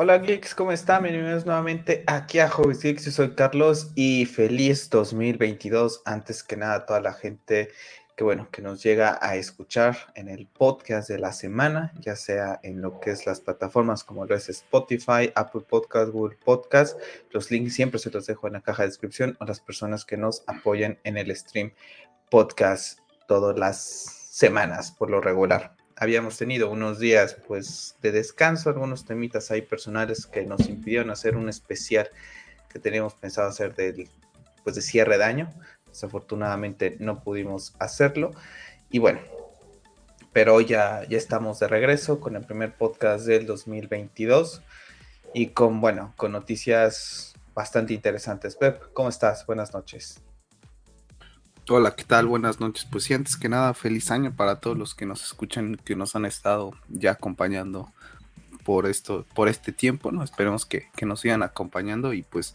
Hola geeks, ¿cómo están? Bienvenidos nuevamente aquí a Hobbies Geeks. Yo soy Carlos y feliz 2022. Antes que nada, toda la gente que bueno, que nos llega a escuchar en el podcast de la semana, ya sea en lo que es las plataformas como es Spotify, Apple Podcast, Google Podcast. Los links siempre se los dejo en la caja de descripción o las personas que nos apoyan en el stream podcast todas las semanas por lo regular habíamos tenido unos días pues de descanso, algunos temitas ahí personales que nos impidieron hacer un especial que teníamos pensado hacer del pues de cierre de año. Desafortunadamente no pudimos hacerlo y bueno, pero ya, ya estamos de regreso con el primer podcast del 2022 y con bueno, con noticias bastante interesantes. Pep, ¿cómo estás? Buenas noches. Hola, ¿qué tal? Buenas noches. Pues sí, antes que nada, feliz año para todos los que nos escuchan, que nos han estado ya acompañando por esto, por este tiempo, ¿no? Esperemos que, nos sigan acompañando y pues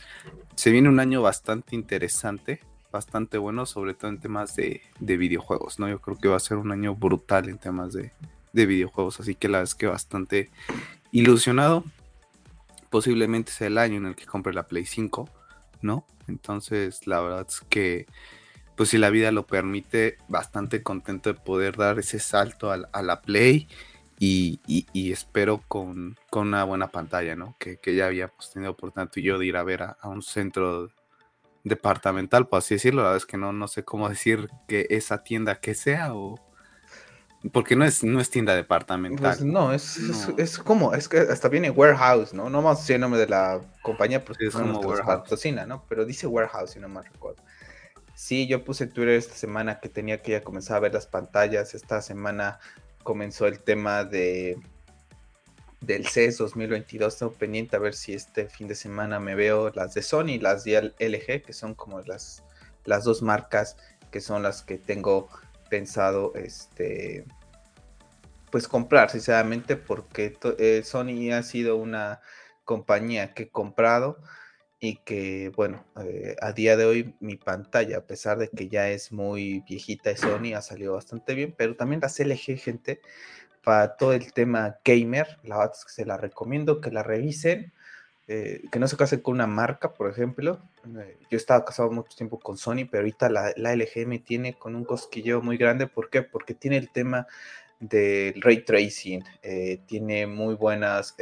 se viene un año bastante interesante, bastante bueno, sobre todo en temas de, videojuegos, ¿no? Yo creo que va a ser un año brutal en temas de, de videojuegos, así que la verdad es que bastante ilusionado. Posiblemente sea el año en el que compre la Play 5, ¿no? Entonces, la verdad es que pues si la vida lo permite, bastante contento de poder dar ese salto a, la Play y, espero con, una buena pantalla, ¿no? Que, ya habíamos tenido por tanto yo de ir a ver a, un centro departamental, por así decirlo, la verdad es que no, no sé cómo decir que esa tienda que sea o... Porque no es, no es tienda departamental. Pues no, es, Es, como, es que hasta viene warehouse, ¿no? No a decir el nombre de la compañía porque es como patrocina, ¿no? Pero dice warehouse, si no me recuerdo. Sí, yo puse Twitter esta semana que tenía que ya comenzar a ver las pantallas. Esta semana comenzó el tema de del CES 2022. Tengo pendiente a ver si este fin de semana me veo las de Sony, las de LG, que son como las, las dos marcas que son las que tengo pensado este pues comprar sinceramente porque eh, Sony ha sido una compañía que he comprado y que, bueno, eh, a día de hoy mi pantalla, a pesar de que ya es muy viejita de Sony, ha salido bastante bien, pero también las LG, gente, para todo el tema gamer, la verdad se la recomiendo que la revisen, eh, que no se casen con una marca, por ejemplo. Eh, yo estaba casado mucho tiempo con Sony, pero ahorita la, la, LG me tiene con un cosquilleo muy grande. ¿Por qué? Porque tiene el tema del ray tracing, tiene muy buenas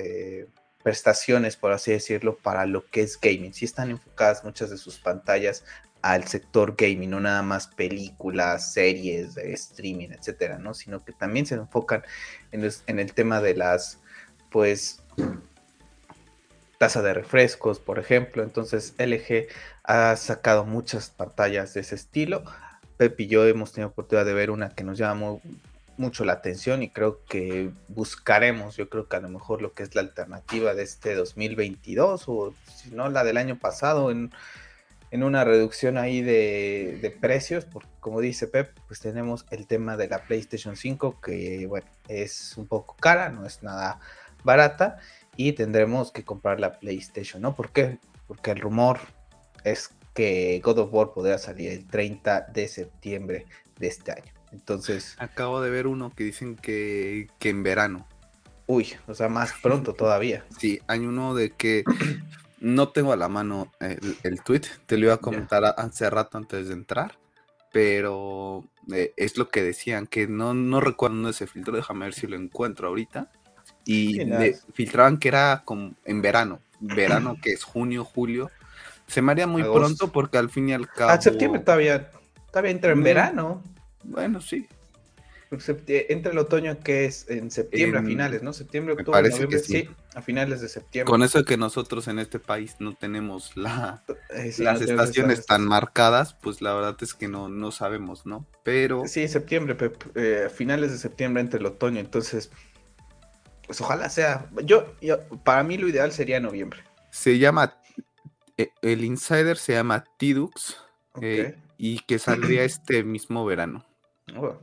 prestaciones, por así decirlo, para lo que es gaming. Si están enfocadas muchas de sus pantallas al sector gaming, no nada más películas, series, streaming, etcétera, ¿no? Sino que también se enfocan en, el tema de las, pues, tasa de refrescos, por ejemplo. Entonces, LG ha sacado muchas pantallas de ese estilo. Pep y yo hemos tenido oportunidad de ver una que nos llama mucho la atención y creo que buscaremos, yo creo que a lo mejor lo que es la alternativa de este 2022 o si no la del año pasado en, una reducción ahí de, precios, porque como dice Pep, pues tenemos el tema de la PlayStation 5 que bueno, es un poco cara, no es nada barata y tendremos que comprar la PlayStation, ¿no? ¿Por qué? Porque el rumor es que God of War podría salir el 30 de septiembre de este año. Entonces. Acabo de ver uno que dicen que, en verano. Uy, o sea, más pronto todavía. Sí, hay uno de que no tengo a la mano el, tweet, te lo iba a comentar hace rato antes de entrar, pero eh, es lo que decían, que no, no recuerdo ese filtro, déjame ver si lo encuentro ahorita. Y filtraban que era como en verano, verano que es junio, julio. Se me haría muy pronto porque al fin y al cabo. A septiembre todavía, todavía entra en verano. Bueno, sí. Entra el otoño que es en septiembre a finales, ¿no? Septiembre, octubre, noviembre, sí. a finales de septiembre. Con eso que nosotros en este país no tenemos la, eh, las estaciones tan marcadas, pues la verdad es que no, no sabemos, ¿no? Pero... Sí, septiembre, eh, a finales de septiembre entre el otoño, entonces, pues ojalá sea, yo, para mí lo ideal sería noviembre. Se llama, eh, el insider se llama Tidux, y que saldría este mismo verano. Oh,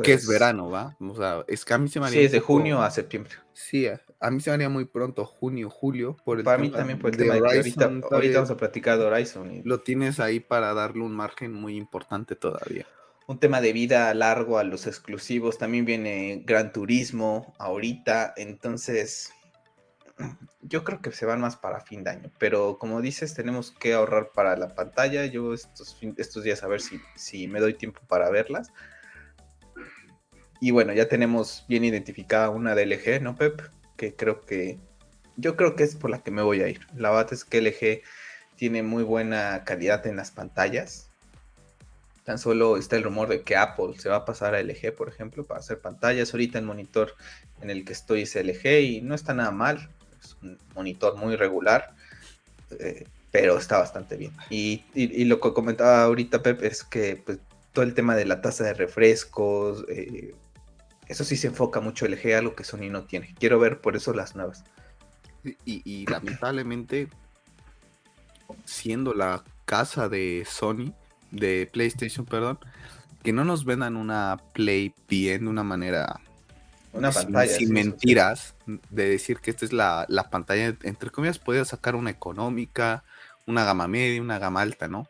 que es pues verano, ¿va? O sea, es que a mí se me haría. Sí, es de junio a septiembre. Sí, a, mí se me haría muy pronto, junio, julio. Por el para mí también por el tema de ahorita, ahorita vamos a platicar de Horizon. Lo tienes ahí para darle un margen muy importante todavía. Un tema de vida largo a los exclusivos. También viene Gran Turismo ahorita. Entonces, yo creo que se van más para fin de año, pero como dices, tenemos que ahorrar para la pantalla. Yo estos, estos días a ver si, si me doy tiempo para verlas. Y bueno, ya tenemos bien identificada una de LG, ¿no, Pep? Que creo que. Yo creo que es por la que me voy a ir. La verdad es que LG tiene muy buena calidad en las pantallas. Tan solo está el rumor de que Apple se va a pasar a LG, por ejemplo, para hacer pantallas. Ahorita el monitor en el que estoy es LG y no está nada mal. Es un monitor muy regular, eh, pero está bastante bien. Y, lo que comentaba ahorita Pep es que pues, todo el tema de la tasa de refrescos, eh, eso sí se enfoca mucho LG, algo que Sony no tiene. Quiero ver por eso las nuevas. Y, lamentablemente, siendo la casa de Sony, de PlayStation, perdón, que no nos vendan una Play bien de una manera una pantalla, sin mentiras, de decir que esta es la, pantalla, entre comillas, podía sacar una económica, una gama media, una gama alta, ¿no?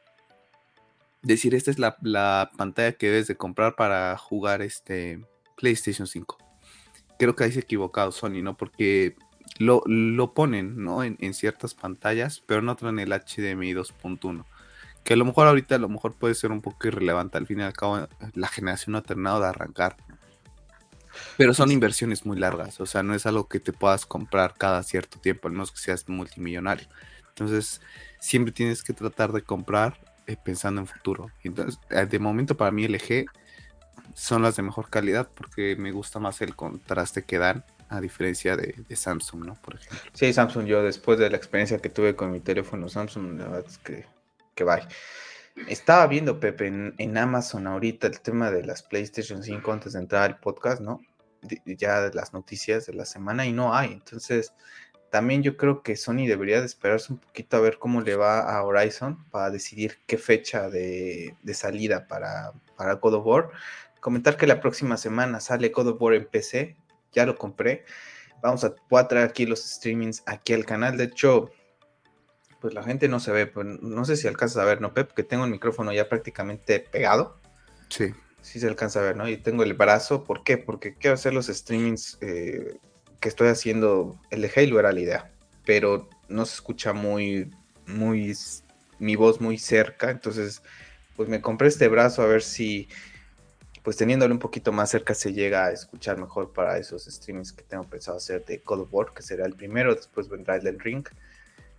Decir, esta es la, la, pantalla que debes de comprar para jugar este PlayStation 5. Creo que ahí se ha equivocado Sony, ¿no? Porque lo, lo ponen, ¿no? En, ciertas pantallas, pero no traen el HDMI 2.1. Que a lo mejor ahorita a lo mejor puede ser un poco irrelevante. Al fin y al cabo, la generación no ha terminado de arrancar. Pero son inversiones muy largas. O sea, no es algo que te puedas comprar cada cierto tiempo, al menos que seas multimillonario. Entonces, siempre tienes que tratar de comprar eh, pensando en futuro. Entonces, eh, de momento para mí LG son las de mejor calidad porque me gusta más el contraste que dan a diferencia de, Samsung, ¿no? Por ejemplo. Sí, Samsung, yo después de la experiencia que tuve con mi teléfono Samsung, la verdad es que, que bye. Estaba viendo, Pepe, en, Amazon ahorita el tema de las PlayStation 5 antes de entrar al podcast, ¿no? ya de las noticias de la semana y no hay. Entonces, también yo creo que Sony debería de esperarse un poquito a ver cómo le va a Horizon para decidir qué fecha de, salida para, para of War comentar que la próxima semana sale God of War en PC, ya lo compré. Vamos a traer aquí los streamings aquí al canal. De hecho, pues la gente no se ve, pues no sé si alcanzas a ver, ¿no, Pep? Que tengo el micrófono ya prácticamente pegado. Sí. Sí se alcanza a ver, ¿no? Y tengo el brazo, ¿por qué? Porque quiero hacer los streamings eh, que estoy haciendo. El de Halo era la idea, pero no se escucha muy, muy, mi voz muy cerca. Entonces, pues me compré este brazo a ver si pues teniéndolo un poquito más cerca se llega a escuchar mejor para esos streamings que tengo pensado hacer de of War, que será el primero, después vendrá el del Ring,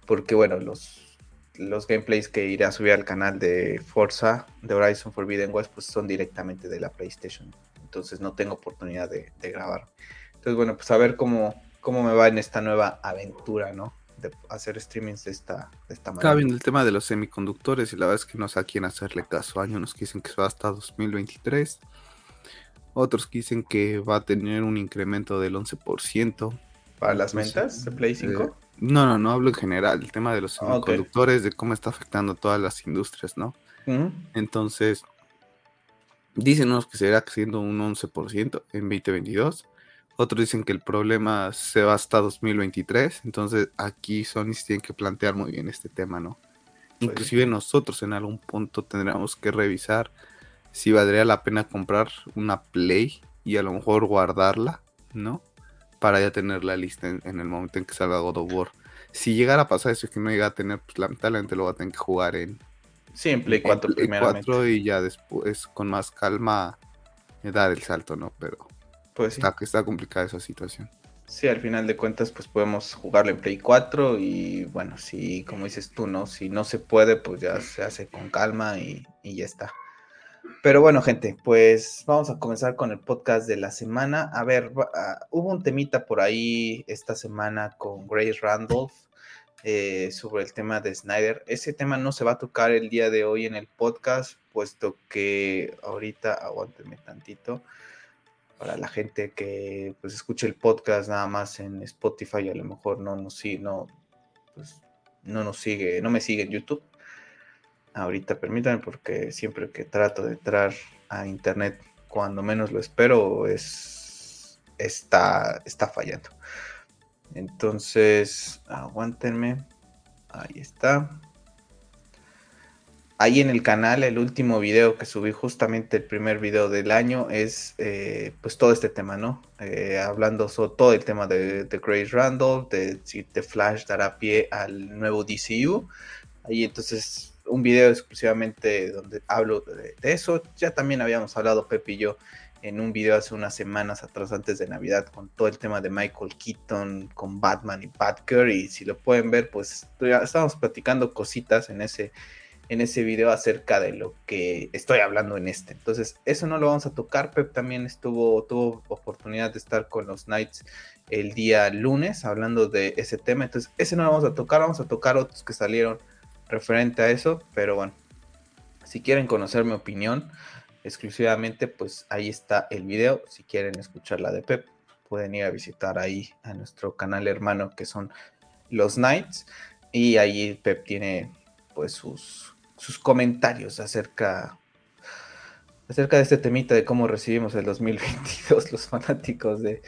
porque bueno, los, los gameplays que iré a subir al canal de Forza, de Horizon Forbidden West, pues son directamente de la PlayStation, entonces no tengo oportunidad de, grabar. Entonces bueno, pues a ver cómo, cómo me va en esta nueva aventura, ¿no? de hacer streamings de esta, de esta manera. viendo el tema de los semiconductores y la verdad es que no sé a quién hacerle caso. Hay unos que dicen que se va hasta 2023, otros que dicen que va a tener un incremento del 11%. ¿Para las ventas de Play 5? No, no, no hablo en general. El tema de los ah, semiconductores, de cómo está afectando a todas las industrias, ¿no? Entonces, dicen unos que será siendo un 11% en 2022. Otros dicen que el problema se va hasta 2023. Entonces, aquí Sony tiene que plantear muy bien este tema, ¿no? Inclusive nosotros en algún punto tendríamos que revisar si valdría la pena comprar una Play y a lo mejor guardarla, ¿no? Para ya tenerla lista en, el momento en que salga God of War. Si llegara a pasar eso que no llega a tener, pues lamentablemente lo va a tener que jugar en, sí, en Play 4 y ya después con más calma eh, dar el salto, ¿no? Pero pues está, está complicada esa situación. Sí, al final de cuentas, pues podemos jugarlo en Play 4 y bueno, si, como dices tú, ¿no? Si no se puede, pues ya se hace con calma y ya está. Pero bueno, gente, pues vamos a comenzar con el podcast de la semana. A ver, ah, hubo un temita por ahí esta semana con Grace Randolph eh, sobre el tema de Snyder. Ese tema no se va a tocar el día de hoy en el podcast, puesto que ahorita, aguántenme tantito, para la gente que pues escuche el podcast nada más en Spotify, a lo mejor no nos, no, pues, no nos sigue, no me sigue en YouTube ahorita permítanme porque siempre que trato de entrar a internet cuando menos lo espero es está está fallando entonces aguántenme ahí está ahí en el canal, el último video que subí, justamente el primer video del año, es eh, pues todo este tema, ¿no? Eh, hablando sobre todo el tema de, Grace Randall, de si The Flash dará pie al nuevo DCU. Ahí entonces un video exclusivamente donde hablo de, eso. Ya también habíamos hablado Pepe y yo en un video hace unas semanas atrás antes de Navidad con todo el tema de Michael Keaton con Batman y Batgirl y si lo pueden ver pues estábamos platicando cositas en ese en ese video acerca de lo que estoy hablando en este. Entonces, eso no lo vamos a tocar. Pep también estuvo, tuvo oportunidad de estar con los Knights el día lunes hablando de ese tema. Entonces, ese no lo vamos a tocar, vamos a tocar otros que salieron referente a eso. Pero bueno, si quieren conocer mi opinión exclusivamente, pues ahí está el video. Si quieren escuchar la de Pep, pueden ir a visitar ahí a nuestro canal hermano que son los Knights. Y ahí Pep tiene pues sus, sus comentarios acerca, acerca de este temita de cómo recibimos el 2022 los fanáticos de,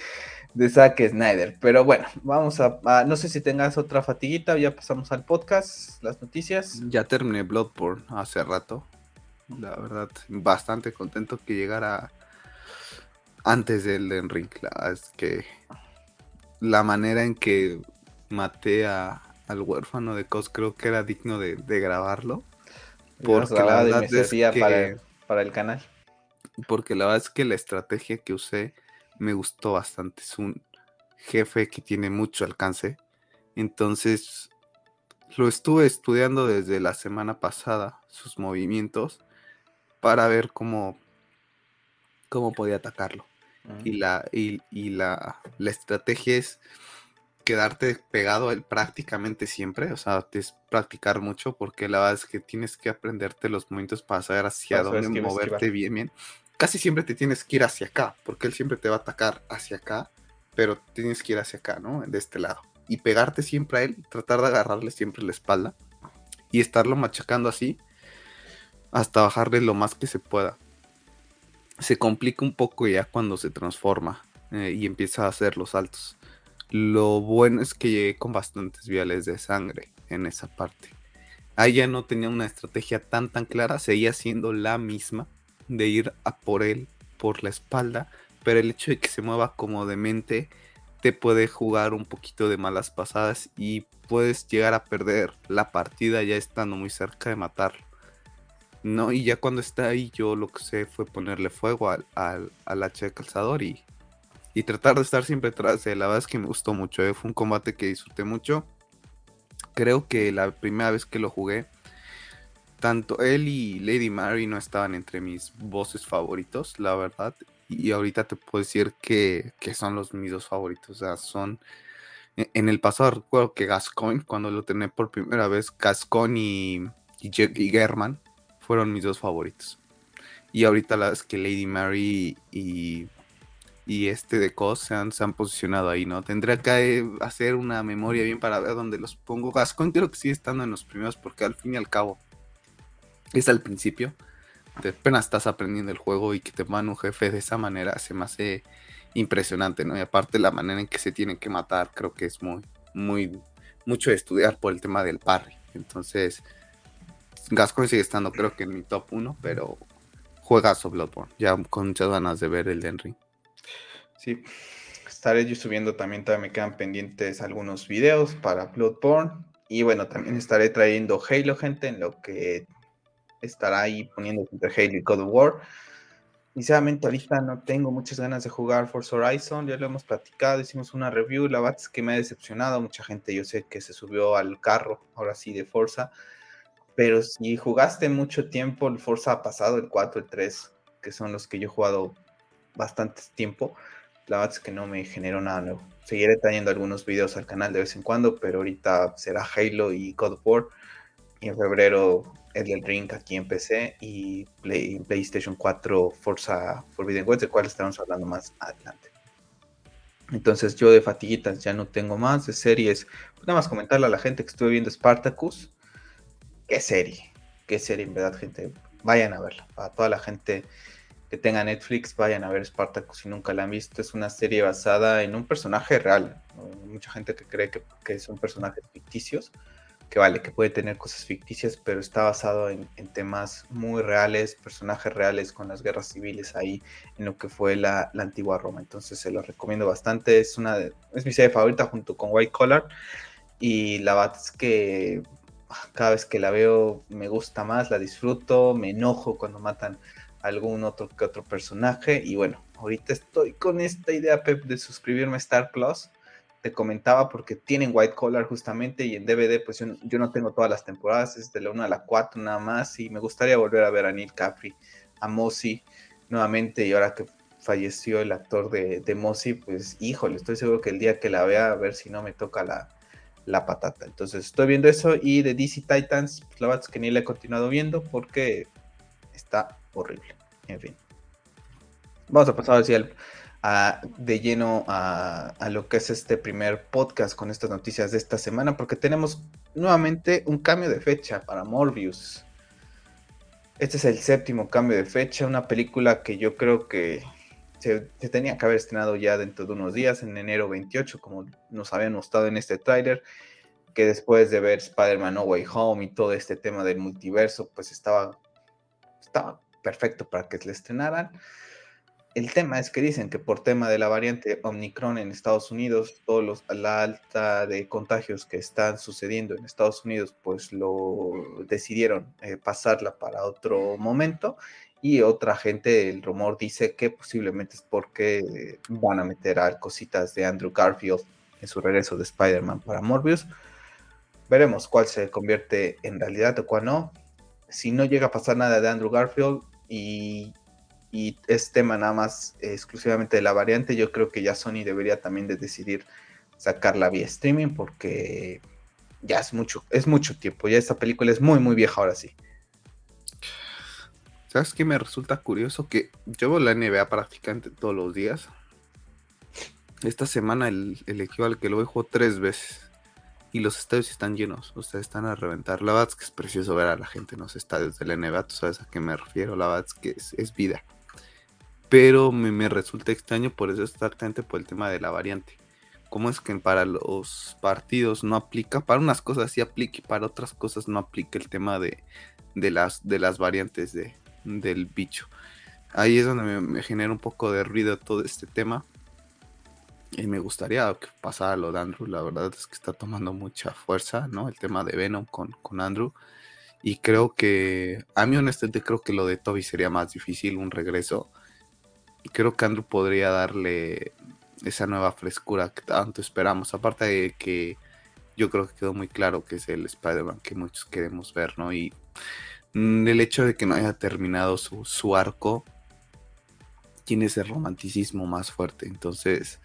de Zack Snyder. Pero bueno, vamos a, No sé si tengas otra fatiguita, ya pasamos al podcast, las noticias. Ya terminé Bloodborne hace rato. La verdad, bastante contento que llegara antes del Den Ring. es que la manera en que maté a, al huérfano de Cos creo que era digno de grabarlo. Porque la verdad es que, para, el canal. Porque la verdad es que la estrategia que usé me gustó bastante. Es un jefe que tiene mucho alcance. Entonces, lo estuve estudiando desde la semana pasada, sus movimientos, para ver cómo, cómo podía atacarlo. Y, la, y, y la, la estrategia es quedarte pegado a él prácticamente siempre, o sea, es practicar mucho porque la verdad es que tienes que aprenderte los momentos para saber hacia dónde moverte bien, bien. Casi siempre te tienes que ir hacia acá, porque él siempre te va a atacar hacia acá, pero tienes que ir hacia acá, ¿no? De este lado. Y pegarte siempre a él, tratar de agarrarle siempre la espalda y estarlo machacando así hasta bajarle lo más que se pueda. Se complica un poco ya cuando se transforma eh, y empieza a hacer los saltos lo bueno es que llegué con bastantes viales de sangre en esa parte. Ahí ya no tenía una estrategia tan tan clara, seguía siendo la misma de ir a por él por la espalda, pero el hecho de que se mueva como demente te puede jugar un poquito de malas pasadas y puedes llegar a perder la partida ya estando muy cerca de matarlo. No, y ya cuando está ahí, yo lo que sé fue ponerle fuego al, al, al hacha de calzador y y tratar de estar siempre atrás de La verdad es que me gustó mucho, ¿eh? fue un combate que disfruté mucho. Creo que la primera vez que lo jugué, tanto él y Lady Mary no estaban entre mis voces favoritos, la verdad. Y ahorita te puedo decir que, son los mis dos favoritos. O sea, son. E, en el pasado recuerdo que Gascoigne, cuando lo tenía por primera vez, Gascoigne y, y, German fueron mis dos favoritos. Y ahorita la es que Lady Mary y y este de COS se han, posicionado ahí, ¿no? Tendría que hacer una memoria bien para ver dónde los pongo. Gascon creo que sigue estando en los primeros porque al fin y al cabo es al principio. Apenas estás aprendiendo el juego y que te van un jefe de esa manera se me hace impresionante, ¿no? Y aparte la manera en que se tienen que matar creo que es muy, muy, mucho de estudiar por el tema del parry. Entonces, Gascon sigue estando creo que en mi top 1, pero juega a Bloodborne. Ya con muchas ganas de ver el Den Sí, estaré yo subiendo también, todavía me quedan pendientes algunos videos para Bloodborne. Y bueno, también estaré trayendo Halo, gente, en lo que estará ahí poniendo entre Halo y God of War. Sinceramente, ahorita no tengo muchas ganas de jugar Forza Horizon, ya lo hemos platicado, hicimos una review, la verdad es que me ha decepcionado, mucha gente yo sé que se subió al carro, ahora sí, de Forza, pero si jugaste mucho tiempo el Forza pasado, el 4, el 3, que son los que yo he jugado bastante tiempo, la verdad es que no me generó nada nuevo. Seguiré trayendo algunos videos al canal de vez en cuando, pero ahorita será Halo y God of War. Y en febrero el del Ring aquí en PC y PlayStation 4 Forza Forbidden West, de cual estaremos hablando más adelante. Entonces yo de fatiguitas ya no tengo más, de series. Pues nada más comentarle a la gente que estuve viendo Spartacus. Qué serie, qué serie en verdad gente. Vayan a verla. Para toda la gente que tenga Netflix, vayan a ver Spartacus si nunca la han visto. Es una serie basada en un personaje real. Mucha gente que cree que, son personajes ficticios, que vale, que puede tener cosas ficticias, pero está basado en, temas muy reales, personajes reales con las guerras civiles ahí, en lo que fue la, antigua Roma. Entonces se lo recomiendo bastante. Es una es mi serie favorita junto con White Collar. Y la verdad es que cada vez que la veo me gusta más, la disfruto, me enojo cuando matan a algún otro otro personaje. Y bueno, ahorita estoy con esta idea, Pep, de suscribirme a Star Plus te comentaba porque tienen White Collar justamente y en DVD pues yo, no tengo todas las temporadas, es de la 1 a la 4 nada más y me gustaría volver a ver a Neil Capri, a Mossy nuevamente y ahora que falleció el actor de, de Mossy, pues híjole, estoy seguro que el día que la vea a ver si no me toca la, la patata. Entonces estoy viendo eso y de DC Titans, pues, la verdad es que ni la he continuado viendo porque está horrible. En fin. Vamos a pasar hacia el de lleno a, lo que es este primer podcast con estas noticias de esta semana, porque tenemos nuevamente un cambio de fecha para Morbius. Este es el séptimo cambio de fecha, una película que yo creo que se, tenía que haber estrenado ya dentro de unos días, en enero 28, como nos habían mostrado en este tráiler, que después de ver Spider-Man No Way Home y todo este tema del multiverso, pues estaba, estaba perfecto para que se le estrenaran. El tema es que dicen que por tema de la variante Omicron en Estados Unidos, todos los, la alta de contagios que están sucediendo en Estados Unidos, pues lo decidieron eh, pasarla para otro momento. Y otra gente, el rumor dice que posiblemente es porque van a meter a cositas de Andrew Garfield en su regreso de Spider-Man para Morbius. Veremos cuál se convierte en realidad o cuál no. Si no llega a pasar nada de Andrew Garfield y y es tema nada más exclusivamente de la variante, yo creo que ya Sony debería también de decidir sacarla vía streaming porque ya es mucho, es mucho tiempo, ya esta película es muy, muy vieja ahora sí. ¿Sabes qué me resulta curioso? Que yo veo la NBA prácticamente todos los días. Esta semana el, el equipo al que lo dejo tres veces. Y los estadios están llenos, o sea, están a reventar. La verdad es que es precioso ver a la gente en los estadios de la NBA, tú sabes a qué me refiero, la verdad es que es vida pero me, resulta extraño por eso exactamente por el tema de la variante. ¿Cómo es que para los partidos no aplica? Para unas cosas sí aplica y para otras cosas no aplica el tema de, las, de las variantes de, del bicho. Ahí es donde me, genera un poco de ruido todo este tema. Y me gustaría que pasara lo de Andrew. La verdad es que está tomando mucha fuerza, ¿no? El tema de Venom con, con Andrew. Y creo que, a mí honestamente creo que lo de Toby sería más difícil, un regreso creo que Andrew podría darle esa nueva frescura que tanto esperamos. Aparte de que yo creo que quedó muy claro que es el Spider-Man que muchos queremos ver, ¿no? Y mm, el hecho de que no haya terminado su, arco tiene ese romanticismo más fuerte. Entonces,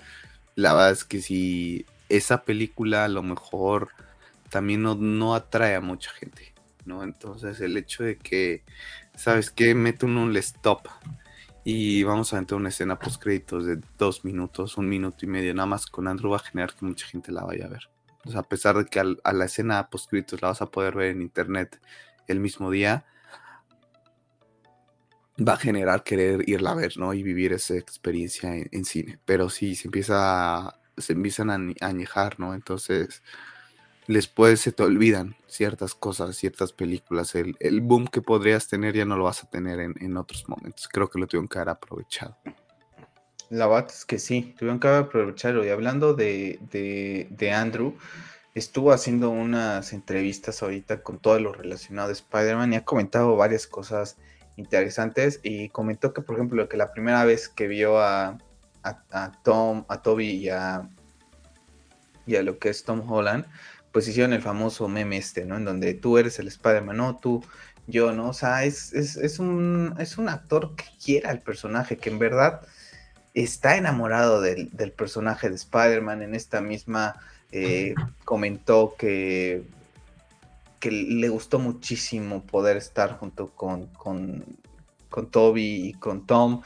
la verdad es que si esa película a lo mejor también no, no atrae a mucha gente, ¿no? Entonces, el hecho de que, ¿sabes qué? Mete un stop y vamos a entrar una escena post créditos de dos minutos, un minuto y medio, nada más con Andrew va a generar que mucha gente la vaya a ver. O sea, a pesar de que a la escena post créditos la vas a poder ver en internet el mismo día, va a generar querer irla a ver, ¿no? Y vivir esa experiencia en, cine. Pero sí, se empieza se empiezan a añejar, ¿no? Entonces, después se te olvidan ciertas cosas, ciertas películas. El, boom que podrías tener ya no lo vas a tener en, otros momentos. Creo que lo tuvieron que haber aprovechado. La verdad es que sí, tuvieron que haber aprovechado. Y hablando de, de, Andrew, estuvo haciendo unas entrevistas ahorita con todo lo relacionado a Spider-Man y ha comentado varias cosas interesantes. Y comentó que, por ejemplo, que la primera vez que vio a, a Tom, a Toby y a, y a lo que es Tom Holland, pues hicieron el famoso meme este, ¿no? En donde tú eres el Spider-Man, no, tú, yo, ¿no? O sea, es, es, un, es un actor que quiera al personaje, que en verdad está enamorado del, personaje de Spider-Man. En esta misma eh, comentó que, que le gustó muchísimo poder estar junto con, con, con Toby y con Tom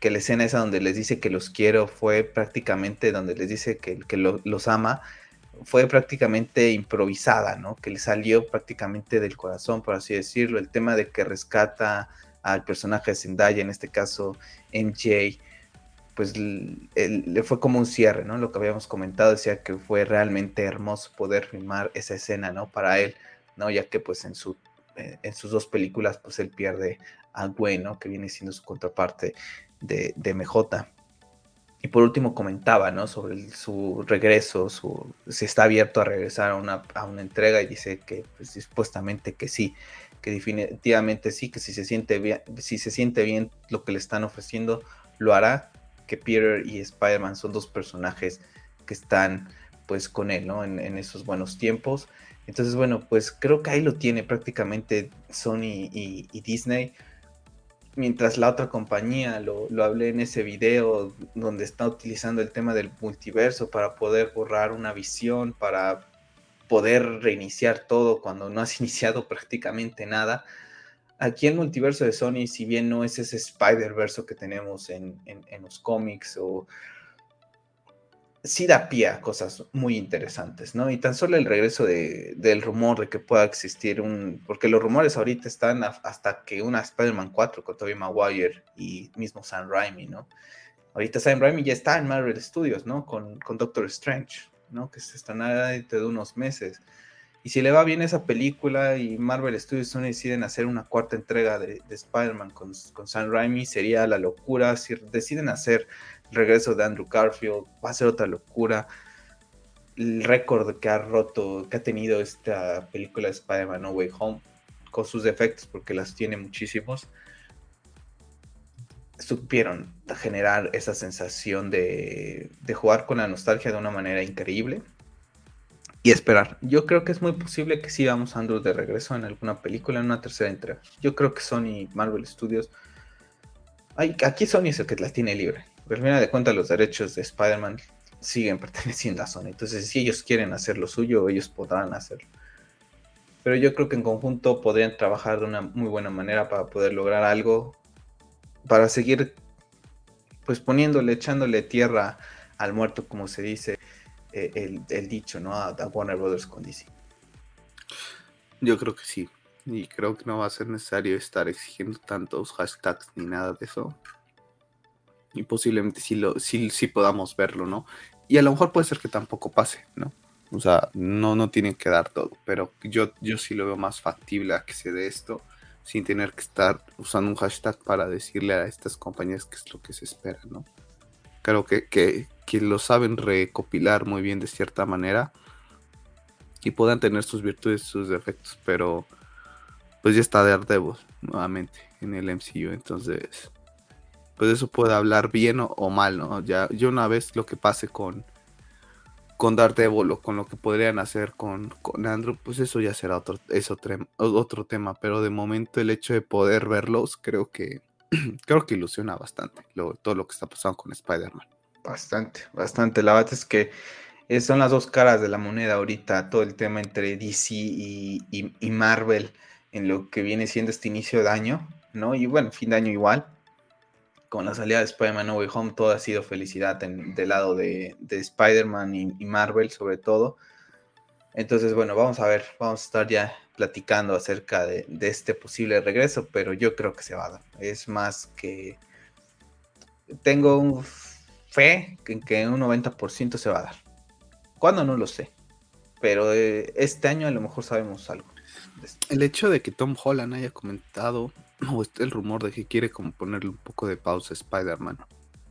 que la escena esa donde les dice que los quiero fue prácticamente donde les dice que, que los ama fue prácticamente improvisada, ¿no? Que le salió prácticamente del corazón, por así decirlo. El tema de que rescata al personaje de Zendaya, en este caso MJ, pues le fue como un cierre, ¿no? Lo que habíamos comentado decía que fue realmente hermoso poder filmar esa escena, ¿no? Para él, ¿no? Ya que pues en, su, eh, en sus dos películas pues él pierde a Gwen, ¿no? Que viene siendo su contraparte de, de MJ. Y por último comentaba, ¿no? Sobre su regreso, su, si está abierto a regresar a una, a una entrega y dice que pues, supuestamente que sí, que definitivamente sí, que si se siente bien, si se siente bien lo que le están ofreciendo, lo hará, que Peter y Spider-Man son dos personajes que están pues con él, ¿no? En, esos buenos tiempos. Entonces, bueno, pues creo que ahí lo tiene prácticamente Sony y, Disney. Mientras la otra compañía, lo, lo, hablé en ese video donde está utilizando el tema del multiverso para poder borrar una visión, para poder reiniciar todo cuando no has iniciado prácticamente nada. Aquí el multiverso de Sony, si bien no es ese Spider-Verse que tenemos en, los cómics, o sí da pie a cosas muy interesantes, ¿no? Y tan solo el regreso del rumor de que pueda existir un, porque los rumores ahorita están hasta que una Spider-Man 4 con Tobey Maguire y mismo Sam Raimi, ¿no? Ahorita Sam Raimi ya está en Marvel Studios, ¿no? Con, con Doctor Strange. ¿no? Que se estrenará dentro de unos meses. Y si le va bien esa película y Marvel Studios deciden hacer una cuarta entrega de, Spider-Man con, con, Sam Raimi, sería la locura. Si deciden hacer regreso de Andrew Garfield, va a ser otra locura. El récord que ha roto, que ha tenido esta película de Spider-Man No Way Home, con sus defectos, porque las tiene muchísimos, supieron generar esa sensación de, jugar con la nostalgia de una manera increíble y esperar. Yo creo que es muy posible que sí vamos a Andrew de regreso en alguna película, en una tercera entrega. Yo creo que Sony Marvel Studios. aquí Sony es el que las tiene libre. Pero al final de cuentas, los derechos de Spider-Man siguen perteneciendo a Sony. Entonces, si ellos quieren hacer lo suyo, ellos podrán hacerlo. Pero yo creo que en conjunto podrían trabajar de una muy buena manera para poder lograr algo para seguir pues poniéndole, echándole tierra al muerto, como se dice eh, el, dicho, ¿no? A, Warner Brothers con DC. Yo creo que sí. Y creo que no va a ser necesario estar exigiendo tantos hashtags ni nada de eso. Y posiblemente sí, lo, sí, sí podamos verlo, ¿no? Y a lo mejor puede ser que tampoco pase, ¿no? O sea, no, no tienen que dar todo. Pero yo, yo sí lo veo más factible a que se dé esto sin tener que estar usando un hashtag para decirle a estas compañías qué es lo que se espera, ¿no? Creo que, que, lo saben recopilar muy bien de cierta manera y puedan tener sus virtudes y sus defectos, pero pues ya está Daredevil nuevamente en el MCU, entonces pues eso puede hablar bien o, mal, ¿no? Ya, yo una vez lo que pase con con Daredevil o con lo que podrían hacer con, con Andrew, pues eso ya será otro, es otro, otro tema. Pero de momento el hecho de poder verlos, creo que creo que ilusiona bastante todo lo que está pasando con Spider-Man. Bastante, bastante. La verdad es que son las dos caras de la moneda ahorita, todo el tema entre DC y, y Marvel en lo que viene siendo este inicio de año, ¿no? Y bueno, fin de año igual con la salida de Spider-Man No Way Home, todo ha sido felicidad del lado de, Spider-Man y, Marvel sobre todo. Entonces, bueno, vamos a ver, vamos a estar ya platicando acerca de, este posible regreso, pero yo creo que se va a dar. Es más que tengo un fe en que un 90% se va a dar. ¿Cuándo? No lo sé. Pero eh, este año a lo mejor sabemos algo. El hecho de que Tom Holland haya comentado o está el rumor de que quiere como ponerle un poco de pausa a Spider-Man.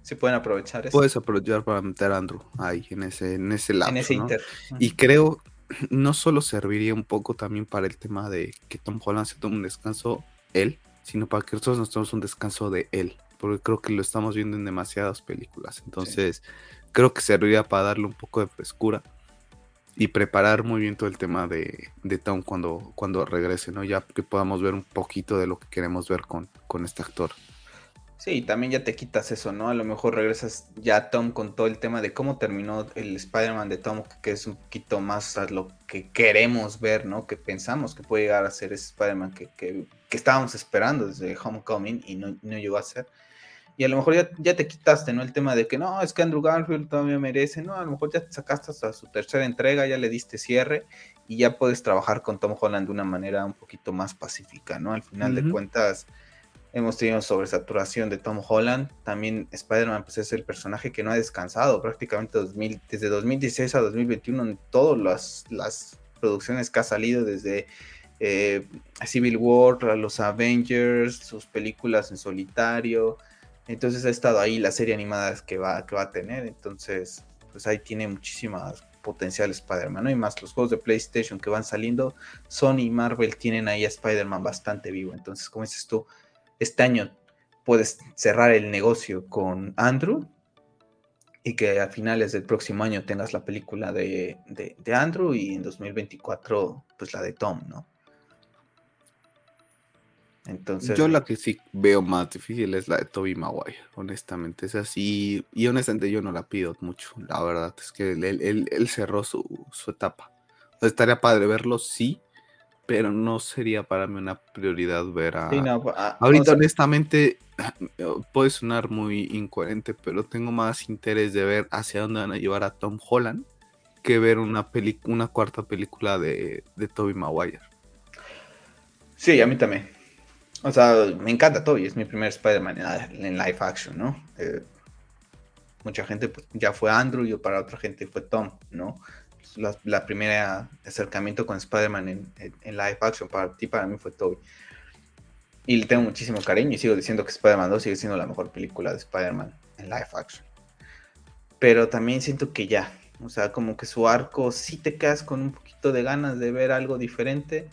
Si pueden aprovechar eso. Puedes aprovechar para meter a Andrew ahí, en ese, en ese lado. En ese inter. Y creo, no solo serviría un poco también para el tema de que Tom Holland se tome un descanso él, sino para que nosotros nos tomemos un descanso de él. Porque creo que lo estamos viendo en demasiadas películas. Entonces, creo que serviría para darle un poco de frescura y preparar muy bien todo el tema de, de Tom cuando, cuando regrese, ¿no? Ya que podamos ver un poquito de lo que queremos ver con, con este actor. Sí, también ya te quitas eso, ¿no? A lo mejor regresas ya Tom con todo el tema de cómo terminó el Spider-Man de Tom, que es un poquito más a lo que queremos ver, ¿no? Que pensamos que puede llegar a ser ese Spider-Man que, que, que, estábamos esperando desde Homecoming y no, no llegó a ser y a lo mejor ya, te quitaste, ¿no? El tema de que no, es que Andrew Garfield todavía merece, ¿no? A lo mejor ya te sacaste hasta su tercera entrega, ya le diste cierre y ya puedes trabajar con Tom Holland de una manera un poquito más pacífica, ¿no? Al final de cuentas, hemos tenido sobresaturación de Tom Holland. También Spider-Man pues, es el personaje que no ha descansado prácticamente desde 2016 a 2021 en todas las, las producciones que ha salido desde eh, Civil War, los Avengers, sus películas en solitario. Entonces ha estado ahí la serie animada que va, que va a tener. Entonces, pues ahí tiene muchísimas potencial Spider-Man, ¿no? Y más los juegos de PlayStation que van saliendo, Sony y Marvel tienen ahí a Spider-Man bastante vivo. Entonces, como dices tú, este año puedes cerrar el negocio con Andrew y que a finales del próximo año tengas la película de, de Andrew y en 2024 pues la de Tom, ¿no? Entonces. Yo la que sí veo más difícil es la de Toby Maguire, honestamente. Es así. Y honestamente yo no la pido mucho. La verdad es que él, cerró su, etapa. estaría padre verlo, sí. Pero no sería para mí una prioridad ver a. Ah, ahorita, honestamente, puede sonar muy incoherente, pero tengo más interés de ver hacia dónde van a llevar a Tom Holland que ver una, una cuarta película de, de Toby Maguire. Sí, a mí también. O sea, me encanta Toby, es mi primer Spider-Man en, live action, ¿no? Eh, mucha gente pues, ya fue Andrew, y para otra gente fue Tom, ¿no? La, primera acercamiento con Spider-Man en, live action para ti, para mí fue Toby. Y le tengo muchísimo cariño y sigo diciendo que Spider-Man 2 sigue siendo la mejor película de Spider-Man en live action. Pero también siento que ya, o sea, como que su arco sí te quedas con un poquito de ganas de ver algo diferente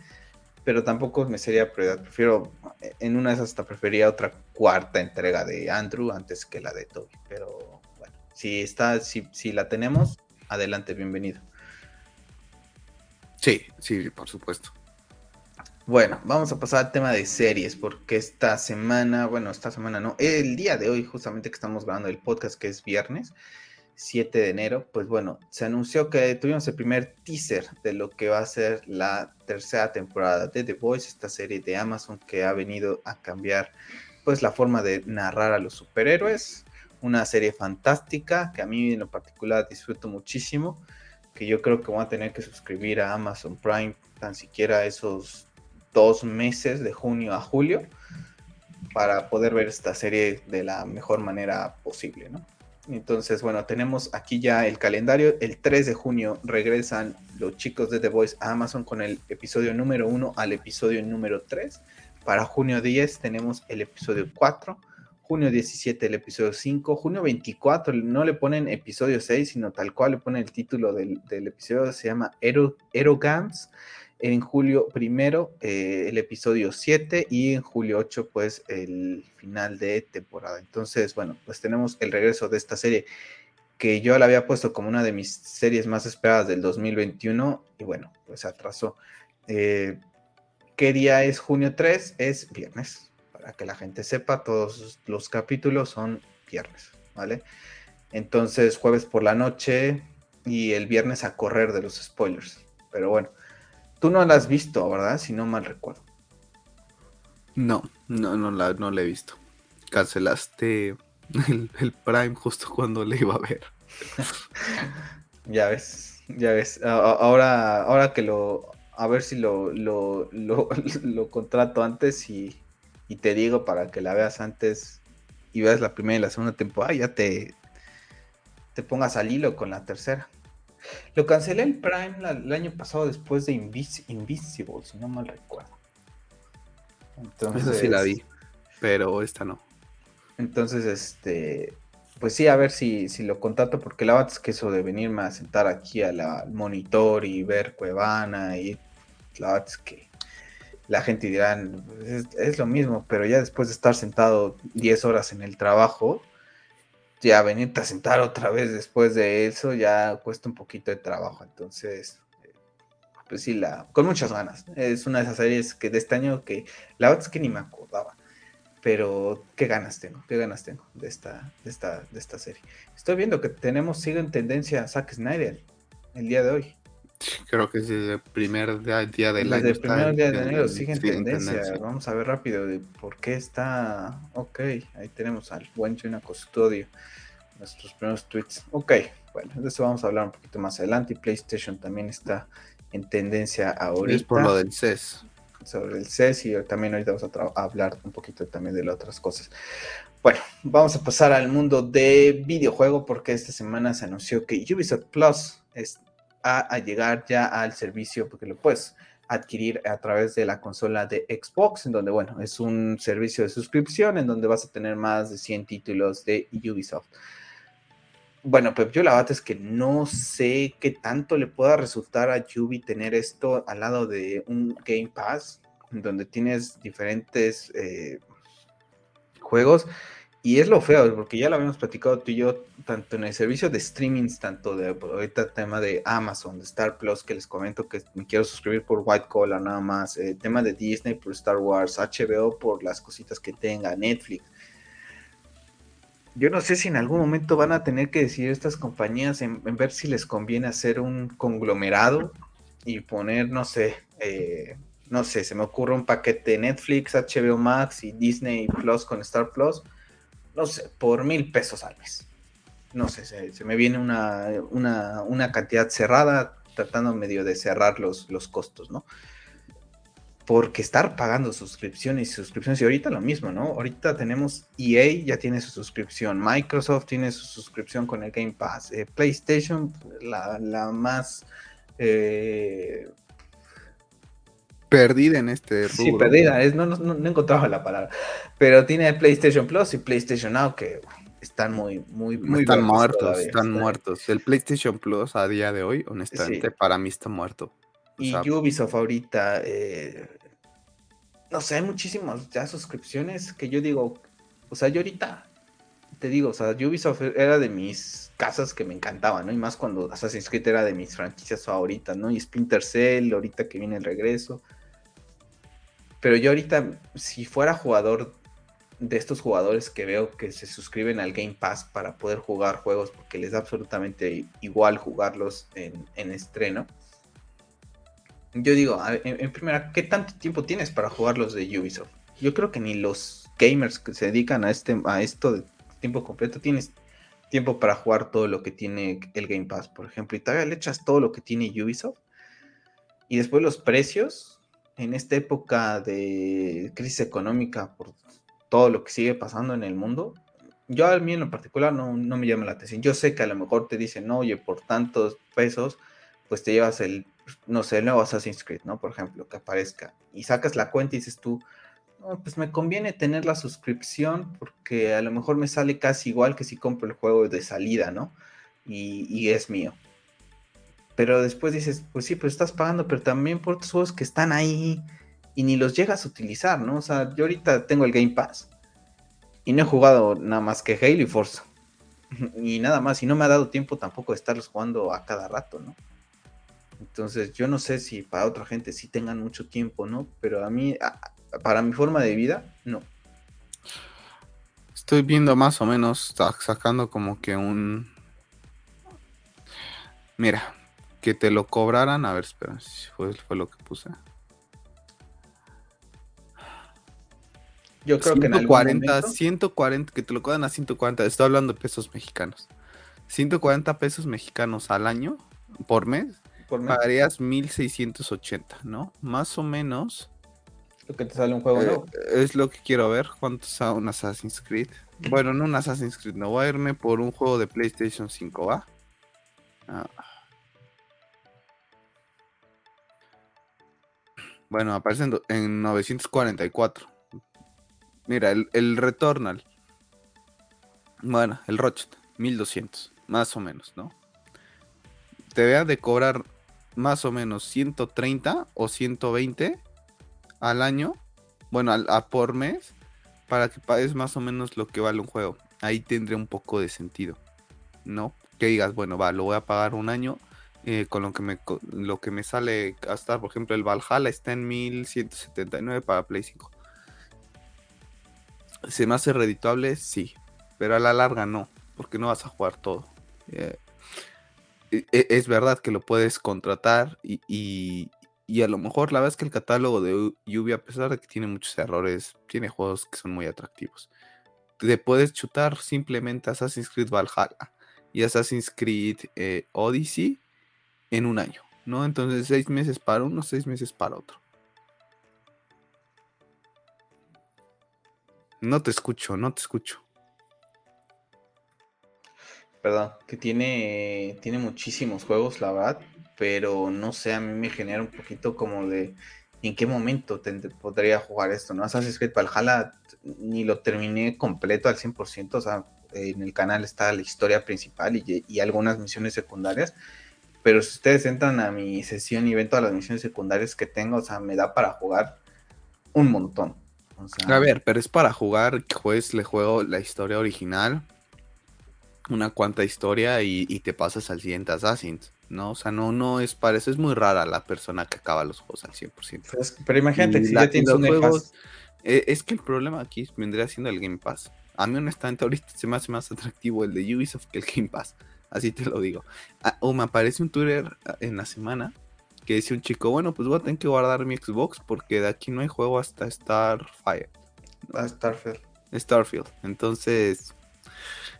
pero tampoco me sería prioridad. Prefiero, en una de esas hasta prefería otra cuarta entrega de Andrew antes que la de Toby. Pero bueno, si está, si, si la tenemos, adelante, bienvenido. Sí, sí, por supuesto. Bueno, vamos a pasar al tema de series, porque esta semana, bueno, esta semana no, el día de hoy, justamente que estamos grabando el podcast, que es viernes, 7 de enero, pues bueno, se anunció que tuvimos el primer teaser de lo que va a ser la tercera temporada de The Voice, esta serie de Amazon que ha venido a cambiar pues la forma de narrar a los superhéroes, una serie fantástica que a mí en lo particular disfruto muchísimo, que yo creo que voy a tener que suscribir a Amazon Prime tan siquiera esos dos meses de junio a julio para poder ver esta serie de la mejor manera posible, ¿no? Entonces, bueno, tenemos aquí ya el calendario. El 3 de junio regresan los chicos de The Voice a Amazon con el episodio número 1 al episodio número 3. Para junio 10 tenemos el episodio 4. Junio 17 el episodio 5. Junio 24 no le ponen episodio 6, sino tal cual le ponen el título del, episodio. Se llama Erogams en julio primero eh, el episodio 7 y en julio 8 pues el final de temporada. Entonces, bueno, pues tenemos el regreso de esta serie que yo la había puesto como una de mis series más esperadas del 2021 y bueno, pues se atrasó. Eh, ¿Qué día es junio 3? Es viernes. Para que la gente sepa, todos los capítulos son viernes, ¿vale? Entonces, jueves por la noche y el viernes a correr de los spoilers. Pero bueno, Tú no la has visto, ¿verdad? Si no mal recuerdo. No, no, no la, no la he visto. Cancelaste el, Prime justo cuando le iba a ver. ya ves, ya ves. Ahora, ahora que lo, a ver si lo, lo, lo, contrato antes y, y, te digo para que la veas antes y veas la primera y la segunda temporada, ya te, te pongas al hilo con la tercera. Lo cancelé en Prime el año pasado después de Invisible, si no mal recuerdo. Entonces, Esa sí la vi, pero esta no. Entonces, este, pues sí, a ver si, si lo contrato, porque la verdad es que eso de venirme a sentar aquí al monitor y ver Cuevana y la verdad es que la gente dirá, es, es, lo mismo, pero ya después de estar sentado 10 horas en el trabajo, ya venirte a sentar otra vez después de eso ya cuesta un poquito de trabajo. Entonces, eh, pues sí, la, con muchas ganas. Es una de esas series que de este año que la verdad es que ni me acordaba. Pero qué ganas tengo, qué ganas tengo de esta, de esta, de esta serie. Estoy viendo que tenemos, sigue en tendencia Zack Snyder el día de hoy. Creo que es el primer día del año. Desde el primer día de enero sigue en tendencia. Vamos a ver rápido de por qué está. Ok, ahí tenemos al buen China Custodio. Nuestros primeros tweets. Ok, bueno, de eso vamos a hablar un poquito más adelante. Y PlayStation también está en tendencia ahorita. Es por lo del CES. sobre el CES y también ahorita vamos a, hablar un poquito también de las otras cosas. Bueno, vamos a pasar al mundo de videojuego porque esta semana se anunció que Ubisoft Plus es a, llegar ya al servicio porque lo puedes adquirir a través de la consola de Xbox, en donde, bueno, es un servicio de suscripción en donde vas a tener más de 100 títulos de Ubisoft. Bueno, pues yo la verdad es que no sé qué tanto le pueda resultar a Yubi tener esto al lado de un Game Pass, donde tienes diferentes eh, juegos. Y es lo feo, porque ya lo habíamos platicado tú y yo, tanto en el servicio de streaming, tanto de ahorita tema de Amazon, de Star Plus, que les comento que me quiero suscribir por White Collar nada más, eh, tema de Disney por Star Wars, HBO por las cositas que tenga, Netflix. Yo no sé si en algún momento van a tener que decidir estas compañías en, ver si les conviene hacer un conglomerado y poner, no sé, eh, no sé, se me ocurre un paquete Netflix, HBO Max y Disney Plus con Star Plus, no sé, por mil pesos al mes. No sé, se, me viene una, una, una, cantidad cerrada, tratando medio de cerrar los, los costos, ¿no? porque estar pagando suscripciones y suscripciones, y ahorita lo mismo, ¿no? Ahorita tenemos EA, ya tiene su suscripción, Microsoft tiene su suscripción con el Game Pass, eh, PlayStation, la, más... Eh, perdida en este rubro. Sí, perdida, es, no, no, no, encontraba la palabra, pero tiene PlayStation Plus y PlayStation Now que están muy, muy, muy están muertos, están muertos. El PlayStation Plus a día de hoy, honestamente, para mí está muerto. Y Ubisoft ahorita, eh, no sé, hay muchísimas ya suscripciones que yo digo, o sea, yo ahorita te digo, o sea, Ubisoft era de mis casas que me encantaban, ¿no? Y más cuando Assassin's Creed era de mis franquicias favoritas, ¿no? Y Splinter Cell, ahorita que viene el regreso. Pero yo ahorita, si fuera jugador de estos jugadores que veo que se suscriben al Game Pass para poder jugar juegos, porque les da absolutamente igual jugarlos en, en estreno, yo digo, en, primera, ¿qué tanto tiempo tienes para jugar los de Ubisoft? Yo creo que ni los gamers que se dedican a, este, a esto de tiempo completo tienes tiempo para jugar todo lo que tiene el Game Pass, por ejemplo, y todavía le echas todo lo que tiene Ubisoft. Y después los precios, en esta época de crisis económica, por todo lo que sigue pasando en el mundo, yo a mí en lo particular no, no me llama la atención. Yo sé que a lo mejor te dicen, oye, por tantos pesos, pues te llevas el no sé, el nuevo Assassin's Creed, ¿no? Por ejemplo, que aparezca y sacas la cuenta y dices tú, no, pues me conviene tener la suscripción porque a lo mejor me sale casi igual que si compro el juego de salida, ¿no? Y, es mío. Pero después dices, pues sí, pues estás pagando, pero también por otros juegos que están ahí y ni los llegas a utilizar, ¿no? O sea, yo ahorita tengo el Game Pass y no he jugado nada más que Halo y Forza. y nada más, y no me ha dado tiempo tampoco de estarlos jugando a cada rato, ¿no? Entonces, yo no sé si para otra gente sí tengan mucho tiempo, ¿no? Pero a mí, para mi forma de vida, no. Estoy viendo más o menos, sacando como que un... Mira, que te lo cobraran, a ver, espera, si fue, fue lo que puse. Yo creo que en algún momento... 140, que te lo cobran a 140, estoy hablando de pesos mexicanos. 140 pesos mexicanos al año, por mes, Pagarías 1680, ¿no? Más o menos. Lo que te sale un juego nuevo. Eh, es lo que quiero ver. ¿Cuánto sale un Assassin's Creed? Bueno, no un Assassin's Creed, no. Voy a irme por un juego de PlayStation 5, ¿va? Ah. Bueno, aparece en, 944. Mira, el, el Returnal. Bueno, el Rochet, 1200, más o menos, ¿no? Te vea de cobrar más o menos 130 o 120 al año, bueno, a, por mes, para que pagues más o menos lo que vale un juego. Ahí tendría un poco de sentido, ¿no? Que digas, bueno, va, lo voy a pagar un año eh, con lo que me lo que me sale gastar, por ejemplo, el Valhalla está en 1179 para Play 5. ¿Se me hace redituable? Sí, pero a la larga no, porque no vas a jugar todo. Eh, e, e, es verdad que lo puedes contratar y, a lo mejor la verdad es que el catálogo de Lluvia, a pesar de que tiene muchos errores, tiene juegos que son muy atractivos. Te puedes chutar simplemente Assassin's Creed Valhalla y Assassin's Creed eh, Odyssey en un año, ¿no? Entonces seis meses para uno, seis meses para otro. No te escucho, no te escucho. Perdón, que tiene, tiene muchísimos juegos, la verdad, pero no sé, a mí me genera un poquito como de en qué momento podría jugar esto, ¿no? Assassin's Creed Valhalla ni lo terminé completo al 100%, o sea, en el canal está la historia principal y, y algunas misiones secundarias, pero si ustedes entran a mi sesión y ven todas las misiones secundarias que tengo, o sea, me da para jugar un montón. a ver, pero es para jugar, pues le juego la historia original, una cuanta historia y, te pasas al siguiente Assassin's, ¿no? O sea, no, no es, parece, es muy rara la persona que acaba los juegos al 100%. pero imagínate, si ya tienes un juegos, eh, es que el problema aquí vendría siendo el Game Pass. A mí honestamente ahorita se me hace más atractivo el de Ubisoft que el Game Pass. Así te lo digo. Ah, o me aparece un Twitter ah, en la semana que dice un chico, bueno, pues voy a tener que guardar mi Xbox porque de aquí no hay juego hasta Starfire. Ah, Starfield. Starfield. Entonces,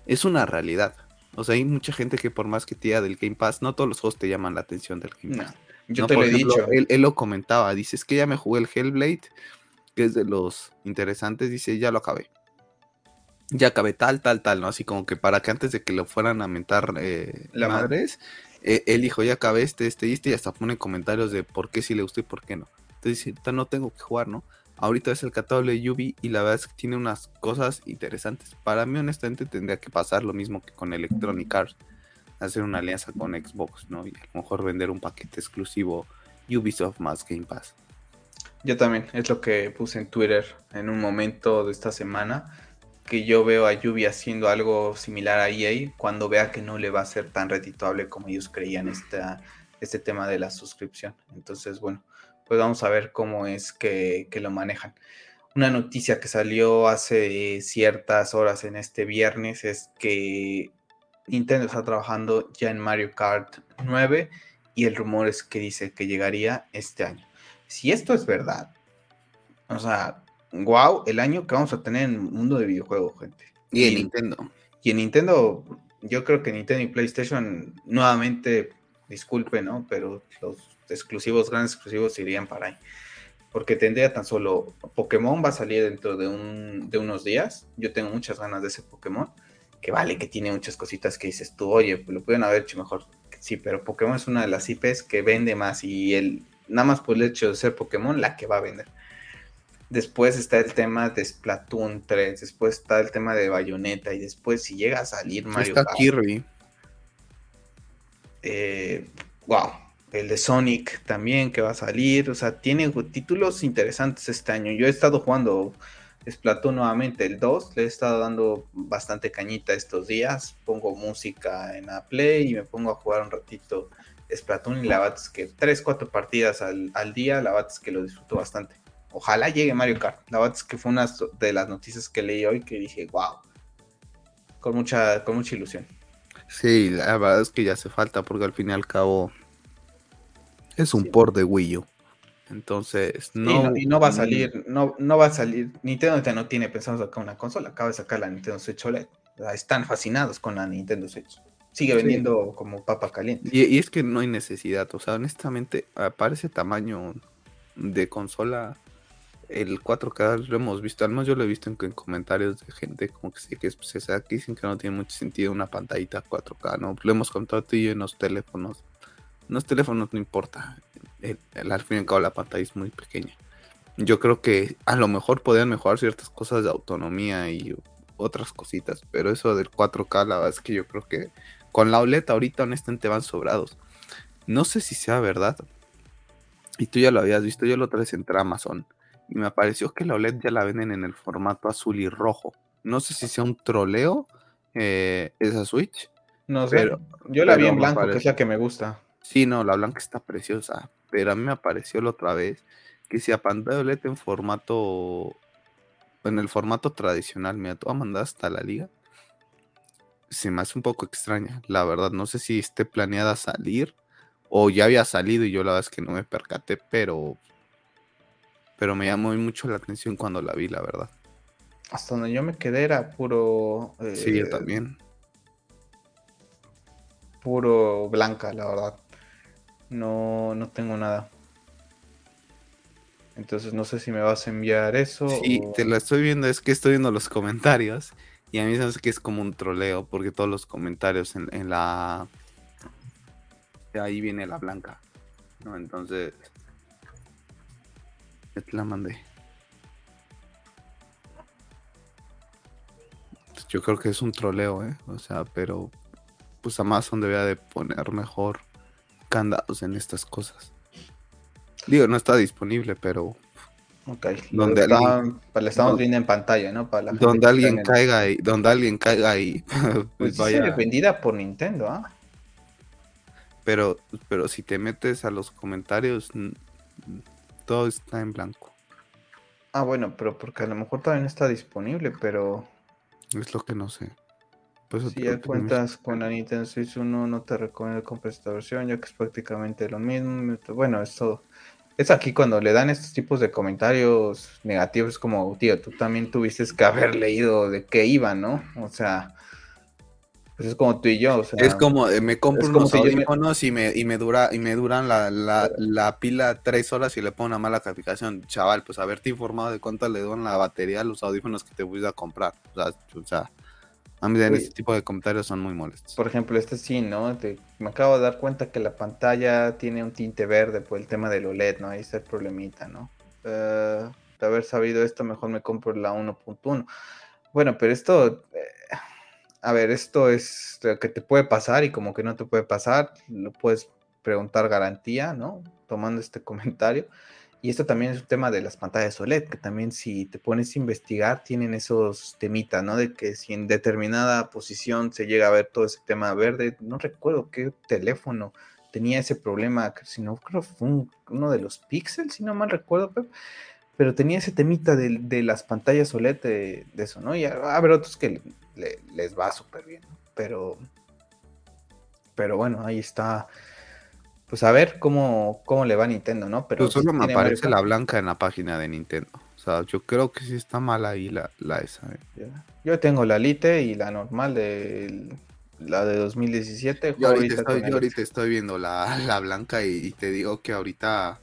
es una realidad. O sea, hay mucha gente que por más que tía del Game Pass, no todos los juegos te llaman la atención del Game Pass. yo te lo he dicho. Él, él, lo comentaba, dice, es que ya me jugué el Hellblade, que es de los interesantes, dice, ya lo acabé ya acabé tal, tal, tal, ¿no? Así como que para que antes de que lo fueran a mentar eh, la madres, eh, él dijo, ya acabé este, este y este, y hasta pone comentarios de por qué sí le gustó y por qué no. Entonces dice, no tengo que jugar, ¿no? Ahorita es el catálogo de Yubi y la verdad es que tiene unas cosas interesantes. Para mí, honestamente, tendría que pasar lo mismo que con Electronic Arts, hacer una alianza con Xbox, ¿no? Y a lo mejor vender un paquete exclusivo Ubisoft más Game Pass. Yo también, es lo que puse en Twitter en un momento de esta semana que yo veo a Yubi haciendo algo similar a EA cuando vea que no le va a ser tan redituable como ellos creían esta, este tema de la suscripción. Entonces, bueno, pues vamos a ver cómo es que, que lo manejan. Una noticia que salió hace ciertas horas en este viernes es que Nintendo está trabajando ya en Mario Kart 9 y el rumor es que dice que llegaría este año. Si esto es verdad, o sea, wow el año que vamos a tener en el mundo de videojuegos, gente. Y en Nintendo. Y en Nintendo, yo creo que Nintendo y PlayStation, nuevamente, disculpe, ¿no? Pero los exclusivos, grandes exclusivos irían para ahí. Porque tendría tan solo Pokémon va a salir dentro de, un, de unos días. Yo tengo muchas ganas de ese Pokémon. Que vale, que tiene muchas cositas que dices tú, oye, lo pueden haber hecho mejor. Sí, pero Pokémon es una de las IPs que vende más y el, nada más por el hecho de ser Pokémon, la que va a vender. Después está el tema de Splatoon 3, después está el tema de Bayonetta y después si llega a salir Mario Está Kirby. Eh, wow, el de Sonic también que va a salir, o sea, tiene títulos interesantes este año. Yo he estado jugando Splatoon nuevamente, el 2, le he estado dando bastante cañita estos días, pongo música en la Play y me pongo a jugar un ratito Splatoon y la verdad es que 3, 4 partidas al, al día, la verdad es que lo disfruto bastante ojalá llegue Mario Kart. La verdad es que fue una de las noticias que leí hoy que dije, wow, con mucha, con mucha ilusión. Sí, la verdad es que ya hace falta porque al fin y al cabo es un port de Wii U. Entonces, no, y no va a salir, no, no va a salir. Nintendo no tiene pensado sacar una consola, acaba de sacar la Nintendo Switch OLED. Están fascinados con la Nintendo Switch. Sigue vendiendo como papa caliente. Y, y, es que no hay necesidad, o sea, honestamente, para ese tamaño de consola, el 4K lo hemos visto, al menos yo lo he visto en, comentarios de gente como que sí que pues, que dicen que no tiene mucho sentido una pantallita 4K, ¿no? Lo hemos contado tú y yo en los teléfonos. En los teléfonos no importa, el, al fin y al cabo la pantalla es muy pequeña. Yo creo que a lo mejor podrían mejorar ciertas cosas de autonomía y otras cositas, pero eso del 4K la verdad es que yo creo que con la OLED ahorita honestamente van sobrados. No sé si sea verdad. Y tú ya lo habías visto, yo lo traes entre Amazon y me pareció que la OLED ya la venden en el formato azul y rojo. No sé si sea un troleo eh, esa Switch. No sé, pero, yo la vi en blanco, que es la que me gusta. Sí, no, la blanca está preciosa, pero a mí me apareció la otra vez que si a pantalla OLED en formato, en el formato tradicional, me tú a mandar hasta la liga, se me hace un poco extraña, la verdad, no sé si esté planeada salir o ya había salido y yo la verdad es que no me percaté, pero pero me llamó mucho la atención cuando la vi, la verdad. Hasta donde yo me quedé era puro. sí, yo eh, también. Puro blanca, la verdad. No, no tengo nada. Entonces no sé si me vas a enviar eso. Sí, te lo estoy viendo, es que estoy viendo los comentarios y a mí me hace que es como un troleo porque todos los comentarios en, en la... Ahí viene la blanca. ¿no? Entonces... Ya te la mandé. Yo creo que es un troleo, ¿eh? O sea, pero pues Amazon debería de poner mejor candados en estas cosas. Digo, no está disponible, pero. Ok. Donde alguien, estamos viendo en pantalla, ¿no? Para donde alguien caiga ahí, donde alguien caiga ahí. pues, pues vaya. vendida por Nintendo, ¿ah? Pero, pero si te metes a los comentarios, todo está en blanco. Ah, bueno, pero porque a lo mejor no está disponible, pero. Es lo que no sé. si ya cuentas con la Nintendo Switch 1, no te recomiendo comprar esta versión, ya que es prácticamente lo mismo. Bueno, es todo. Es aquí cuando le dan estos tipos de comentarios negativos, como, tío, tú también tuviste que haber leído de qué iba, ¿no? O sea, pues es como tú y yo. O sea, es como, eh, me compro unos audífonos y, me, y, me dura, y me duran la, la, la, pila tres horas y le pongo una mala calificación. Chaval, pues haberte informado de cuánto le duran la batería a los audífonos que te voy a comprar. O sea, o sea a mí este tipo de comentarios son muy molestos. Por ejemplo, este sí, ¿no? me acabo de dar cuenta que la pantalla tiene un tinte verde por el tema del OLED, ¿no? Ahí está el problemita, ¿no? Eh, de haber sabido esto, mejor me compro la 1.1. Bueno, pero esto, eh, a ver, esto es lo que te puede pasar y como que no te puede pasar, lo puedes preguntar garantía, ¿no? Tomando este comentario. Y esto también es un tema de las pantallas OLED, que también si te pones a investigar, tienen esos temitas, ¿no? De que si en determinada posición se llega a ver todo ese tema verde, no recuerdo qué teléfono tenía ese problema, si no creo que fue uno de los Pixels, si no mal recuerdo, pero tenía ese temita de, las pantallas OLED de, eso, ¿no? Y a, haber otros que les va súper bien, ¿no? Pero, pero bueno, ahí está pues a ver cómo, cómo le va a Nintendo, ¿no? Pero pues solo me aparece la blanca en la página de Nintendo. O sea, yo creo que sí está mal ahí la, la esa. ¿eh? Yo tengo la Lite y la normal de la de 2017. Yo ahorita, estoy, viendo la, blanca y, te digo que ahorita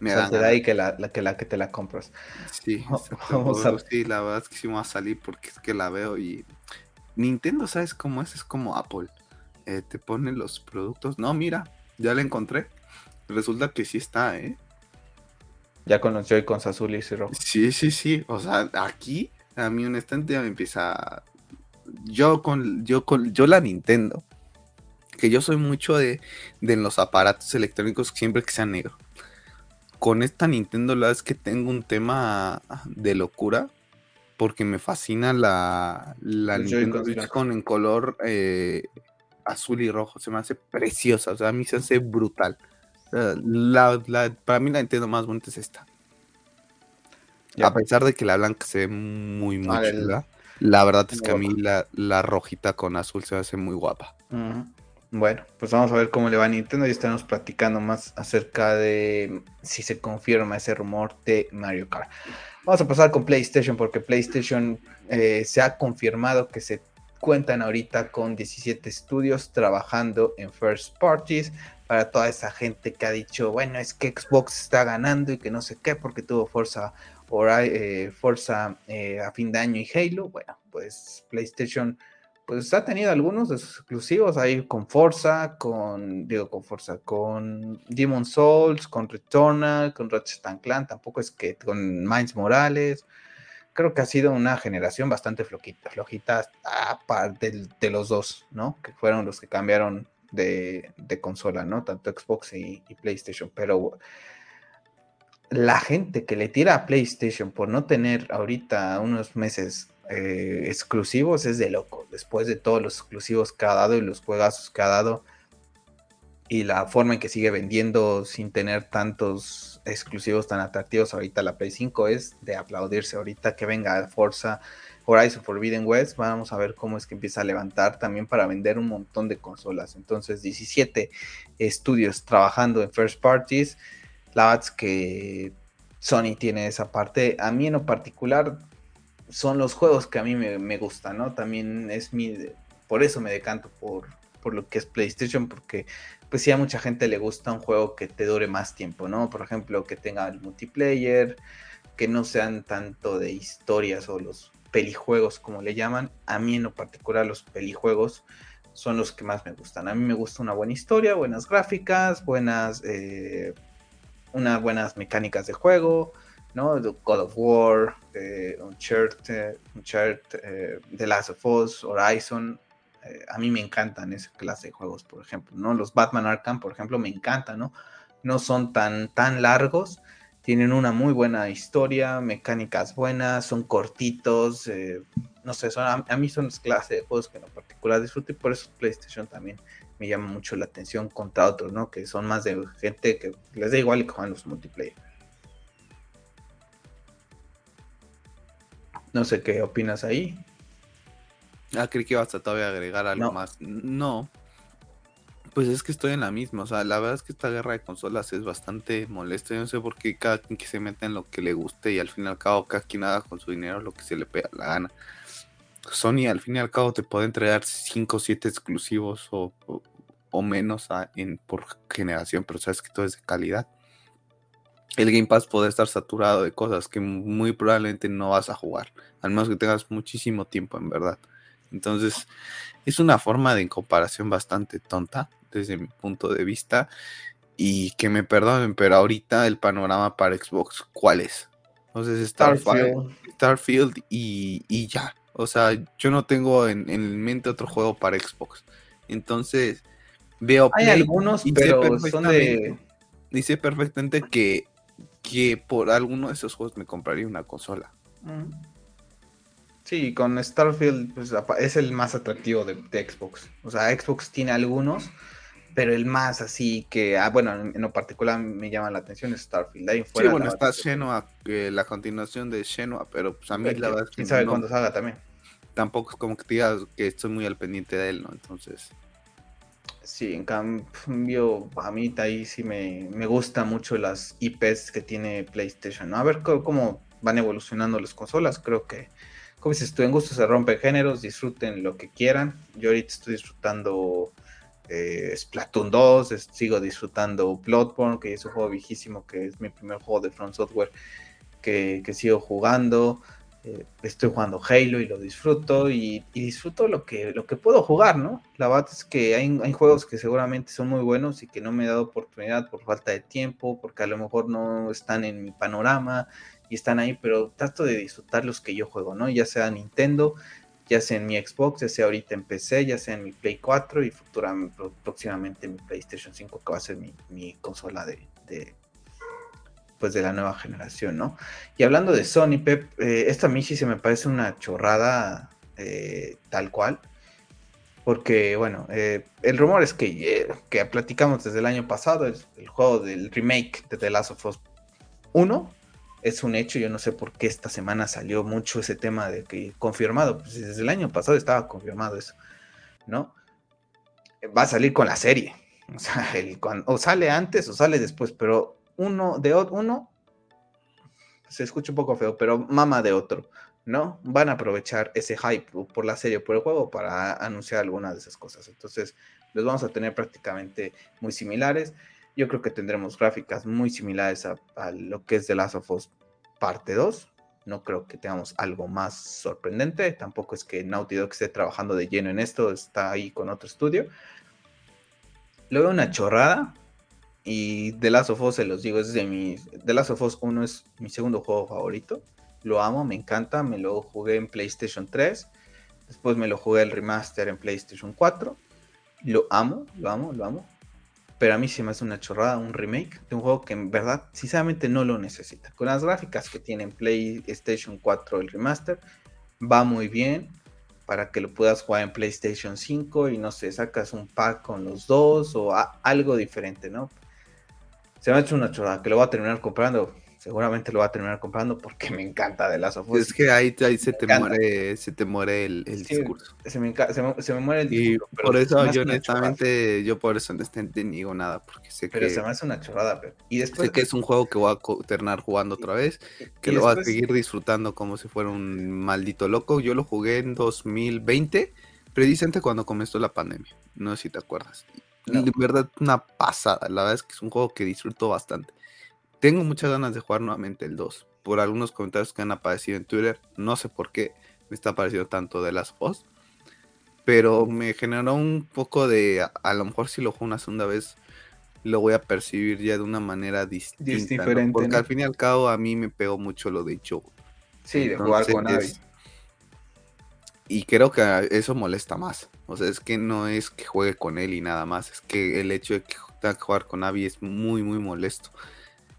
me da ahí que la, que la que te la compras. Sí, vamos a... sí, la verdad es que sí me va a salir porque es que la veo y Nintendo, ¿sabes cómo es? Es como Apple. Eh, te pone los productos. No, mira, ya la encontré. Resulta que sí está, ¿eh? Ya con los con azul y rojo. Sí, sí, sí. O sea, aquí a mí honestamente ya me empieza. Yo con, yo con, yo la Nintendo. Que yo soy mucho de, de los aparatos electrónicos siempre que sean negro. Con esta Nintendo la verdad es que tengo un tema de locura. Porque me fascina la, la Nintendo Switch con en color eh, azul y rojo. Se me hace preciosa. O sea, a mí se hace brutal. La, para mí la entiendo más bonita es esta. A pesar de que la blanca se ve muy, muy chula. La verdad es que a mí la, la, rojita con azul se hace muy guapa. Bueno, pues vamos a ver cómo le va a Nintendo y estamos platicando más acerca de si se confirma ese rumor de Mario Kart. Vamos a pasar con PlayStation porque PlayStation eh, se ha confirmado que se cuentan ahorita con 17 estudios trabajando en first parties para toda esa gente que ha dicho, bueno, es que Xbox está ganando y que no sé qué porque tuvo Forza, eh, Forza eh, a fin de año y Halo. Bueno, pues PlayStation pues ha tenido algunos exclusivos ahí con Forza, con, digo, con Forza, con Demon Souls, con Returnal, con Ratchet Clank, tampoco es que con Minds Morales, creo que ha sido una generación bastante flojita, flojita aparte de, los dos, ¿no? Que fueron los que cambiaron de, consola, ¿no? Tanto Xbox y, PlayStation. Pero la gente que le tira a PlayStation por no tener ahorita unos meses eh, exclusivos es de loco. Después de todos los exclusivos que ha dado y los juegazos que ha dado y la forma en que sigue vendiendo sin tener tantos exclusivos tan atractivos ahorita la Play 5 es de aplaudirse ahorita que venga Forza Horizon Forbidden West, vamos a ver cómo es que empieza a levantar también para vender un montón de consolas. Entonces, 17 estudios trabajando en first parties. La verdad es que Sony tiene esa parte. A mí en lo particular son los juegos que a mí me, me gustan, ¿no? También es mi... Por eso me decanto por, por lo que es PlayStation, porque pues sí a mucha gente le gusta un juego que te dure más tiempo, ¿no? Por ejemplo, que tenga el multiplayer, que no sean tanto de historias o los pelijuegos como le llaman. A mí en lo particular los pelijuegos son los que más me gustan. A mí me gusta una buena historia, buenas gráficas, buenas, eh, unas buenas mecánicas de juego, ¿no? God of War, eh, Uncharted, Uncharted eh, The Last of Us, Horizon. Eh, a mí me encantan esa clase de juegos, por ejemplo, ¿no? Los Batman Arkham, por ejemplo, me encantan, ¿no? No son tan, tan largos, tienen una muy buena historia, mecánicas buenas, son cortitos, eh, no sé, son, a, mí son las clases de juegos que en particular disfruto y por eso PlayStation también me llama mucho la atención contra otros, ¿no? Que son más de gente que les da igual que juegan los multiplayer. No sé qué opinas ahí. Ah, creí que ibas a todavía agregar algo más. No, pues es que estoy en la misma, o sea, la verdad es que esta guerra de consolas es bastante molesta, yo no sé por qué cada quien que se mete en lo que le guste y al fin y al cabo cada quien haga con su dinero lo que se le pega la gana. Sony al fin y al cabo te puede entregar 5 o 7 exclusivos o, menos en, por generación, pero sabes que todo es de calidad. El Game Pass puede estar saturado de cosas que muy probablemente no vas a jugar, al menos que tengas muchísimo tiempo en verdad. Entonces, es una forma de comparación bastante tonta desde mi punto de vista. Y que me perdonen, pero ahorita el panorama para Xbox, ¿cuál es? Entonces, Starfield, Starfield y, ya. O sea, yo no tengo en, mente otro juego para Xbox. Entonces, veo. Hay algunos, pero son de. Dice perfectamente que, que por alguno de esos juegos me compraría una consola. Sí, con Starfield pues, es el más atractivo de, Xbox. O sea, Xbox tiene algunos, pero el más así que, ah, bueno, en, lo particular me llama la atención es Starfield. Ahí sí, bueno, está Xenoa, la continuación de Xenoa, pero pues a mí la verdad es que. ¿Quién sabe cuándo salga también? Tampoco es como que te digas que estoy muy al pendiente de él, ¿no? Entonces. Sí, en cambio, a mí ahí sí me, me gusta mucho las IPs que tiene PlayStation. A ver cómo van evolucionando las consolas. Creo que como dices tú, en gusto se rompen géneros, disfruten lo que quieran. Yo ahorita estoy disfrutando eh, Splatoon 2, sigo disfrutando Bloodborne, que es un juego viejísimo, que es mi primer juego de Front Software que, sigo jugando. Eh, estoy jugando Halo y lo disfruto y, disfruto lo que, lo que puedo jugar, ¿no? La verdad es que hay, hay, juegos que seguramente son muy buenos y que no me he dado oportunidad por falta de tiempo, porque a lo mejor no están en mi panorama y están ahí, pero trato de disfrutar los que yo juego, ¿no? Ya sea Nintendo, ya sea en mi Xbox, ya sea ahorita en PC, ya sea en mi Play 4 y futuramente, próximamente mi PlayStation 5, que va a ser mi, consola de, pues de la nueva generación, ¿no? Y hablando de Sony, Pep, eh, esta sí se me parece una chorrada eh, tal cual. Porque, bueno, eh, el rumor es que, que platicamos desde el año pasado, el juego del remake de The Last of Us 1 es un hecho. Yo no sé por qué esta semana salió mucho ese tema de que confirmado, pues desde el año pasado estaba confirmado eso, ¿no? Va a salir con la serie. O sale antes o sale después, pero uno de uno se escucha un poco feo, pero mama de otro, ¿no? Van a aprovechar ese hype por la serie o por el juego para anunciar algunas de esas cosas. Entonces, los vamos a tener prácticamente muy similares. Yo creo que tendremos gráficas muy similares a, lo que es The Last of Us parte 2. No creo que tengamos algo más sorprendente. Tampoco es que Naughty Dog esté trabajando de lleno en esto. Está ahí con otro estudio. Veo una chorrada. Y The Last of Us, se los digo, es de mi. The Last of Us 1 es mi segundo juego favorito. Lo amo, me encanta. Me lo jugué en PlayStation 3. Después me lo jugué el remaster en PlayStation 4. Lo amo, lo amo, lo amo pero a mí se me hace una chorrada un remake de un juego que en verdad, sinceramente, no lo necesita. Con las gráficas que tiene en PlayStation 4 el remaster, va muy bien para que lo puedas jugar en PlayStation 5 y no sé, sacas un pack con los dos o algo diferente, ¿no? Se me ha hecho una chorrada que lo voy a terminar comprando seguramente lo va a terminar comprando porque me encanta de Last of Es que ahí, se, te muere, se te muere el, discurso. Se me, se, me, muere el discurso. Y por eso yo honestamente, yo por eso no digo nada, porque sé pero se me hace una chorrada, pero. Y después, sé que es un juego que voy a terminar jugando otra vez, que lo voy a seguir disfrutando como si fuera un maldito loco. Yo lo jugué en 2020 precisamente cuando comenzó la pandemia, no sé si te acuerdas. De verdad, una pasada. La verdad es que es un juego que disfruto bastante. Tengo muchas ganas de jugar nuevamente el 2. Por algunos comentarios que han aparecido en Twitter. No sé por qué me está apareciendo tanto de las voz. Pero me generó un poco de. A, lo mejor si lo juego una segunda vez. Lo voy a percibir ya de una manera distinta. Porque al fin y al cabo a mí me pegó mucho lo de Joe. Sí, de jugar con Abby. Y creo que eso molesta más. O sea, es que no es que juegue con él y nada más. Es que el hecho de que jugar con Abby es muy, muy molesto.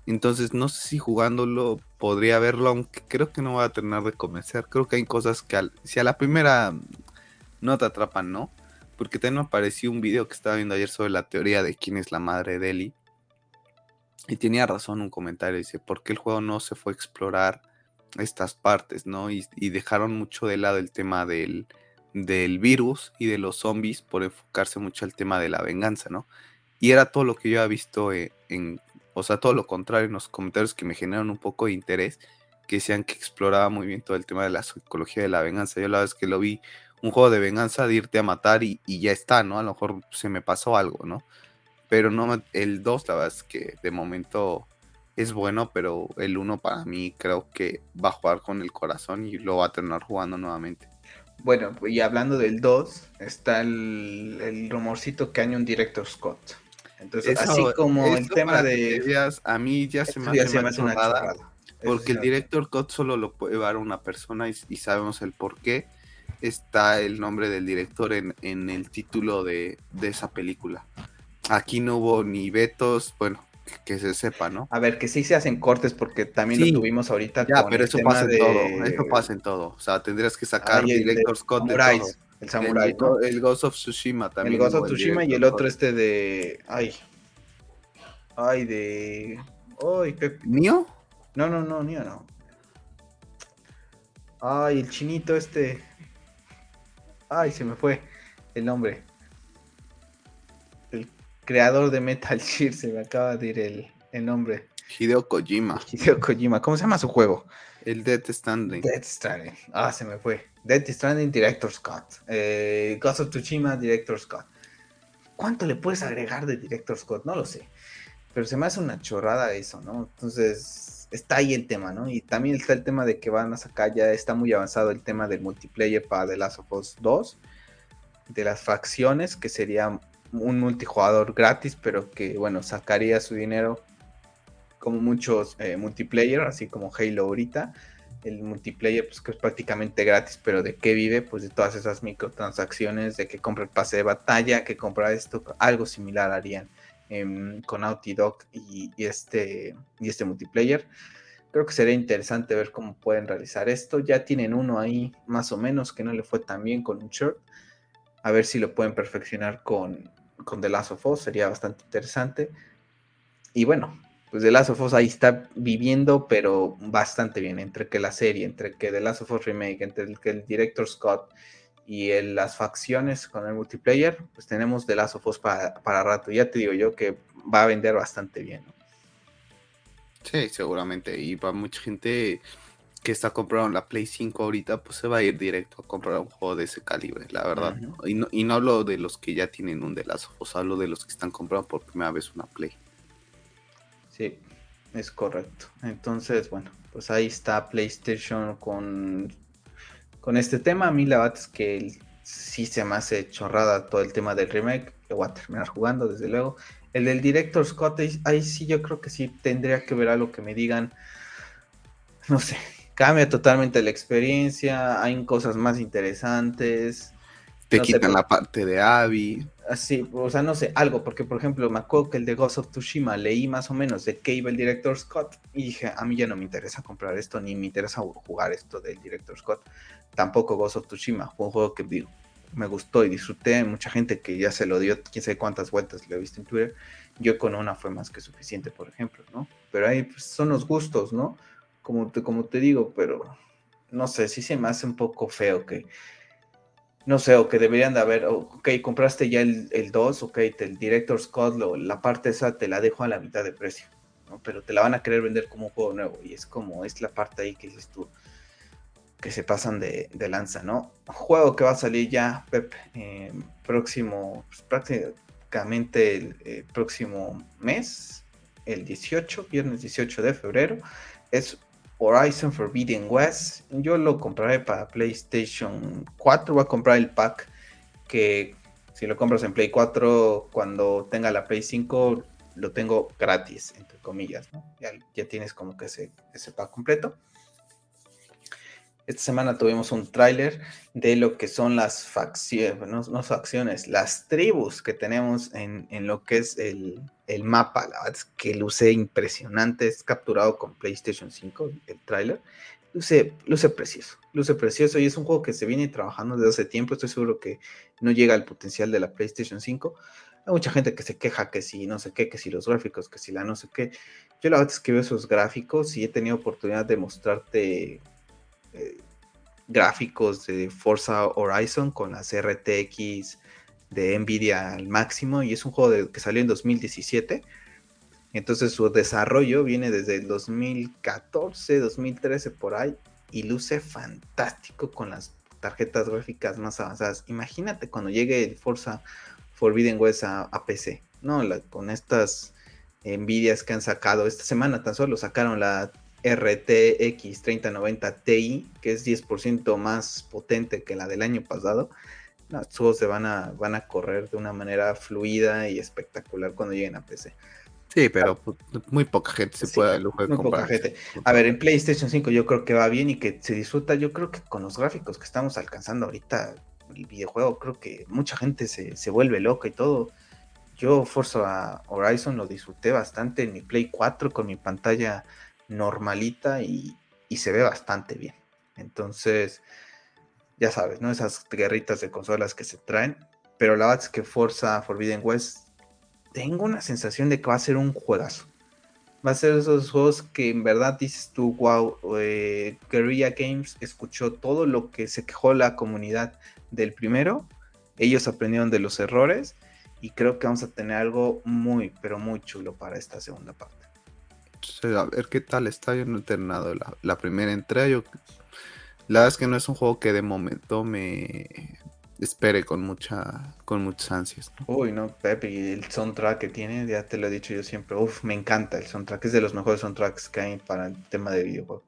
Entonces, no sé si jugándolo podría verlo, aunque creo que no va a terminar de convencer. Creo que hay cosas que si a la primera no te atrapan, ¿no? Porque también me apareció un video que estaba viendo ayer sobre la teoría de quién es la madre de Ellie. Y tenía razón un comentario, dice, ¿por qué el juego no se fue a explorar estas partes, ¿no? Y, dejaron mucho de lado el tema del, del, virus y de los zombies por enfocarse mucho al tema de la venganza, ¿no? Y era todo lo que yo había visto eh, en, o sea, todo lo contrario en los comentarios que me generaron un poco de interés, que decían que exploraba muy bien todo el tema de la psicología de la venganza. Yo la vez que lo vi, un juego de venganza de irte a matar y, y ya está, ¿no? A lo mejor se me pasó algo, ¿no? Pero no, el 2, la verdad es que de momento es bueno, pero el 1 para mí creo que va a jugar con el corazón y lo va a terminar jugando nuevamente. Bueno, y hablando del 2, está el, rumorcito que hay un director Scott. Entonces, así como el tema de. a mí ya se me hace, una chorrada, Porque el director Scott solo lo puede llevar una persona y, sabemos el por qué. Está el nombre del director en, en el título de, de esa película. Aquí no hubo ni vetos, bueno, que se sepa, ¿no? A ver, que sí se hacen cortes porque también lo tuvimos ahorita. Ya, pero eso pasa en todo. Eso pasa en todo. O sea, tendrías que sacar el director Scott de todo. El Samurai, el, Ghost of Tsushima también. El Ghost of Tsushima y el otro este de. Ay. Ay, de. Ay, qué. ¿Nio? No, no, no, Nio no. Ay, el chinito este. Ay, se me fue el nombre creador de Metal Gear, se me acaba de ir el, nombre. Hideo Kojima. Hideo Kojima, ¿cómo se llama su juego? El Death Stranding. Death Stranding. Ah, se me fue. Death Stranding Director Scott. Eh, Ghost of Tsushima Director Scott. ¿Cuánto le puedes agregar de Director Scott? No lo sé. Pero se me hace una chorrada eso, ¿no? Entonces, está ahí el tema, ¿no? Y también está el tema de que van a sacar, ya está muy avanzado el tema del multiplayer para The Last of Us 2. De las facciones, que sería un multijugador gratis, pero que bueno, sacaría su dinero como muchos eh, multiplayer, así como Halo ahorita. El multiplayer, pues que es prácticamente gratis, pero ¿de qué vive? Pues de todas esas microtransacciones, de que compra el pase de batalla, que compra esto, algo similar harían em, con Naughty Dog y, este, y este multiplayer. Creo que sería interesante ver cómo pueden realizar esto. Ya tienen uno ahí, más o menos, que no le fue tan bien con un shirt. A ver si lo pueden perfeccionar con, con The Last of Us, sería bastante interesante. Y bueno, pues The Last of Us ahí está viviendo, pero bastante bien, entre que la serie, entre que The Last of Us Remake, entre que el director Scott y las facciones con el multiplayer, pues tenemos The Last of Us para, para rato. Ya te digo yo que va a vender bastante bien. Sí, seguramente. Y para mucha gente que está comprando la Play 5 ahorita, pues se va a ir directo a comprar un juego de ese calibre, la verdad. y, no, y, no, hablo de los que ya tienen un de las o hablo de los que están comprando por primera vez una Play. Sí, es correcto. Entonces, bueno, pues ahí está PlayStation con, con este tema. A mí la verdad es que sí se me hace chorrada todo el tema del remake. Lo voy a terminar jugando, desde luego. El del Director Scott, ahí sí yo creo que sí tendría que ver algo que me digan. No sé, cambia totalmente la experiencia, hay cosas más interesantes. Te quitan la parte de Abby. Así, o sea, no sé, algo, porque por ejemplo, me acuerdo que el de Ghost of Tsushima leí más o menos de qué iba el director Scott y dije, a mí ya no me interesa comprar esto, ni me interesa jugar esto del director Scott. Tampoco Ghost of Tsushima, fue un juego que digo, me gustó y disfruté. Mucha gente que ya se lo dio, quién sabe cuántas vueltas le he visto en Twitter. Yo con una fue más que suficiente, por ejemplo, ¿no? Pero ahí pues, son los gustos, ¿no? Como te, como te digo, pero no sé, sí se me hace un poco feo que, no sé, o que deberían de haber, ok, compraste ya el, el 2, ok, el Director Scott, la parte esa te la dejo a la mitad de precio, ¿no? pero te la van a querer vender como un juego nuevo y es como, es la parte ahí que dices tú, que se pasan de, lanza, ¿no? Juego que va a salir ya, Pep, eh, próximo, pues, prácticamente el, próximo mes, el 18, viernes 18 de febrero, es Horizon Forbidden West. Yo lo compraré para PlayStation 4, voy a comprar el pack que si lo compras en Play 4, cuando tenga la Play 5, lo tengo gratis, entre comillas, ¿no? Ya, tienes como que ese, ese pack completo. Esta semana tuvimos un tráiler de lo que son las facciones, no, facciones, las tribus que tenemos en, lo que es el, mapa. La verdad es que luce impresionante, es capturado con PlayStation 5, el tráiler. Luce, luce precioso, luce precioso y es un juego que se viene trabajando desde hace tiempo. Estoy seguro que no llega al potencial de la PlayStation 5. Hay mucha gente que se queja que si no sé qué, que si los gráficos, que si la no sé qué. Yo la verdad es que veo esos gráficos y he tenido oportunidad de mostrarte eh, gráficos de Forza Horizon con las RTX de Nvidia al máximo y es un juego que salió en 2017. Entonces su desarrollo viene desde el 2014, 2013 por ahí y luce fantástico con las tarjetas gráficas más avanzadas. Imagínate cuando llegue el Forza Forbidden West a, PC, ¿no? con estas Nvidias que han sacado esta semana tan solo sacaron la RTX 3090 Ti, que es 10% más potente que la del año pasado, los juegos se van a, van a correr de una manera fluida y espectacular cuando lleguen a PC. Sí, pero muy poca gente se puede comprar. Poca gente. A ver, en PlayStation 5 yo creo que va bien y que se disfruta. Yo creo que con los gráficos que estamos alcanzando ahorita, el videojuego, creo que mucha gente se, se vuelve loca y todo. Yo Forza Horizon lo disfruté bastante en mi Play 4 con mi pantalla normalita y, se ve bastante bien. Entonces, ya sabes, ¿no? Esas guerritas de consolas que se traen. Pero la verdad que Forza Forbidden West, tengo una sensación de que va a ser un juegazo. Va a ser esos juegos que en verdad dices tú, wow, eh, Guerrilla Games escuchó todo lo que se quejó la comunidad del primero. Ellos aprendieron de los errores y creo que vamos a tener algo muy, pero muy chulo para esta segunda parte a ver qué tal está. No he terminado la, primera entrega. Yo, la verdad es que no es un juego que de momento me espere con mucha con muchas ansias. Uy, no, Pepe, y el soundtrack que tiene, ya te lo he dicho yo siempre. Uf, me encanta el soundtrack. Es de los mejores soundtracks que hay para el tema de videojuego.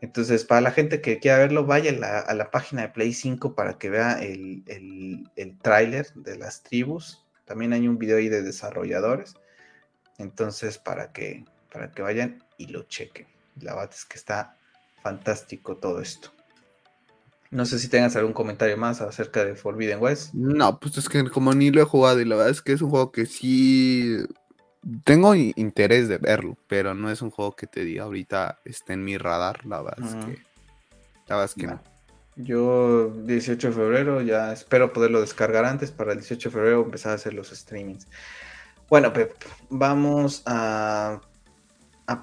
Entonces, para la gente que quiera verlo, vaya a la, página de Play 5 para que vea el, el, el tráiler de las tribus. También hay un video ahí de desarrolladores. Entonces, para que, para que vayan y lo chequen. La verdad es que está fantástico todo esto. No sé si tengas algún comentario más acerca de Forbidden West. No, pues es que como ni lo he jugado y la verdad es que es un juego que sí tengo interés de verlo, pero no es un juego que te diga ahorita está en mi radar. La verdad es que, la verdad es que no. Yo 18 de febrero ya espero poderlo descargar antes para el 18 de febrero empezar a hacer los streamings. Bueno, Pep, vamos a,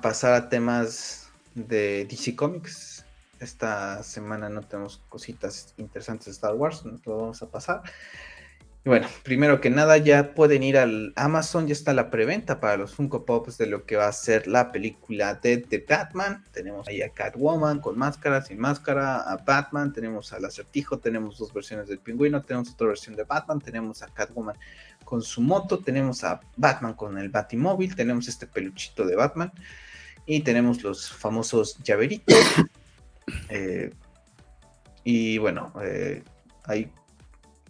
pasar a temas de DC Comics. Esta semana no tenemos cositas interesantes de Star Wars, no lo vamos a pasar. Y bueno, primero que nada, ya pueden ir al Amazon, ya está la preventa para los Funko Pops de lo que va a ser la película de The Batman. Tenemos ahí a Catwoman con máscara, sin máscara, a Batman, tenemos al acertijo, tenemos dos versiones del pingüino, tenemos otra versión de Batman, tenemos a Catwoman con su moto, tenemos a Batman con el Batimóvil, tenemos este peluchito de Batman y tenemos los famosos llaveritos. Eh, y bueno, eh, ahí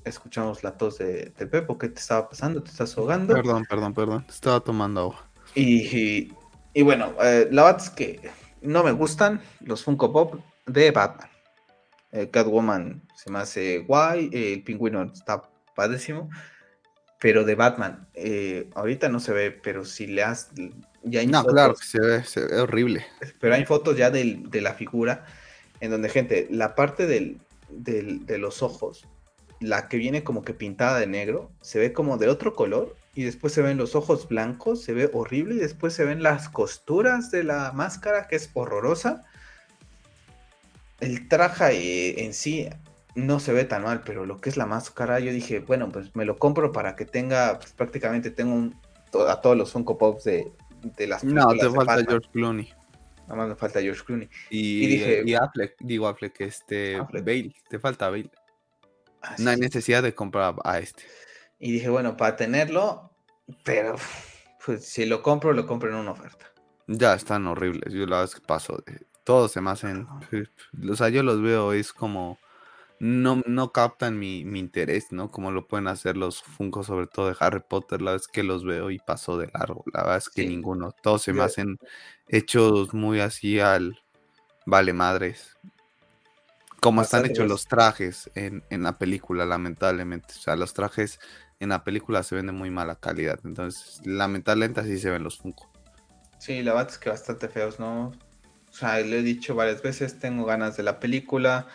escuchamos la tos de, de Pepo. ¿Qué te estaba pasando? ¿Te estás ahogando? Perdón, perdón, perdón. Estaba tomando agua. Y, y, bueno, eh, la verdad es que no me gustan los Funko Pop de Batman. Catwoman se me hace guay, el pingüino está padrísimo. Pero de Batman, eh, ahorita no se ve, pero si le has. Ya hay no, claro que se ve, se ve horrible. Pero hay fotos ya de la figura, en donde, gente, la parte del, de los ojos, la que viene como que pintada de negro, se ve como de otro color, y después se ven los ojos blancos, se ve horrible, y después se ven las costuras de la máscara, que es horrorosa. El traje en sí no se ve tan mal, pero lo que es la máscara, yo dije, bueno, pues me lo compro para que tenga, pues prácticamente tengo a todos los Funko Pops de, de las No, te falta George Clooney. Nada más me falta George Clooney. Y, dije, y Affleck, digo Affleck, este, Bale, te falta Bale. Ah, no hay necesidad de comprar a este. Y dije, bueno, para tenerlo, pero pues, si lo compro, lo compro en una oferta. Ya están horribles. Yo la vez que paso de. Todos se me hacen. O sea, yo los veo, es como. No, no captan mi, interés, ¿no? Como lo pueden hacer los Funko, sobre todo de Harry Potter. La vez que los veo y paso de largo. La verdad es que ninguno. Todos se me hacen hechos muy así al. Vale madres. Como están hechos los trajes en, en la película, lamentablemente. O sea, los trajes en la película se ven de muy mala calidad. Entonces, lamentablemente así se ven los Funko. Sí, la verdad es que bastante feos, ¿no? O sea, le he dicho varias veces, tengo ganas de la película.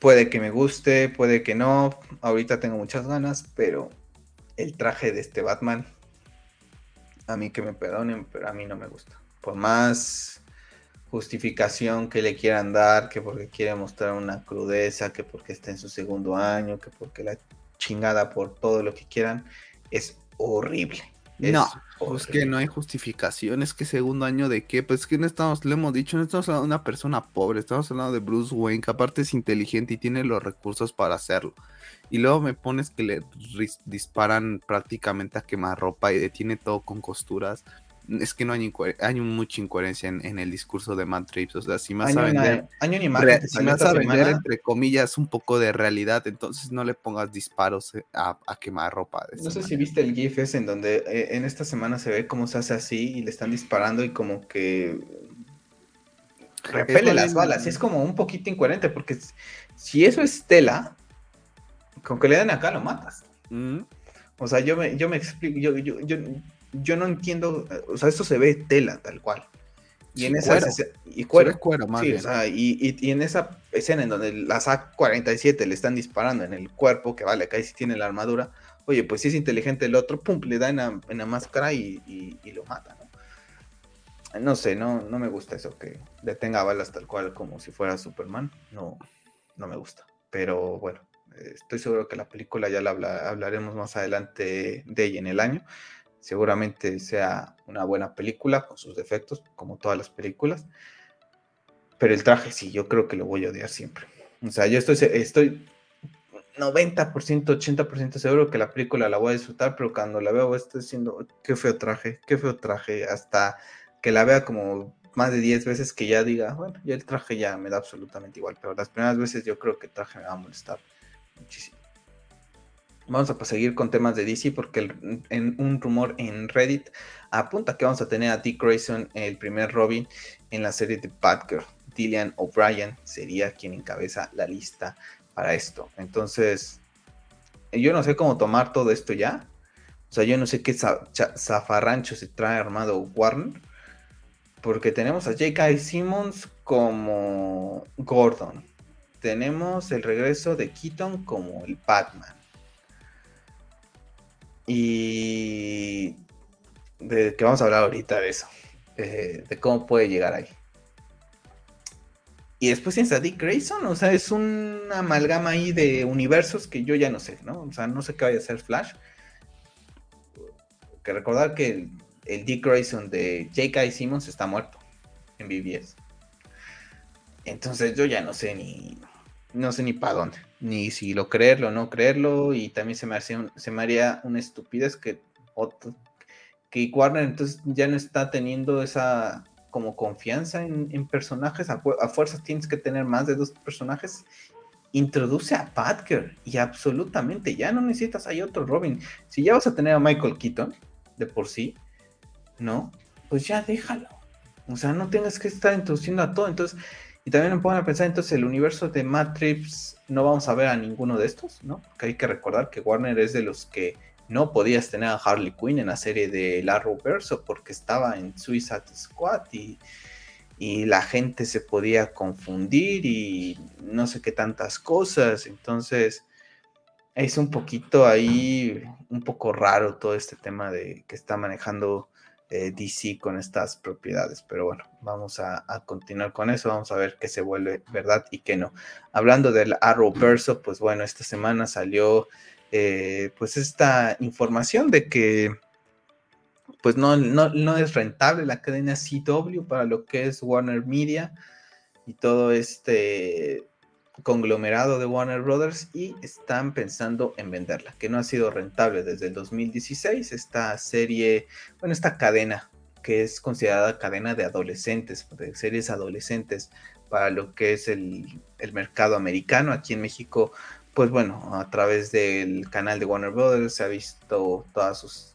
Puede que me guste, puede que no. Ahorita tengo muchas ganas, pero el traje de este Batman, a mí que me perdonen, pero a mí no me gusta. Por más justificación que le quieran dar, que porque quiere mostrar una crudeza, que porque está en su segundo año, que porque la chingada por todo lo que quieran, es horrible. No, pues que no hay justificación, es que segundo año de qué, pues que no estamos, le hemos dicho, no estamos hablando de una persona pobre, estamos hablando de Bruce Wayne, que aparte es inteligente y tiene los recursos para hacerlo. Y luego me pones que le disparan prácticamente a quemar ropa y detiene todo con costuras es que no hay, hay mucha incoherencia en, el discurso de Matt Trips. O sea, si más a vender, si más a vender entre comillas, un poco de realidad, entonces no le pongas disparos eh, a, quemar ropa. no sé si viste el GIF ese en donde eh, en esta semana se ve cómo se hace así y le están disparando y como que repele las balas. Es como un poquito incoherente porque si eso es tela, con que le den acá lo matas. Mm. O sea, yo me, yo me explico, yo, yo, yo yo no entiendo, o sea, esto se ve tela tal cual. Y en esa y cuero, sí, o sea, y, y, en esa escena en donde las A47 le están disparando en el cuerpo, que vale, acá sí tiene la armadura, oye, pues si es inteligente el otro, pum, le da en la, máscara y, y, lo mata, ¿no? No sé, no, no me gusta eso que detenga balas tal cual como si fuera Superman, no, no me gusta. Pero bueno, estoy seguro que la película ya la hablaremos más adelante de ella en el año seguramente sea una buena película con sus defectos, como todas las películas. Pero el traje sí, yo creo que lo voy a odiar siempre. O sea, yo estoy, estoy 90%, 80% seguro que la película la voy a disfrutar, pero cuando la veo estoy diciendo, qué feo traje, qué feo traje, hasta que la vea como más de 10 veces que ya diga, bueno, ya el traje ya me da absolutamente igual, pero las primeras veces yo creo que el traje me va a molestar muchísimo. Vamos a seguir con temas de DC porque en un rumor en Reddit apunta que vamos a tener a Dick Grayson, el primer Robin, en la serie de Batgirl. Dillian O'Brien sería quien encabeza la lista para esto. Entonces, yo no sé cómo tomar todo esto ya. O sea, yo no sé qué zafarrancho se trae armado Warner. Porque tenemos a J.K. Simmons como Gordon. Tenemos el regreso de Keaton como el Batman y de que vamos a hablar ahorita de eso, de cómo puede llegar ahí. Y después tienes a Dick Grayson, o sea, es una amalgama ahí de universos que yo ya no sé, ¿no? O sea, no sé qué vaya a hacer Flash. Que recordar que el, Dick Grayson de J.K. Simmons está muerto en BBS. Entonces yo ya no sé ni, no sé ni para dónde ni si lo creerlo o no creerlo, y también se me, hacía se me haría una estupidez que, que Warner entonces ya no está teniendo esa como confianza en, personajes, a, fuerzas tienes que tener más de dos personajes, introduce a Patker y absolutamente ya no necesitas hay otro Robin, si ya vas a tener a Michael Keaton de por sí, ¿no? Pues ya déjalo, o sea, no tengas que estar introduciendo a todo, entonces y también me pongo a pensar, entonces, el universo de Matrix no vamos a ver a ninguno de estos, ¿no? Porque hay que recordar que Warner es de los que no podías tener a Harley Quinn en la serie de La Verso porque estaba en Suicide Squad y, y la gente se podía confundir y no sé qué tantas cosas. Entonces, es un poquito ahí, un poco raro todo este tema de que está manejando eh, DC con estas propiedades. Pero bueno, vamos a, continuar con eso, vamos a ver qué se vuelve verdad y qué no. Hablando del Arrowverso, pues bueno, esta semana salió eh, pues esta información de que pues no, no, no es rentable la cadena CW para lo que es Warner Media y todo este conglomerado de Warner Brothers y están pensando en venderla, que no ha sido rentable desde el 2016. Esta serie, bueno, esta cadena que es considerada cadena de adolescentes, de series adolescentes para lo que es el, el mercado americano. Aquí en México, pues bueno, a través del canal de Warner Brothers se ha visto todas sus,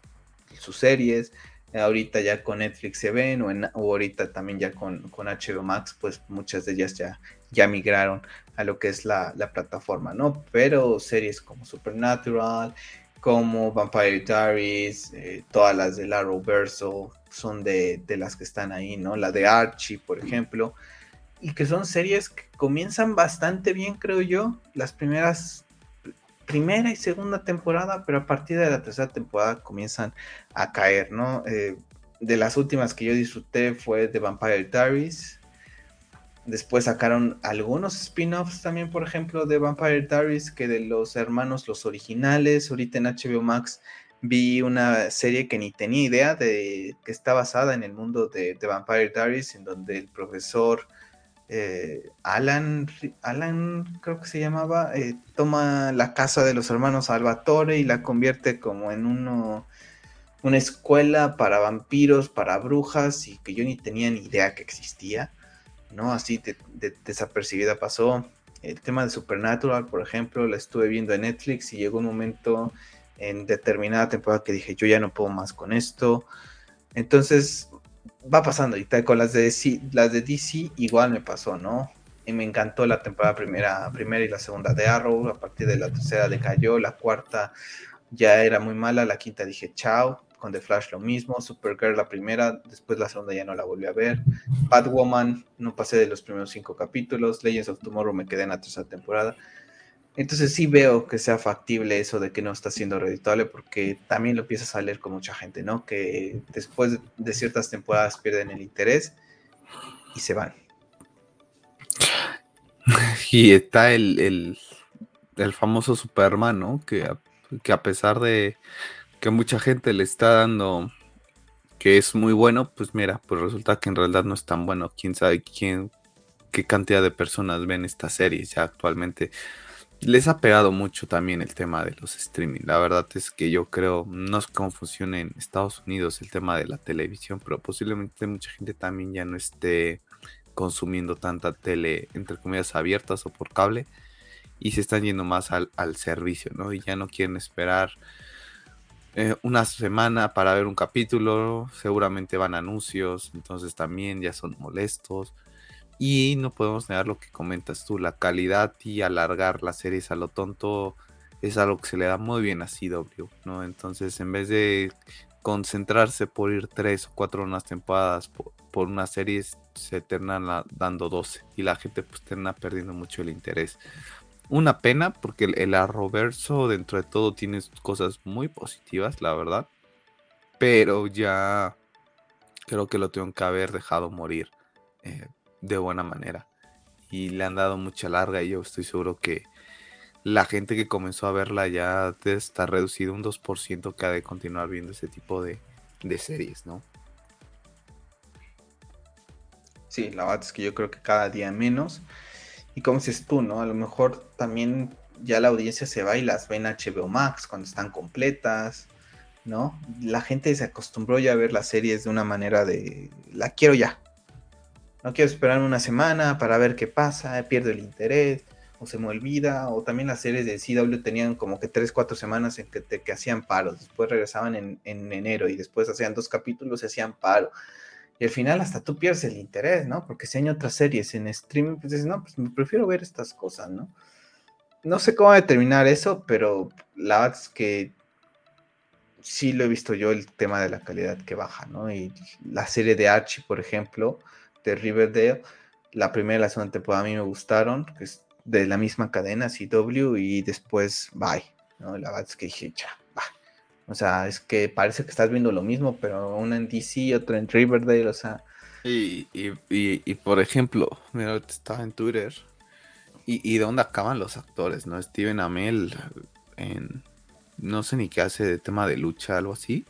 sus series. Ahorita ya con Netflix se ven, o, en, ahorita también ya con, con, HBO Max, pues muchas de ellas ya, ya migraron a lo que es la, plataforma, ¿no? Pero series como Supernatural, como Vampire Diaries, eh, todas las de Arrowverso son de, las que están ahí, ¿no? La de Archie, por ejemplo, y que son series que comienzan bastante bien, creo yo, las primeras, primera y segunda temporada, pero a partir de la tercera temporada comienzan a caer, ¿no? Eh, de las últimas que yo disfruté fue de Vampire Diaries, Después sacaron algunos spin-offs también, por ejemplo, de Vampire Diaries, que de los hermanos los originales. Ahorita en HBO Max vi una serie que ni tenía idea de que está basada en el mundo de, Vampire Diaries, en donde el profesor eh, Alan, Alan creo que se llamaba, eh, toma la casa de los hermanos Salvatore y la convierte como en uno, una escuela para vampiros, para brujas, y que yo ni tenía ni idea que existía. ¿no? Así de, desapercibida pasó. El tema de Supernatural, por ejemplo, la estuve viendo en Netflix y llegó un momento en determinada temporada que dije, yo ya no puedo más con esto. Entonces, va pasando. Y con las de, DC, igual me pasó, ¿no? Y me encantó la temporada primera, primera y la segunda de Arrow. A partir de la tercera decayó. La cuarta ya era muy mala. La quinta dije, chao con The Flash lo mismo, Supergirl la primera, después la segunda ya no la volví a ver, Batwoman no pasé de los primeros cinco capítulos, Legends of Tomorrow me quedé en la tercera temporada. Entonces sí veo que sea factible eso de que no está siendo reditable porque también lo empiezas a leer con mucha gente, ¿no? Que después de ciertas temporadas pierden el interés y se van. Y está el, el, famoso Superman, ¿no? Que que a pesar de, que mucha gente le está dando que es muy bueno, pues mira, pues resulta que en realidad no es tan bueno. Quién sabe quién, qué cantidad de personas ven esta serie ya actualmente. Les ha pegado mucho también el tema de los streaming. La verdad es que yo creo, no cómo funciona en Estados Unidos el tema de la televisión, pero posiblemente mucha gente también ya no esté consumiendo tanta tele, entre comillas, abiertas o por cable, y se están yendo más al, al servicio, ¿no? Y ya no quieren esperar eh, una semana para ver un capítulo, seguramente van anuncios, entonces también ya son molestos. Y no podemos negar lo que comentas tú, la calidad y alargar las series a lo tonto es algo que se le da muy bien a CW, ¿no? Entonces, en vez de concentrarse por ir tres o cuatro unas temporadas por, una serie, se terminan dando 12 y la gente pues termina perdiendo mucho el interés una pena porque el, arroverso dentro de todo tiene cosas muy positivas, la verdad. Pero ya creo que lo tengo que haber dejado morir eh, de buena manera. Y le han dado mucha larga y yo estoy seguro que la gente que comenzó a verla ya está reducido un 2% que ha de continuar viendo ese tipo de, series, ¿no? Sí, la verdad es que yo creo que cada día menos. Y como dices tú, ¿no? A lo mejor también ya la audiencia se va y las ve en HBO Max cuando están completas, ¿no? La gente se acostumbró ya a ver las series de una manera de, la quiero ya. No quiero esperar una semana para ver qué pasa, pierdo el interés, o se me olvida, o también las series de CW tenían como que 3, 4 semanas en que, te, que hacían paros, después regresaban en, en enero y después hacían dos capítulos y hacían paro. Y al final hasta tú pierdes el interés, ¿no? Porque si hay otras series en streaming, pues dices, no, pues me prefiero ver estas cosas, ¿no? No sé cómo determinar eso, pero la verdad es que sí lo he visto yo el tema de la calidad que baja, ¿no? Y la serie de Archie, por ejemplo, de Riverdale, la primera y la segunda temporada a mí me gustaron, que es de la misma cadena, CW, y después, bye, ¿no? La verdad es que dije, ya, o sea, es que parece que estás viendo lo mismo, pero una en DC, otra en Riverdale, o sea. Y, y, y, por ejemplo, mira, estaba en Twitter. Y, y dónde acaban los actores, ¿no? Steven Amell en. No sé ni qué hace de tema de lucha, algo así.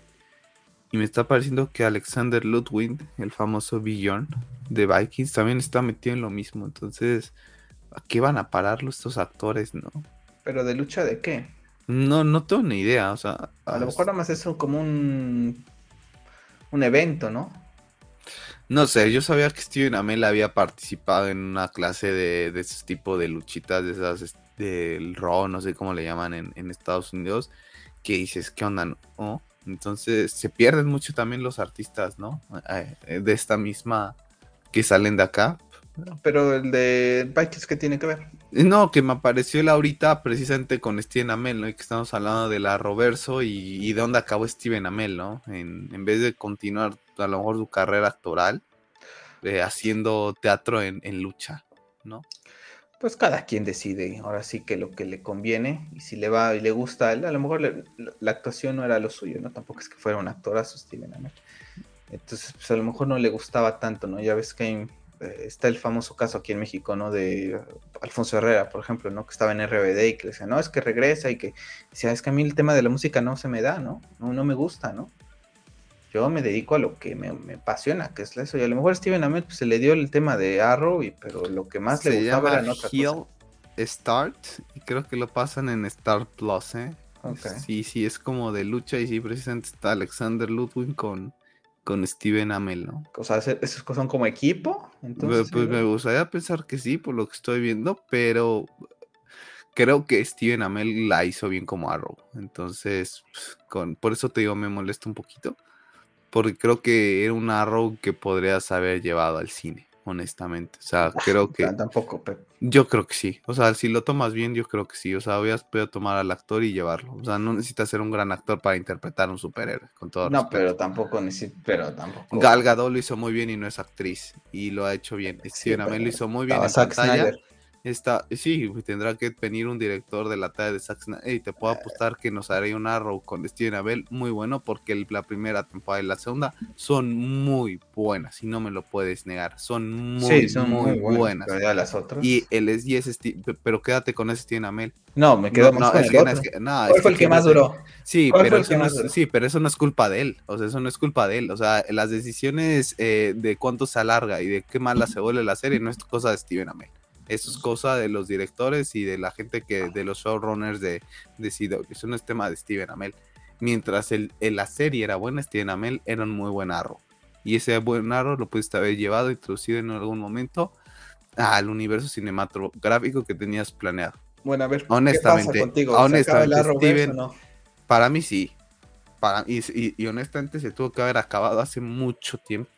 Y me está pareciendo que Alexander Ludwig, el famoso Bjorn de Vikings, también está metido en lo mismo. Entonces, ¿a qué van a pararlo estos actores, no? ¿Pero de lucha de qué? No, no tengo ni idea, o sea... A lo mejor nada más es como un... un evento, ¿no? No sé, yo sabía que Steven Amell había participado en una clase de, de ese tipo de luchitas, de esas del Raw, no sé cómo le llaman en, Estados Unidos, que dices, ¿qué onda? ¿No? Entonces se pierden mucho también los artistas, ¿no? Eh, de esta misma que salen de acá. Pero el de Vikings, ¿qué tiene que ver? No, que me apareció él ahorita precisamente con Steven Amell, ¿no? Y que estamos hablando de la Roverso y, de dónde acabó Steven Amell, ¿no? En, en, vez de continuar a lo mejor su carrera actoral, eh, haciendo teatro en, en lucha, ¿no? Pues cada quien decide ahora sí que lo que le conviene y si le va y le gusta a lo mejor la actuación no era lo suyo, ¿no? Tampoco es que fuera un actorazo Steven Amell. Entonces, pues a lo mejor no le gustaba tanto, ¿no? Ya ves que eh, está el famoso caso aquí en México, ¿no? De Alfonso Herrera, por ejemplo, ¿no? Que estaba en RBD y que le decía, no, es que regresa y que decía, es que a mí el tema de la música no se me da, ¿no? No, no me gusta, ¿no? Yo me dedico a lo que me, apasiona, que es eso. Y a lo mejor Steven Amell pues, se le dio el tema de Arrow, y, pero lo que más le gustaba. Start, y creo que lo pasan en Star Plus, ¿eh? Sí, sí, es como de lucha y sí, precisamente está Alexander Ludwig con, con Steven Amell, ¿no? O sea, ¿esos son como equipo? Entonces, pues, me gustaría pensar que sí, por lo que estoy viendo, pero creo que Steven Amell la hizo bien como Arrow. Entonces, pues, con, por eso te digo, me molesta un poquito porque creo que era un Arrow que podrías haber llevado al cine, honestamente. O sea, creo que... Tampoco, Yo creo que sí. O sea, si lo tomas bien, yo creo que sí. O sea, hubieras podido tomar al actor y llevarlo. O sea, no necesitas ser un gran actor para interpretar a un superhéroe, con todo No, pero tampoco necesito, pero tampoco. Gal Gadot lo hizo muy bien y no es actriz. Y lo ha hecho bien. Sí, lo hizo muy bien en pantalla. Está, sí, tendrá que venir un director de la talla de Zack Y te puedo apostar que nos haré un Arrow con Steven Abel muy bueno porque la primera temporada y la segunda son muy buenas y no me lo puedes negar. Son muy, muy, buenas. las otras. Y él es, y es pero quédate con ese Steven Amell. No, me quedo más con el ¿Cuál fue el que, más duró? Sí, pero eso no es, sí, pero eso no es culpa de él. O sea, eso no es culpa de él. O sea, las decisiones eh, de cuánto se alarga y de qué mala se vuelve la serie no es cosa de Steven Amell. Eso es cosa de los directores y de la gente que, de los showrunners de, de CW. Eso no es tema de Steven Amell. Mientras el, la serie era buena, Steven Amell era un muy buen arro. Y ese buen arro lo pudiste haber llevado, introducido en algún momento al universo cinematográfico que tenías planeado. Bueno, a ver, honestamente, ¿qué pasa contigo? honestamente, Steven, para mí sí. Para, y, y honestamente se tuvo que haber acabado hace mucho tiempo.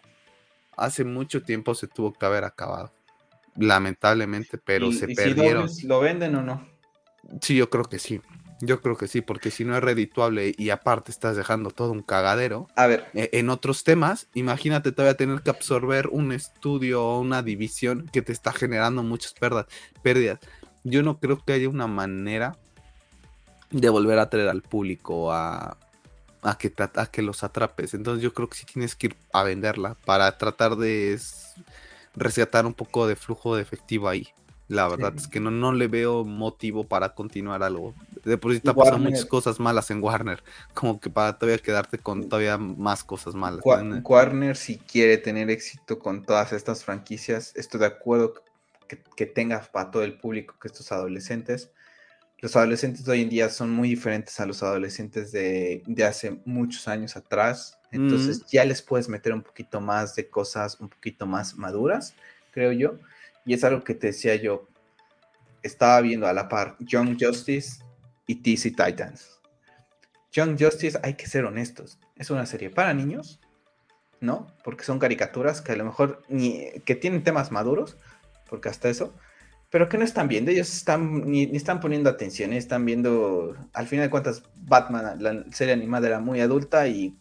Hace mucho tiempo se tuvo que haber acabado lamentablemente, pero se perdieron. ¿Lo venden o no? Sí, yo creo que sí. Yo creo que sí, porque si no es redituable y aparte estás dejando todo un cagadero. A ver. E, en otros temas, imagínate todavía tener que absorber un estudio o una división que te está generando muchas pérdidas. Yo no creo que haya una manera de volver a traer al público a, a, que, a que los atrapes. Entonces yo creo que sí tienes que ir a venderla para tratar de rescatar un poco de flujo de efectivo ahí. La verdad es que no, no le veo motivo para continuar algo. De por sí está pasando muchas cosas malas en Warner, como que para todavía quedarte con todavía más cosas malas. Warner, si quiere tener éxito con todas estas franquicias, estoy de acuerdo que, que tenga para todo el público que estos adolescentes. Los adolescentes de hoy en día son muy diferentes a los adolescentes de, de hace muchos años atrás entonces ya les puedes meter un poquito más de cosas un poquito más maduras, creo yo. Y es algo que te decía yo. Estaba viendo a la par Young Justice y TC Titans. Young Justice, hay que ser honestos, es una serie para niños, ¿no? Porque son caricaturas que a lo mejor ni, que tienen temas maduros, porque hasta eso, pero que no están viendo, ellos están, ni, están poniendo atención, están viendo, al final de cuentas, Batman, la serie animada era muy adulta y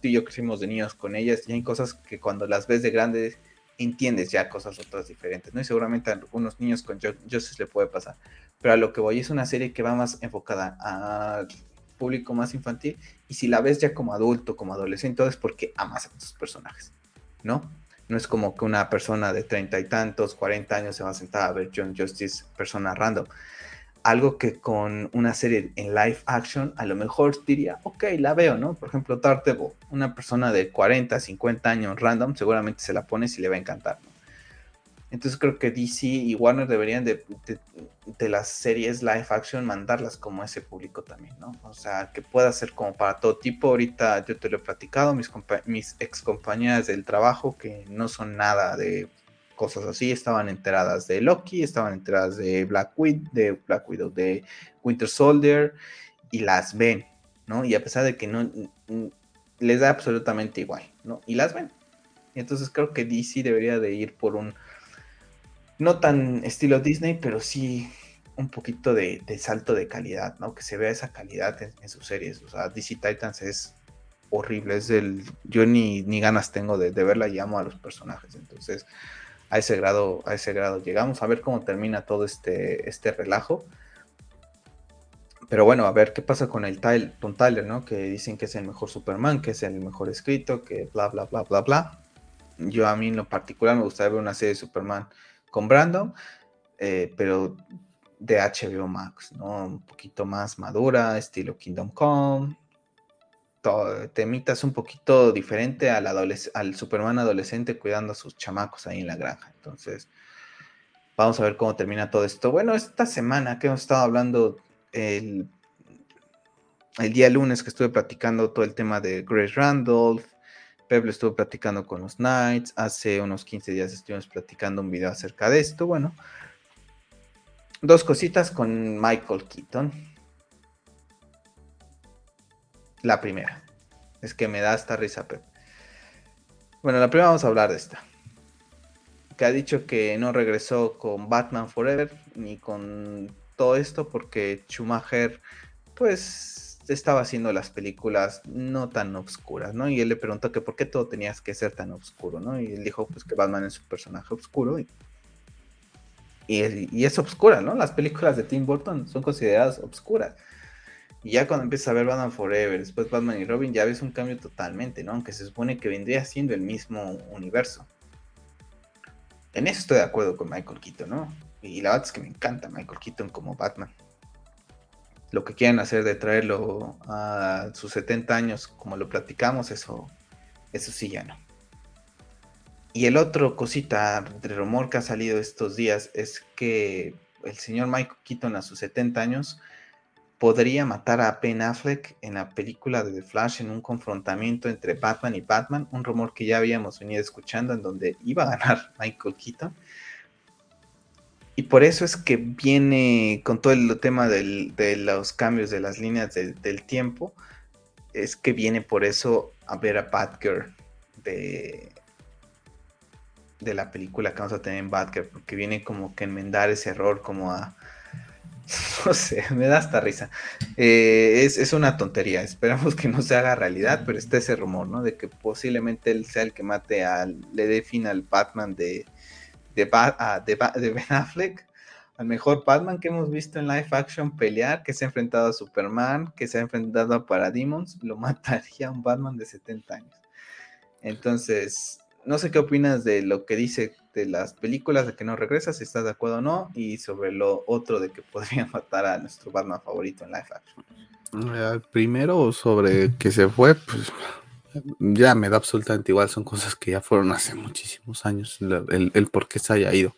ti y yo crecimos de niños con ellas y hay cosas que cuando las ves de grandes entiendes ya cosas otras diferentes, ¿no? Y seguramente a algunos niños con Justice le puede pasar. Pero a lo que voy es una serie que va más enfocada al público más infantil y si la ves ya como adulto, como adolescente, es porque amas a tus personajes, ¿no? No es como que una persona de treinta y tantos, cuarenta años se va a sentar a ver John Justice, persona random. Algo que con una serie en live action a lo mejor diría, ok, la veo, ¿no? Por ejemplo, Dartable, una persona de 40, 50 años random, seguramente se la pone y le va a encantar, ¿no? Entonces creo que DC y Warner deberían de, las series live action mandarlas como ese público también, ¿no? O sea, que pueda ser como para todo tipo. Ahorita yo te lo he platicado, mis, mis ex compañeras del trabajo que no son nada de cosas así, estaban enteradas de Loki, estaban enteradas de Black Widow, de Black Widow, de Winter Soldier y las ven, ¿no? Y a pesar de que no les da absolutamente igual, ¿no? Y las ven. Entonces creo que DC debería de ir por un no tan estilo Disney, pero sí un poquito de, salto de calidad, ¿no? Que se vea esa calidad en, sus series. O sea, DC Titans es horrible, es el... Yo ni, ni ganas tengo de, verla y amo a los personajes. Entonces, a ese grado, a ese grado llegamos. A ver cómo termina todo este, este relajo. Pero bueno, a ver qué pasa con el Tyler, con ¿no? Que dicen que es el mejor Superman, que es el mejor escrito, que bla, bla, bla, bla, bla. Yo a mí en lo particular me gustaría ver una serie de Superman con Brandon, eh, pero de HBO Max, ¿no? Un poquito más madura, estilo Kingdom Come. Temitas un poquito diferente al, Superman adolescente cuidando a sus chamacos ahí en la granja. Entonces, vamos a ver cómo termina todo esto. Bueno, esta semana que hemos estado hablando el, el día lunes que estuve platicando todo el tema de Grace Randolph, Peble estuvo platicando con los Knights. Hace unos 15 días estuvimos platicando un video acerca de esto. Bueno, dos cositas con Michael Keaton. La primera. Es que me da esta risa, Pep. Bueno, la primera vamos a hablar de esta. Que ha dicho que no regresó con Batman Forever ni con todo esto porque Schumacher, pues estaba haciendo las películas no tan oscuras, ¿no? Y él le preguntó que por qué todo tenías que ser tan oscuro, ¿no? Y él dijo, pues que Batman es un personaje oscuro y, y, es oscura, ¿no? Las películas de Tim Burton son consideradas oscuras. Y ya cuando empiezas a ver Batman Forever, después Batman y Robin, ya ves un cambio totalmente, ¿no? Aunque se supone que vendría siendo el mismo universo. En eso estoy de acuerdo con Michael Keaton, ¿no? Y la verdad es que me encanta Michael Keaton como Batman lo que quieren hacer de traerlo a sus 70 años, como lo platicamos, eso, eso sí ya no. Y el otro cosita de rumor que ha salido estos días es que el señor Michael Keaton a sus 70 años podría matar a Ben Affleck en la película de The Flash en un confrontamiento entre Batman y Batman, un rumor que ya habíamos venido escuchando en donde iba a ganar Michael Keaton. Y por eso es que viene con todo el tema de los cambios de las líneas del tiempo, es que viene por eso a ver a Batgirl de, de la película que vamos a tener en Batgirl, porque viene como que enmendar ese error, como a... No sé, me da hasta risa. Eh, es, una tontería, esperamos que no se haga realidad, pero está ese rumor, ¿no? De que posiblemente él sea el que mate al, le dé fin al Batman de, de, Ben Affleck, al mejor Batman que hemos visto en live action pelear, que se ha enfrentado a Superman, que se ha enfrentado a Parademons, lo mataría un Batman de 70 años. Entonces, no sé qué opinas de lo que dice de las películas, de que no regresa, si estás de acuerdo o no, y sobre lo otro de que podría matar a nuestro Batman favorito en live action. Eh, primero, sobre que se fue, pues ya me da absolutamente igual, son cosas que ya fueron hace muchísimos años, el, por qué se haya ido.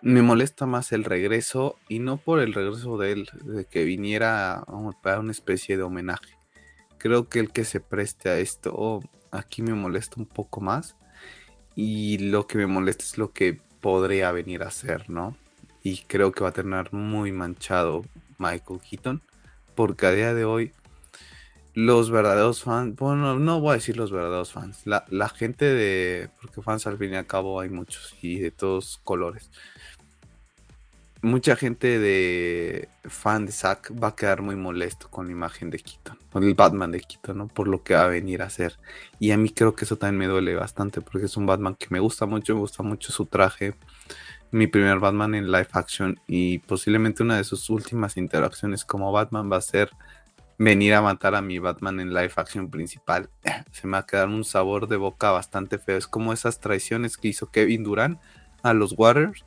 Me molesta más el regreso y no por el regreso de él, de que viniera a una especie de homenaje. Creo que el que se preste a esto aquí me molesta un poco más y lo que me molesta es lo que podría venir a ser, ¿no? Y creo que va a tener muy manchado Michael Keaton porque a día de hoy los verdaderos fans, bueno, no voy a decir los verdaderos fans, la, gente de, porque fans al fin y al cabo hay muchos y de todos colores. Mucha gente de fan de Zack va a quedar muy molesto con la imagen de Keaton, con el Batman de Keaton, ¿no? Por lo que va a venir a hacer. Y a mí creo que eso también me duele bastante porque es un Batman que me gusta mucho, me gusta mucho su traje. Mi primer Batman en live action y posiblemente una de sus últimas interacciones como Batman va a ser venir a matar a mi Batman en live action principal. Se me va a quedar un sabor de boca bastante feo. Es como esas traiciones que hizo Kevin Durant a los Warriors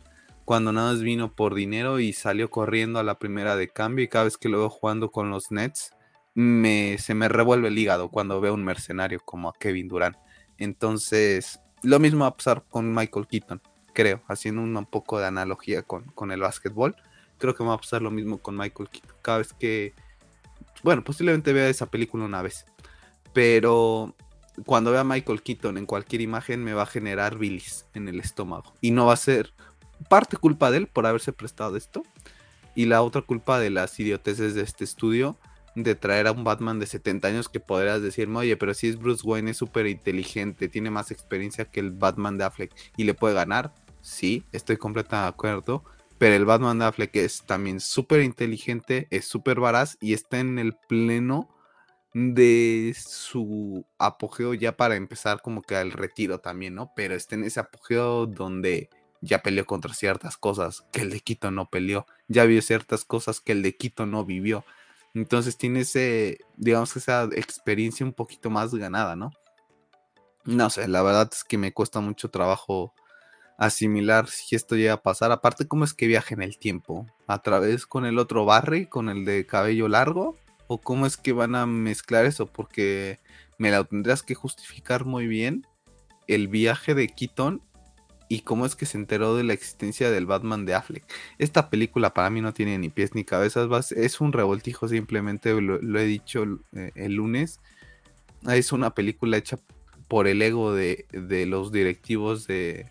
cuando nada más vino por dinero y salió corriendo a la primera de cambio y cada vez que lo veo jugando con los Nets, me, se me revuelve el hígado cuando veo un mercenario como a Kevin Durant. Entonces, lo mismo va a pasar con Michael Keaton, creo, haciendo un, poco de analogía con, con el básquetbol. Creo que va a pasar lo mismo con Michael Keaton. Cada vez que, bueno, posiblemente vea esa película una vez, pero cuando vea a Michael Keaton en cualquier imagen me va a generar bilis en el estómago. Y no va a ser parte culpa de él por haberse prestado esto. Y la otra culpa de las idioteces de este estudio de traer a un Batman de 70 años que podrías decirme, oye, pero si es Bruce Wayne, es súper inteligente, tiene más experiencia que el Batman de Affleck y le puede ganar. Sí, estoy completamente de acuerdo. Pero el Batman de Affleck es también súper inteligente, es súper varaz y está en el pleno de su apogeo ya para empezar como que al retiro también, ¿no? Pero está en ese apogeo donde ya peleó contra ciertas cosas que el de Quito no peleó, ya vio ciertas cosas que el de Quito no vivió. Entonces tiene ese, digamos que esa experiencia un poquito más ganada, ¿no? No sé, la verdad es que me cuesta mucho trabajo asimilar si esto llega a pasar. Aparte, ¿cómo es que viaja en el tiempo? ¿A través con el otro Barry, con el de cabello largo? ¿O cómo es que van a mezclar eso? Porque me la tendrías que justificar muy bien el viaje de Keaton y cómo es que se enteró de la existencia del Batman de Affleck. Esta película para mí no tiene ni pies ni cabezas, es un revoltijo simplemente, lo, he dicho eh, el lunes. Es una película hecha por el ego de, los directivos de,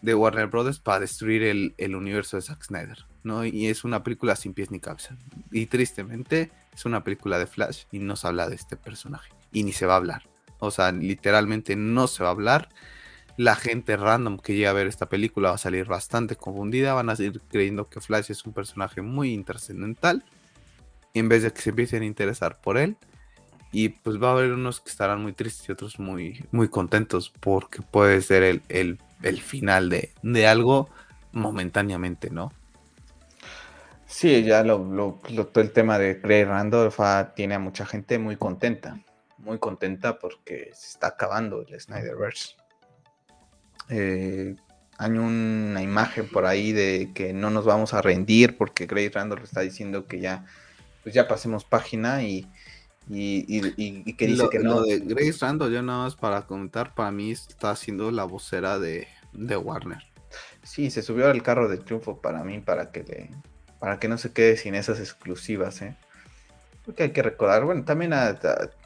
de, Warner Brothers para destruir el, el, universo de Zack Snyder. ¿no? Y es una película sin pies ni cabeza. Y tristemente es una película de Flash y no se habla de este personaje. Y ni se va a hablar. O sea, literalmente no se va a hablar. La gente random que llega a ver esta película va a salir bastante confundida. Van a seguir creyendo que Flash es un personaje muy intrascendental. En vez de que se empiecen a interesar por él. Y pues va a haber unos que estarán muy tristes y otros muy, muy contentos. Porque puede ser el, final de, de algo momentáneamente, ¿no? Sí, ya lo, todo el tema de Grey Randolph ah, tiene a mucha gente muy contenta, muy contenta porque se está acabando el Snyderverse. Eh, hay una imagen por ahí de que no nos vamos a rendir porque Grey Randolph está diciendo que ya, pues ya pasemos página y, y, que dice que no. de Grace Randolph, yo nada más para comentar, para mí está siendo la vocera de, de Warner. Sí, se subió al carro de triunfo para mí, para que le, para que no se quede sin esas exclusivas, ¿eh? Porque hay que recordar, bueno, también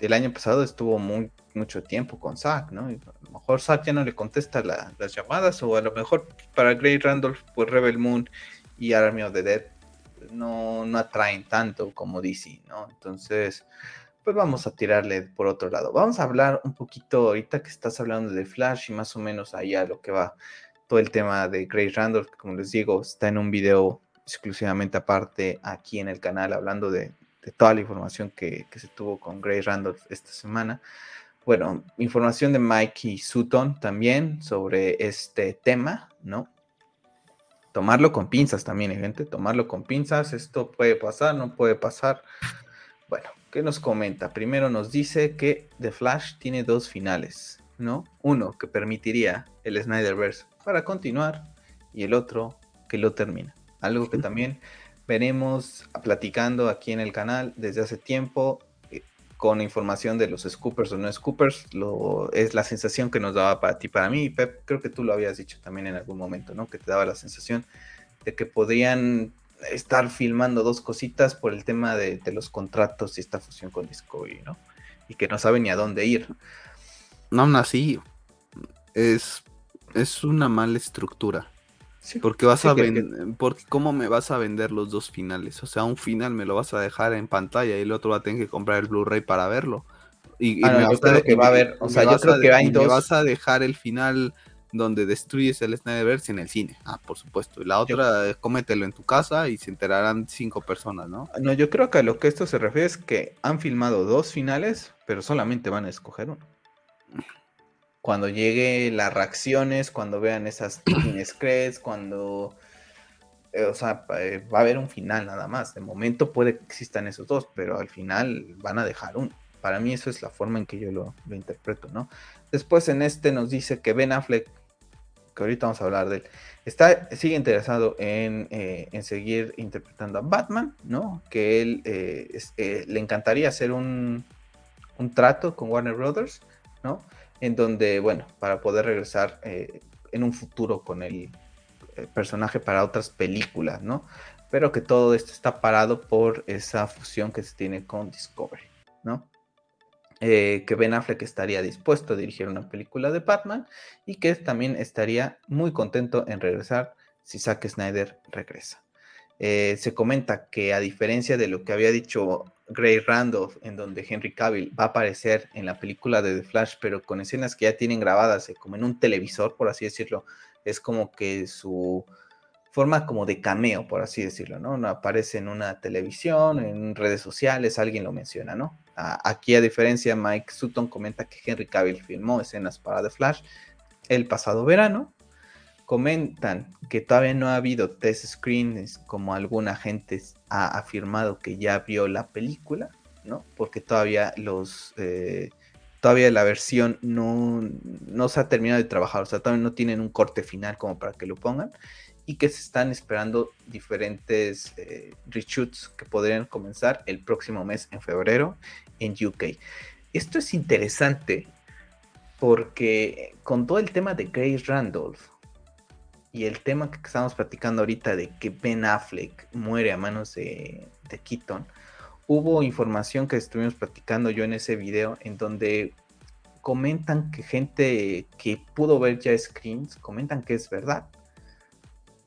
el año pasado estuvo muy, mucho tiempo con Zack, ¿no? a lo mejor Zack ya no le contesta las llamadas, o a lo mejor para Grey Randolph, pues Rebel Moon y Army of the Dead no, no atraen tanto como DC, ¿no? Entonces, pues vamos a tirarle por otro lado. Vamos a hablar un poquito ahorita que estás hablando de Flash y más o menos allá lo que va todo el tema de Grey Randolph, como les digo, está en un video exclusivamente aparte aquí en el canal hablando de, toda la información que, se tuvo con Gray Randolph esta semana. Bueno, información de Mikey Sutton también sobre este tema, ¿no? Tomarlo con pinzas también, gente, tomarlo con pinzas. Esto puede pasar, no puede pasar. Bueno, ¿qué nos comenta? Primero nos dice que The Flash tiene dos finales, ¿no? Uno que permitiría el Snyderverse para continuar y el otro que lo termina algo que también venimos platicando aquí en el canal desde hace tiempo con información de los scoopers o no scoopers, lo, es la sensación que nos daba para ti, para mí, Pep, creo que tú lo habías dicho también en algún momento, ¿no? Que te daba la sensación de que podrían estar filmando dos cositas por el tema de, los contratos y esta fusión con Discovery, ¿no? Y que no saben ni a dónde ir. No, aún así, es, es una mala estructura porque vas a porque cómo me vas a vender los dos finales, o sea, un final me lo vas a dejar en pantalla y el otro va a tener que comprar el Blu-ray para verlo. Y, ah, me yo creo que va a haber, o sea, yo creo que hay dos. Me vas a dejar el final donde destruyes el Snyderverse en el cine. Ah, por supuesto. Y la otra, cómetelo en tu casa y se enterarán cinco personas, ¿no? No, yo creo que a lo que esto se refiere es que han filmado dos finales, pero solamente van a escoger uno cuando llegue las reacciones, cuando vean esas screens, cuando... Eh, o sea, eh, va a haber un final nada más. De momento puede que existan esos dos, pero al final van a dejar uno. Para mí eso es la forma en que yo lo, interpreto, ¿no? Después en este nos dice que Ben Affleck que ahorita vamos a hablar de él, está, sigue interesado en, eh, seguir interpretando a Batman, ¿no? Que él eh, le encantaría hacer un, un, trato con Warner Brothers, ¿no? En donde, bueno, para poder regresar en un futuro con el personaje para otras películas, ¿no? Pero que todo esto está parado por esa fusión que se tiene con Discovery, ¿no? Eh, que Ben Affleck estaría dispuesto a dirigir una película de Batman y que también estaría muy contento en regresar si Zack Snyder regresa. Eh, se comenta que a diferencia de lo que había dicho Gray Randolph, en donde Henry Cavill va a aparecer en la película de The Flash, pero con escenas que ya tienen grabadas, eh, como en un televisor, por así decirlo, es como que su forma como de cameo, por así decirlo, ¿no? No aparece en una televisión, en redes sociales, alguien lo menciona, ¿no? aquí, a diferencia, Mike Sutton comenta que Henry Cavill filmó escenas para The Flash el pasado verano. Comentan que todavía no ha habido test screens como alguna gente ha afirmado que ya vio la película, ¿no? Porque todavía los... Eh, todavía la versión no, no se ha terminado de trabajar, o sea, todavía no tienen un corte final como para que lo pongan y que se están esperando diferentes eh, reshoots que podrían comenzar el próximo mes en febrero en UK. Esto es interesante porque con todo el tema de Grace Randolph y el tema que estamos platicando ahorita de que Ben Affleck muere a manos de, de Keaton, hubo información que estuvimos platicando yo en ese video en donde comentan que gente que pudo ver ya screens comentan que es verdad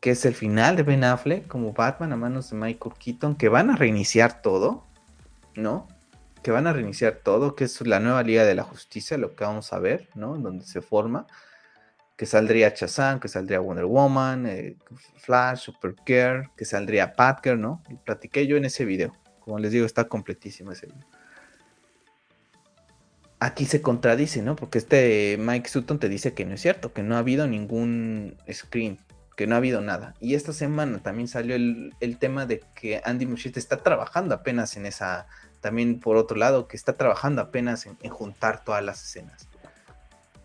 que es el final de Ben Affleck como Batman a manos de Michael Keaton, que van a reiniciar todo, ¿no? Que van a reiniciar todo, que es la nueva Liga de la Justicia, lo que vamos a ver, ¿no? Donde se forma, que saldría Shazam, que saldría Wonder Woman, eh, Flash, Supergirl, que saldría Batgirl, ¿no? Y platiqué yo en ese video. Como les digo, está completísimo ese video. Aquí se contradice, ¿no? Porque este Mike Sutton te dice que no es cierto, que no ha habido ningún screen que no ha habido nada. Y esta semana también salió el, tema de que Andy Muschietti está trabajando apenas en esa, también por otro lado, que está trabajando apenas en, juntar todas las escenas.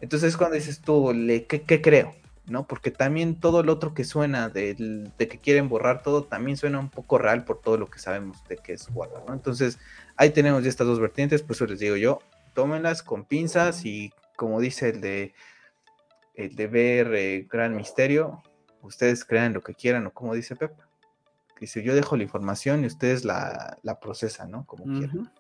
Entonces cuando dices tú, le, ¿qué, creo? ¿no? Porque también todo lo otro que suena de, que quieren borrar todo, también suena un poco real por todo lo que sabemos de que es Warner, ¿no? Entonces, ahí tenemos ya estas dos vertientes, por eso les digo yo, tómenlas con pinzas y como dice el de el de ver eh, Gran Misterio, ustedes crean lo que quieran o como dice Pepe. Dice, yo dejo la información y ustedes la, procesan, ¿no? Como quieran.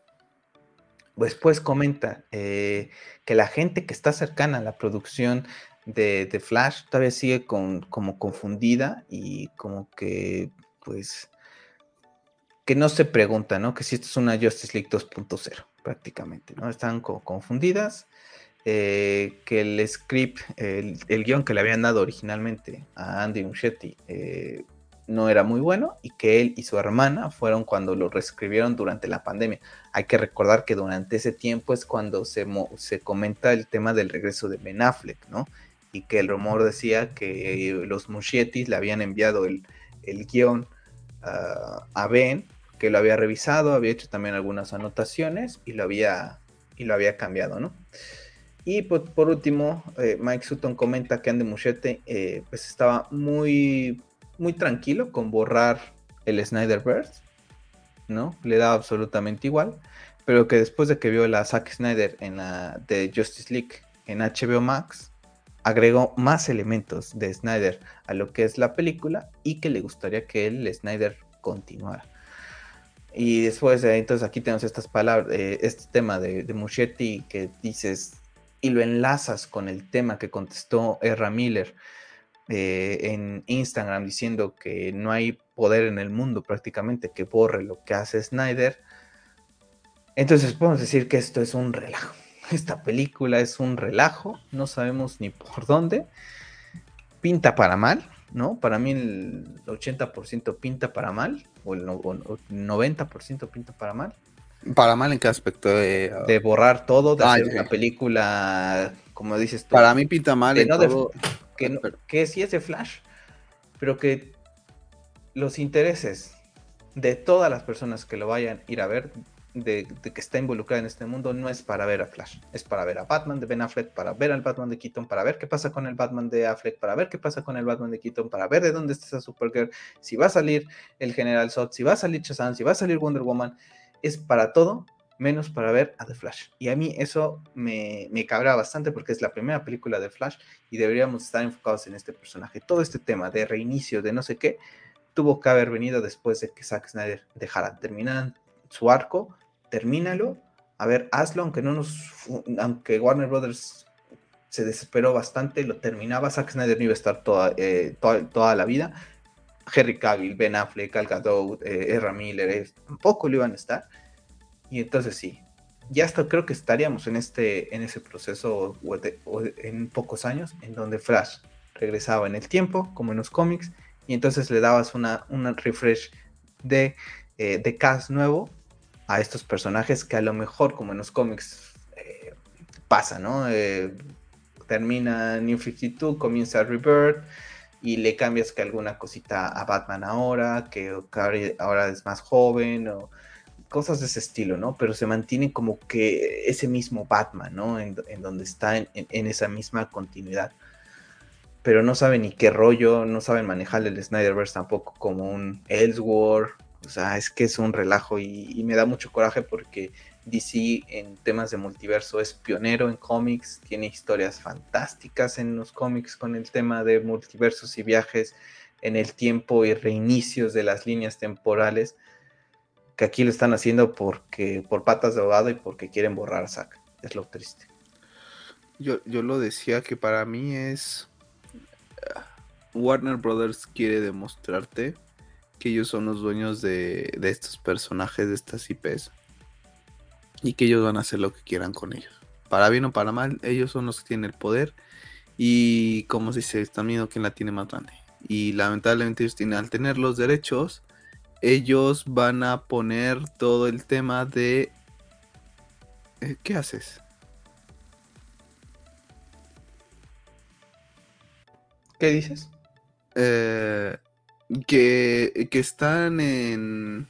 Después comenta eh, que la gente que está cercana a la producción de, Flash todavía sigue como confundida y como que, pues, que no se pregunta, ¿no? Que si esto es una Justice League 2.0, prácticamente, ¿no? Están confundidas eh, que el script, el, guion que le habían dado originalmente a Andy Muschietti eh, no era muy bueno y que él y su hermana fueron cuando lo reescribieron durante la pandemia. Hay que recordar que durante ese tiempo es cuando se, se comenta el tema del regreso de Ben Affleck, ¿no? Y que el rumor decía que los Muschietti le habían enviado el, el guion ah, a Ben, que lo había revisado, había hecho también algunas anotaciones y lo había, y lo había cambiado, ¿no? Y por, último, eh, Mike Sutton comenta que Andy Muschietti eh, pues estaba muy, muy tranquilo con borrar el Snyderverse, ¿no? Le daba absolutamente igual, pero que después de que vio la Zack Snyder en la de Justice League en HBO Max, agregó más elementos de Snyder a lo que es la película y que le gustaría que el Snyder continuara. Y después, entonces aquí tenemos estas palabras, eh, este tema de, de que dices, y lo enlazas con el tema que contestó Erra Miller eh, en Instagram diciendo que no hay poder en el mundo prácticamente que borre lo que hace Snyder, entonces podemos decir que esto es un relajo. Esta película es un relajo, no sabemos ni por dónde. Pinta para mal, ¿no? Para mí el 80% pinta para mal, o el 90% pinta para mal. ¿Para mal en qué aspecto? de de borrar todo, de hacer una película, como dices tú. Para mí pinta mal que, que sí es de Flash, pero que los intereses de todas las personas que lo vayan a ir a ver de, que está involucrada en este mundo no es para ver a Flash, es para ver a Batman de Ben Affleck, para ver al Batman de Keaton, para ver qué pasa con el Batman de Affleck, para ver qué pasa con el Batman de Keaton, para ver de dónde está esa Supergirl, si va a salir el General Zod, si va a salir Shazam, si va a salir Wonder Woman, es para todo menos para ver a The Flash. Y a mí eso me, me cabra bastante porque es la primera película de Flash y deberíamos estar enfocados en este personaje. Todo este tema de reinicio, de no sé qué, tuvo que haber venido después de que Zack Snyder dejara terminar su arco termínalo. A ver, hazlo, aunque no nos, aunque Warner Brothers se desesperó bastante, lo terminaba. Zack Snyder no iba a estar toda, eh, toda, la vida. Henry Cavill, Ben Affleck, Al Gadot, eh, Ezra Miller, eh, tampoco lo iban a estar. Y entonces sí, ya hasta creo que estaríamos en este, en ese proceso en pocos años, en donde Flash regresaba en el tiempo, como en los cómics, y entonces le dabas una, una refresh de, de cast nuevo a estos personajes que a lo mejor, como en los cómics, eh, pasa, ¿no? Eh, termina New 52, comienza Rebirth y le cambias que alguna cosita a Batman ahora, que ahora es más joven o cosas de ese estilo, ¿no? Pero se mantiene como que ese mismo Batman, ¿no? En, donde está en, esa misma continuidad. Pero no saben ni qué rollo, no saben manejar el Snyderverse tampoco como un Ellsworth o sea, es que es un relajo y, me da mucho coraje porque DC en temas de multiverso es pionero en cómics, tiene historias fantásticas en los cómics con el tema de multiversos y viajes en el tiempo y reinicios de las líneas temporales, que aquí lo están haciendo porque por patas de ahogado y porque quieren borrar a Zack. Es lo triste. Yo, yo lo decía que para mí es Warner Brothers quiere demostrarte que ellos son los dueños de, estos personajes, de estas IPs, y que ellos van a hacer lo que quieran con ellos. Para bien o para mal, ellos son los que tienen el poder y como se están viendo quién la tiene más grande. Y lamentablemente ellos tienen, al tener los derechos, ellos van a poner todo el tema de... Eh, ¿Qué haces? ¿Qué dices? Eh, que, que están en...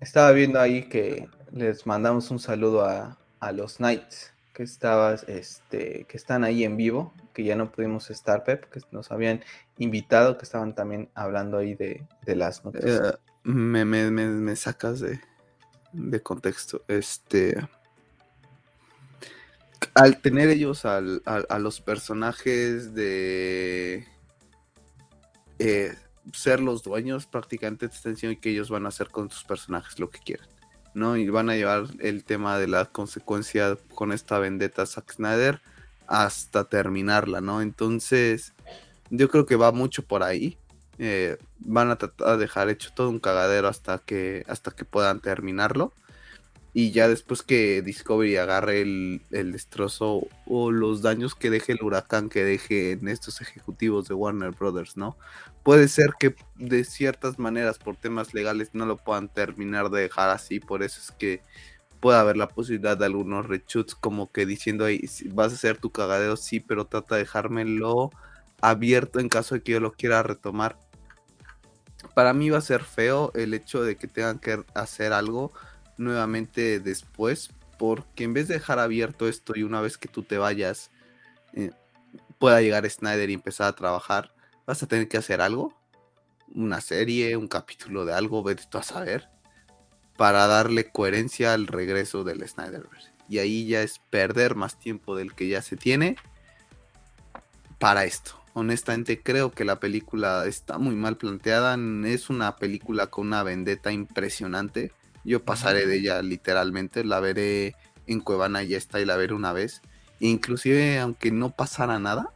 Estaba viendo ahí que les mandamos un saludo a, a los Knights que estabas, este, que están ahí en vivo, que ya no pudimos estar, Pep, que nos habían invitado, que estaban también hablando ahí de, de las noticias. Eh, me, me, me, sacas de, de contexto. Este al tener ellos a los personajes de eh, ser los dueños, prácticamente te están que ellos van a hacer con sus personajes lo que quieran, ¿no? Y van a llevar el tema de la consecuencia con esta vendetta Zack Snyder hasta terminarla, ¿no? Entonces, yo creo que va mucho por ahí. Eh, van a tratar de dejar hecho todo un cagadero hasta que, hasta que puedan terminarlo y ya después que Discovery agarre el, destrozo o los daños que deje el huracán que deje en estos ejecutivos de Warner Brothers, ¿no? Puede ser que de ciertas maneras por temas legales no lo puedan terminar de dejar así, por eso es que puede haber la posibilidad de algunos rechutes como que diciendo ahí vas a hacer tu cagadero, sí, pero trata de dejármelo abierto en caso de que yo lo quiera retomar. Para mí va a ser feo el hecho de que tengan que hacer algo nuevamente después, porque en vez de dejar abierto esto y una vez que tú te vayas, eh, pueda llegar Snyder y empezar a trabajar, vas a tener que hacer algo, una serie, un capítulo de algo, vete tú a saber, para darle coherencia al regreso del Snyderverse. Y ahí ya es perder más tiempo del que ya se tiene para esto. Honestamente creo que la película está muy mal planteada. Es una película con una vendetta impresionante yo pasaré de ella literalmente, la veré en Cuevana y ya está y la veré una vez. Inclusive aunque no pasara nada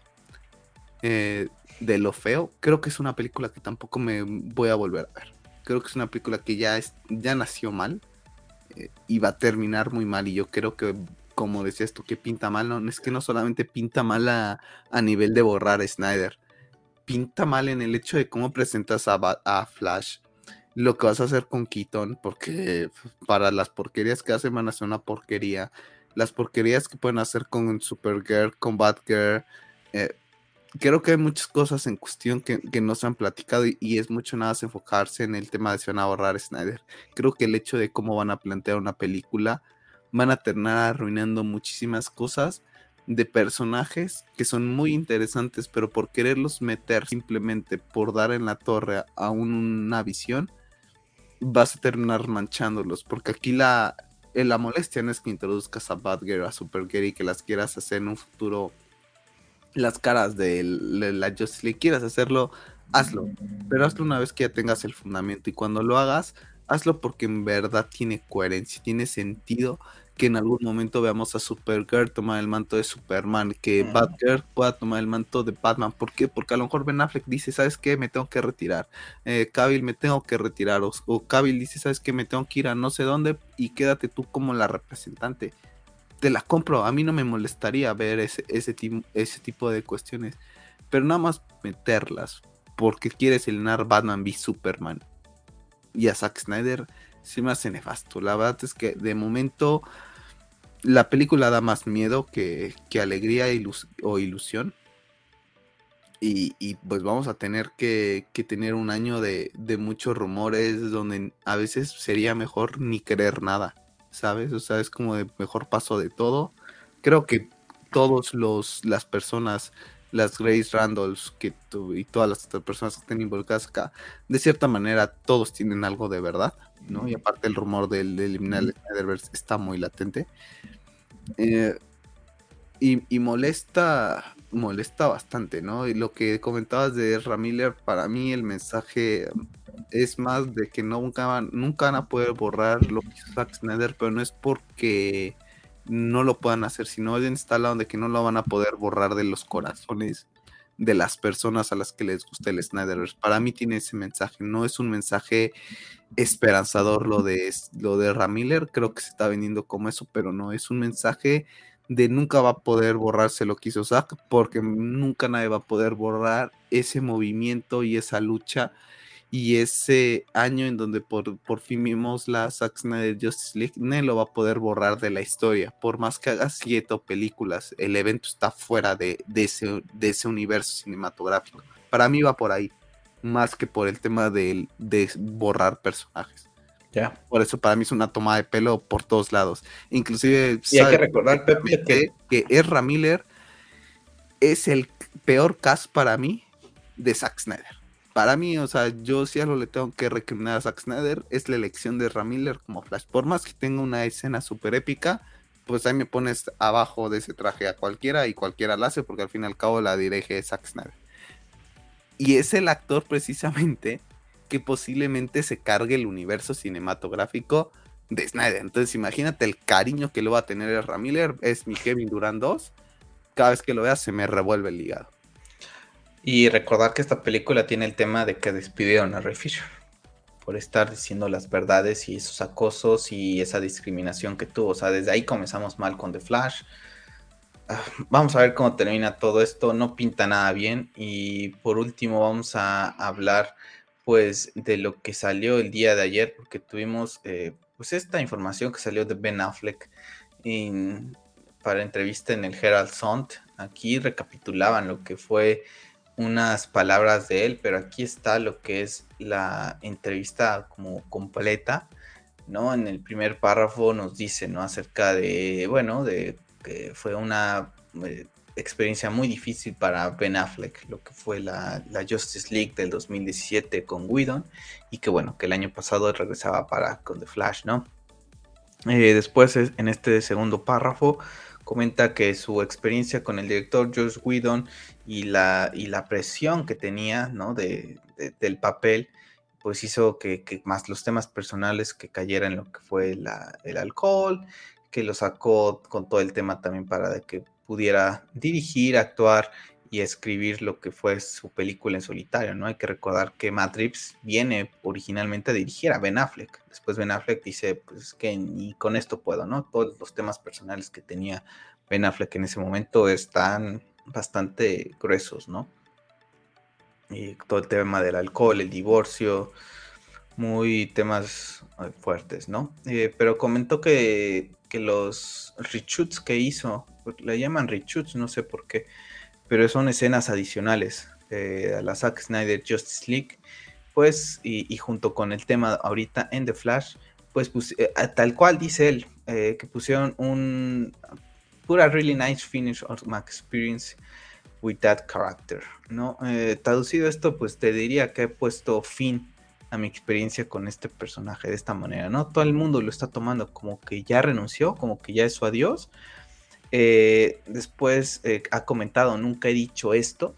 eh, de lo feo, creo que es una película que tampoco me voy a volver a ver. Creo que es una película que ya, es, ya nació mal eh, y va a terminar muy mal y yo creo que como decía esto que pinta mal, no es que no solamente pinta mal a, nivel de borrar a Snyder, pinta mal en el hecho de cómo presentas a, a Flash, lo que vas a hacer con Keaton, porque para las porquerías que hacen van a ser una porquería. Las porquerías que pueden hacer con Supergirl, con Batgirl, eh, creo que hay muchas cosas en cuestión que, no se han platicado y, es mucho nada enfocarse en el tema de si van a borrar Snyder. Creo que el hecho de cómo van a plantear una película van a terminar arruinando muchísimas cosas de personajes que son muy interesantes, pero por quererlos meter simplemente por dar en la torre a una visión, vas a terminar manchándolos, porque aquí la, eh, la molestia no es que introduzcas a Badger, a Supergirl y que las quieras hacer en un futuro las caras de la Justice League, quieras hacerlo, hazlo, pero hazlo una vez que ya tengas el fundamento y cuando lo hagas, hazlo porque en verdad tiene coherencia, tiene sentido que en algún momento veamos a Supergirl tomar el manto de Superman, que Batgirl pueda tomar el manto de Batman. ¿Por qué? Porque a lo mejor Ben Affleck dice, ¿sabes qué? Me tengo que retirar. Eh, Cavill me tengo que retirar. O, o Cavill dice, ¿sabes qué? Me tengo que ir a no sé dónde y quédate tú como la representante. Te la compro. A mí no me molestaría ver ese, ese, ese tipo de cuestiones. Pero nada más meterlas. Porque quieres eliminar Batman v Superman. Y a Zack Snyder sí me hace nefasto. La verdad es que de momento la película da más miedo que, alegría o ilusión. Y, pues vamos a tener que, tener un año de, muchos rumores donde a veces sería mejor ni querer nada, ¿sabes? O sea, es como de mejor paso de todo. Creo que todos los las personas, las Grace Randalls que y todas las personas que estén involucradas acá, de cierta manera todos tienen algo de verdad, ¿no? Y aparte el rumor del, eliminar el Snyderverse está muy latente. Eh, y, molesta, molesta bastante, ¿no? Y lo que comentabas de Ezra Miller, para mí el mensaje es más de que nunca van, nunca a poder borrar lo que hizo Zack Snyder, pero no es porque no lo puedan hacer, sino es instalado de que no lo van a poder borrar de los corazones de las personas a las que les gusta el Snyder. Para mí tiene ese mensaje, no es un mensaje esperanzador lo de, lo de Ramiller, creo que se está vendiendo como eso, pero no, es un mensaje de nunca va a poder borrarse lo que hizo Zack, porque nunca nadie va a poder borrar ese movimiento y esa lucha y ese año en donde por, por fin vimos la Zack Snyder Justice League, nadie lo va a poder borrar de la historia, por más que haga siete películas, el evento está fuera de, de, ese, de ese universo cinematográfico. Para mí va por ahí más que por el tema de, de borrar personajes. Por eso para mí es una toma de pelo por todos lados. Inclusive y hay que recordar Pepe, que, que Ezra Miller es el peor cast para mí de Zack Snyder. Para mí, o sea, yo si algo le tengo que recriminar a Zack Snyder es la elección de Ezra Miller como Flash. Por más que tenga una escena súper épica, pues ahí me pones abajo de ese traje a cualquiera y cualquiera la hace porque al fin y al cabo la dirige Zack Snyder. Y es el actor precisamente que posiblemente se cargue el universo cinematográfico de Snyder. Entonces imagínate el cariño que lo va a tener el Ramiller. Es mi Kevin Durant 2. Cada vez que lo vea se me revuelve el hígado. Y recordar que esta película tiene el tema de que despidieron a Ray Fisher por estar diciendo las verdades y esos acosos y esa discriminación que tuvo. O sea, desde ahí comenzamos mal con The Flash. Ah, vamos a ver cómo termina todo esto, no pinta nada bien y por último vamos a hablar pues de lo que salió el día de ayer porque tuvimos eh, pues esta información que salió de Ben Affleck para entrevista en el Herald Sun, aquí recapitulaban lo que fue unas palabras de él, pero aquí está lo que es la entrevista como completa, ¿no? En el primer párrafo nos dice, ¿no? Acerca de, bueno, de que fue una eh, experiencia muy difícil para Ben Affleck, lo que fue la, Justice League del 2017 con Whedon, y que bueno, que el año pasado regresaba para con The Flash, ¿no? Eh, después, en este segundo párrafo, comenta que su experiencia con el director Josh Whedon y la, y la presión que tenía, ¿no? De, del papel, pues hizo que, más los temas personales que cayeran en lo que fue el alcohol que lo sacó con todo el tema también para que pudiera dirigir, actuar y escribir lo que fue su película en solitario, ¿no? Hay que recordar que Reeves viene originalmente a dirigir a Ben Affleck. Después Ben Affleck dice, pues que ni con esto puedo, ¿no? Todos los temas personales que tenía Ben Affleck en ese momento están bastante gruesos, ¿no? Y todo el tema del alcohol, el divorcio, muy temas eh, fuertes, ¿no? Eh, pero comentó que que los reshoots que hizo, le llaman reshoots, no sé por qué, pero son escenas adicionales eh, a la Zack Snyder Justice League, pues, y, junto con el tema ahorita en The Flash, pues, eh, tal cual dice él, eh, que pusieron un pura really nice finish of my experience with that character, ¿no? traducido esto, pues te diría que he puesto fin a mi experiencia con este personaje de esta manera, ¿no? Todo el mundo lo está tomando como que ya renunció, como que ya es su adiós. Después ha comentado, nunca he dicho esto,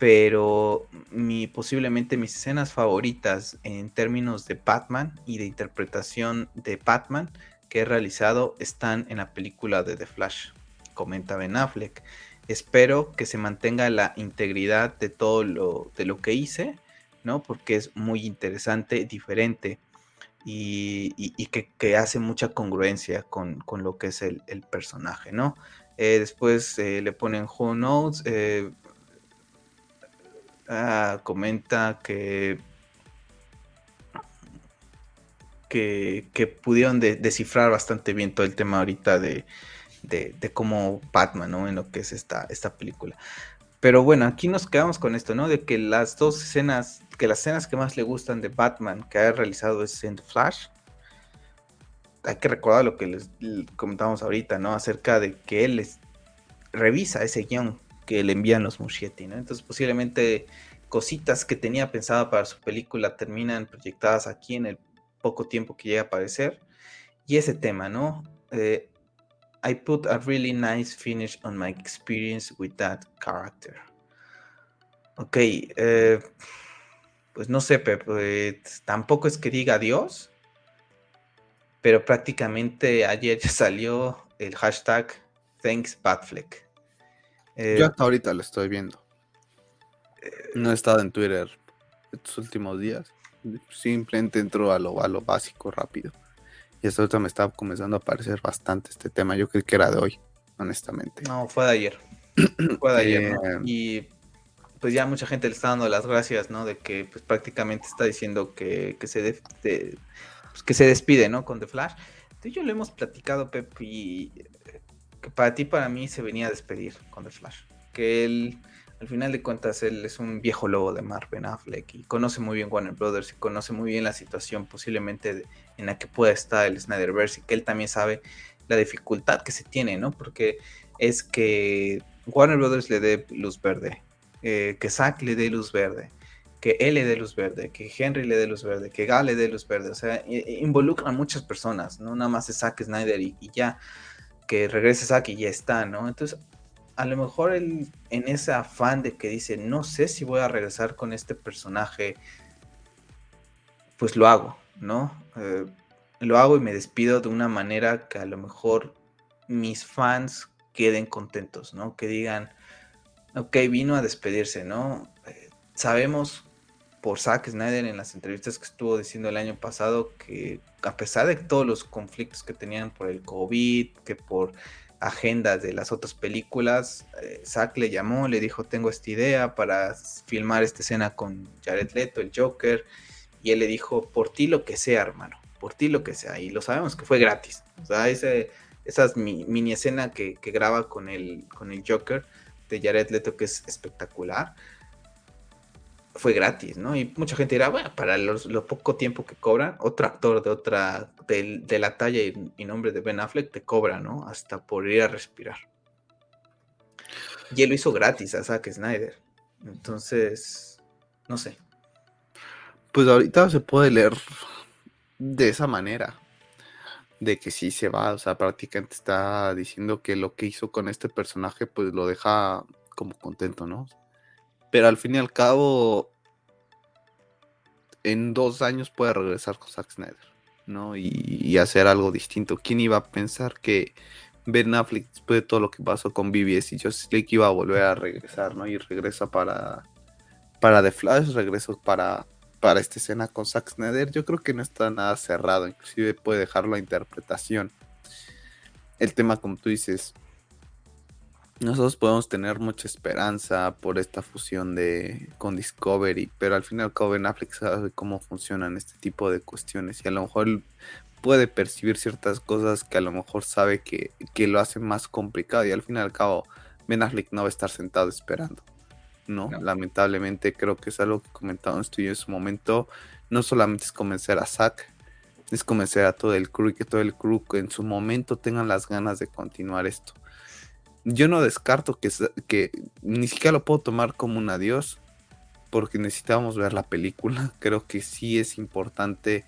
pero mi, posiblemente mis escenas favoritas en términos de Batman y de interpretación de Batman que he realizado están en la película de The Flash, comenta Ben Affleck. Espero que se mantenga la integridad de todo lo, de lo que hice, ¿no? Porque es muy interesante, diferente y, que, hace mucha congruencia con, lo que es el, personaje, ¿no? Eh, después eh, le ponen Who Knows, eh, Ah, comenta que, que, pudieron descifrar bastante bien todo el tema ahorita de, de, cómo Batman, ¿no? En lo que es esta, esta película. Pero bueno, aquí nos quedamos con esto, ¿no? De que las dos escenas, que las escenas que más le gustan de Batman que ha realizado es en Flash. Hay que recordar lo que les comentábamos ahorita, ¿no? Acerca de que él les revisa ese guion que le envían los Muschietti, ¿no? Entonces posiblemente cositas que tenía pensada para su película terminan proyectadas aquí en el poco tiempo que llega a aparecer. Y ese tema, ¿no? Eh, I put a really nice finish on my experience with that character. Ok, eh, pues no sé, Pepe, tampoco es que diga adiós, pero prácticamente ayer ya salió el hashtag Thanks Batfleck. Eh, Yo hasta ahorita lo estoy viendo. No he estado en Twitter estos últimos días. Simplemente entro a lo, a lo básico rápido. Y hasta ahorita me está comenzando a aparecer bastante este tema. Yo creí que era de hoy, honestamente. No, fue de ayer. fue de ayer. Eh, y pues ya mucha gente le está dando las gracias, ¿no? De que pues prácticamente está diciendo que, se, pues, que se despide, ¿no? Con The Flash. Tú yo lo hemos platicado, Pep, y que para ti, para mí, se venía a despedir con The Flash. Que él, al final de cuentas, él es un viejo lobo de Marvin Affleck y conoce muy bien Warner Brothers y conoce muy bien la situación posiblemente en la que pueda estar el Snyderverse y que él también sabe la dificultad que se tiene, ¿no? Porque es que Warner Brothers le dé luz verde, eh, que Zack le dé luz verde, que él le dé luz verde, que Henry le dé luz verde, que Gal le dé luz verde, o sea, involucra a muchas personas, no nada más es Zack Snyder y ya que regreses aquí y ya está, ¿no? Entonces, a lo mejor en ese afán de que dice, no sé si voy a regresar con este personaje, pues lo hago, ¿no? Eh, lo hago y me despido de una manera que a lo mejor mis fans queden contentos, ¿no? Que digan, ok, vino a despedirse, ¿no? Eh, sabemos por Zack Snyder en las entrevistas que estuvo diciendo el año pasado que a pesar de todos los conflictos que tenían por el COVID, que por agendas de las otras películas, eh, Zack le llamó, le dijo, tengo esta idea para filmar esta escena con Jared Leto, el Joker, y él le dijo, por ti lo que sea, hermano, por ti lo que sea, y lo sabemos que fue gratis, o sea, ese, esa mini escena que, graba con el, con el Joker de Jared Leto, que es espectacular, fue gratis, ¿no? Y mucha gente dirá, bueno, para lo poco tiempo que cobran, otro actor de otra, de, la talla y, nombre de Ben Affleck te cobra, ¿no? Hasta por ir a respirar. Y él lo hizo gratis a Zack Snyder. Entonces, no sé. Pues ahorita se puede leer de esa manera. De que sí se va, o sea, prácticamente está diciendo que lo que hizo con este personaje, pues lo deja como contento, ¿no? Pero al fin y al cabo, en dos años puede regresar con Zack Snyder, ¿no? Y, hacer algo distinto. ¿Quién iba a pensar que Ben Affleck, después de todo lo que pasó con BBS y Justice League, iba a volver a regresar, ¿no? Y regresa para, para The Flash, regreso para, para esta escena con Zack Snyder. Yo creo que no está nada cerrado, inclusive puede dejarlo a interpretación. El tema, como tú dices, nosotros podemos tener mucha esperanza por esta fusión de con Discovery, pero al final cabo Ben Affleck sabe cómo funcionan este tipo de cuestiones y a lo mejor puede percibir ciertas cosas que a lo mejor sabe que, lo hace más complicado y al fin y al cabo Ben Affleck no va a estar sentado esperando. No, lamentablemente creo que es algo que comentaban esto en su momento. No solamente es convencer a Zack, es convencer a todo el crew y que todo el crew en su momento tengan las ganas de continuar esto. Yo no descarto que, que ni siquiera lo puedo tomar como un adiós, porque necesitamos ver la película. Creo que sí es importante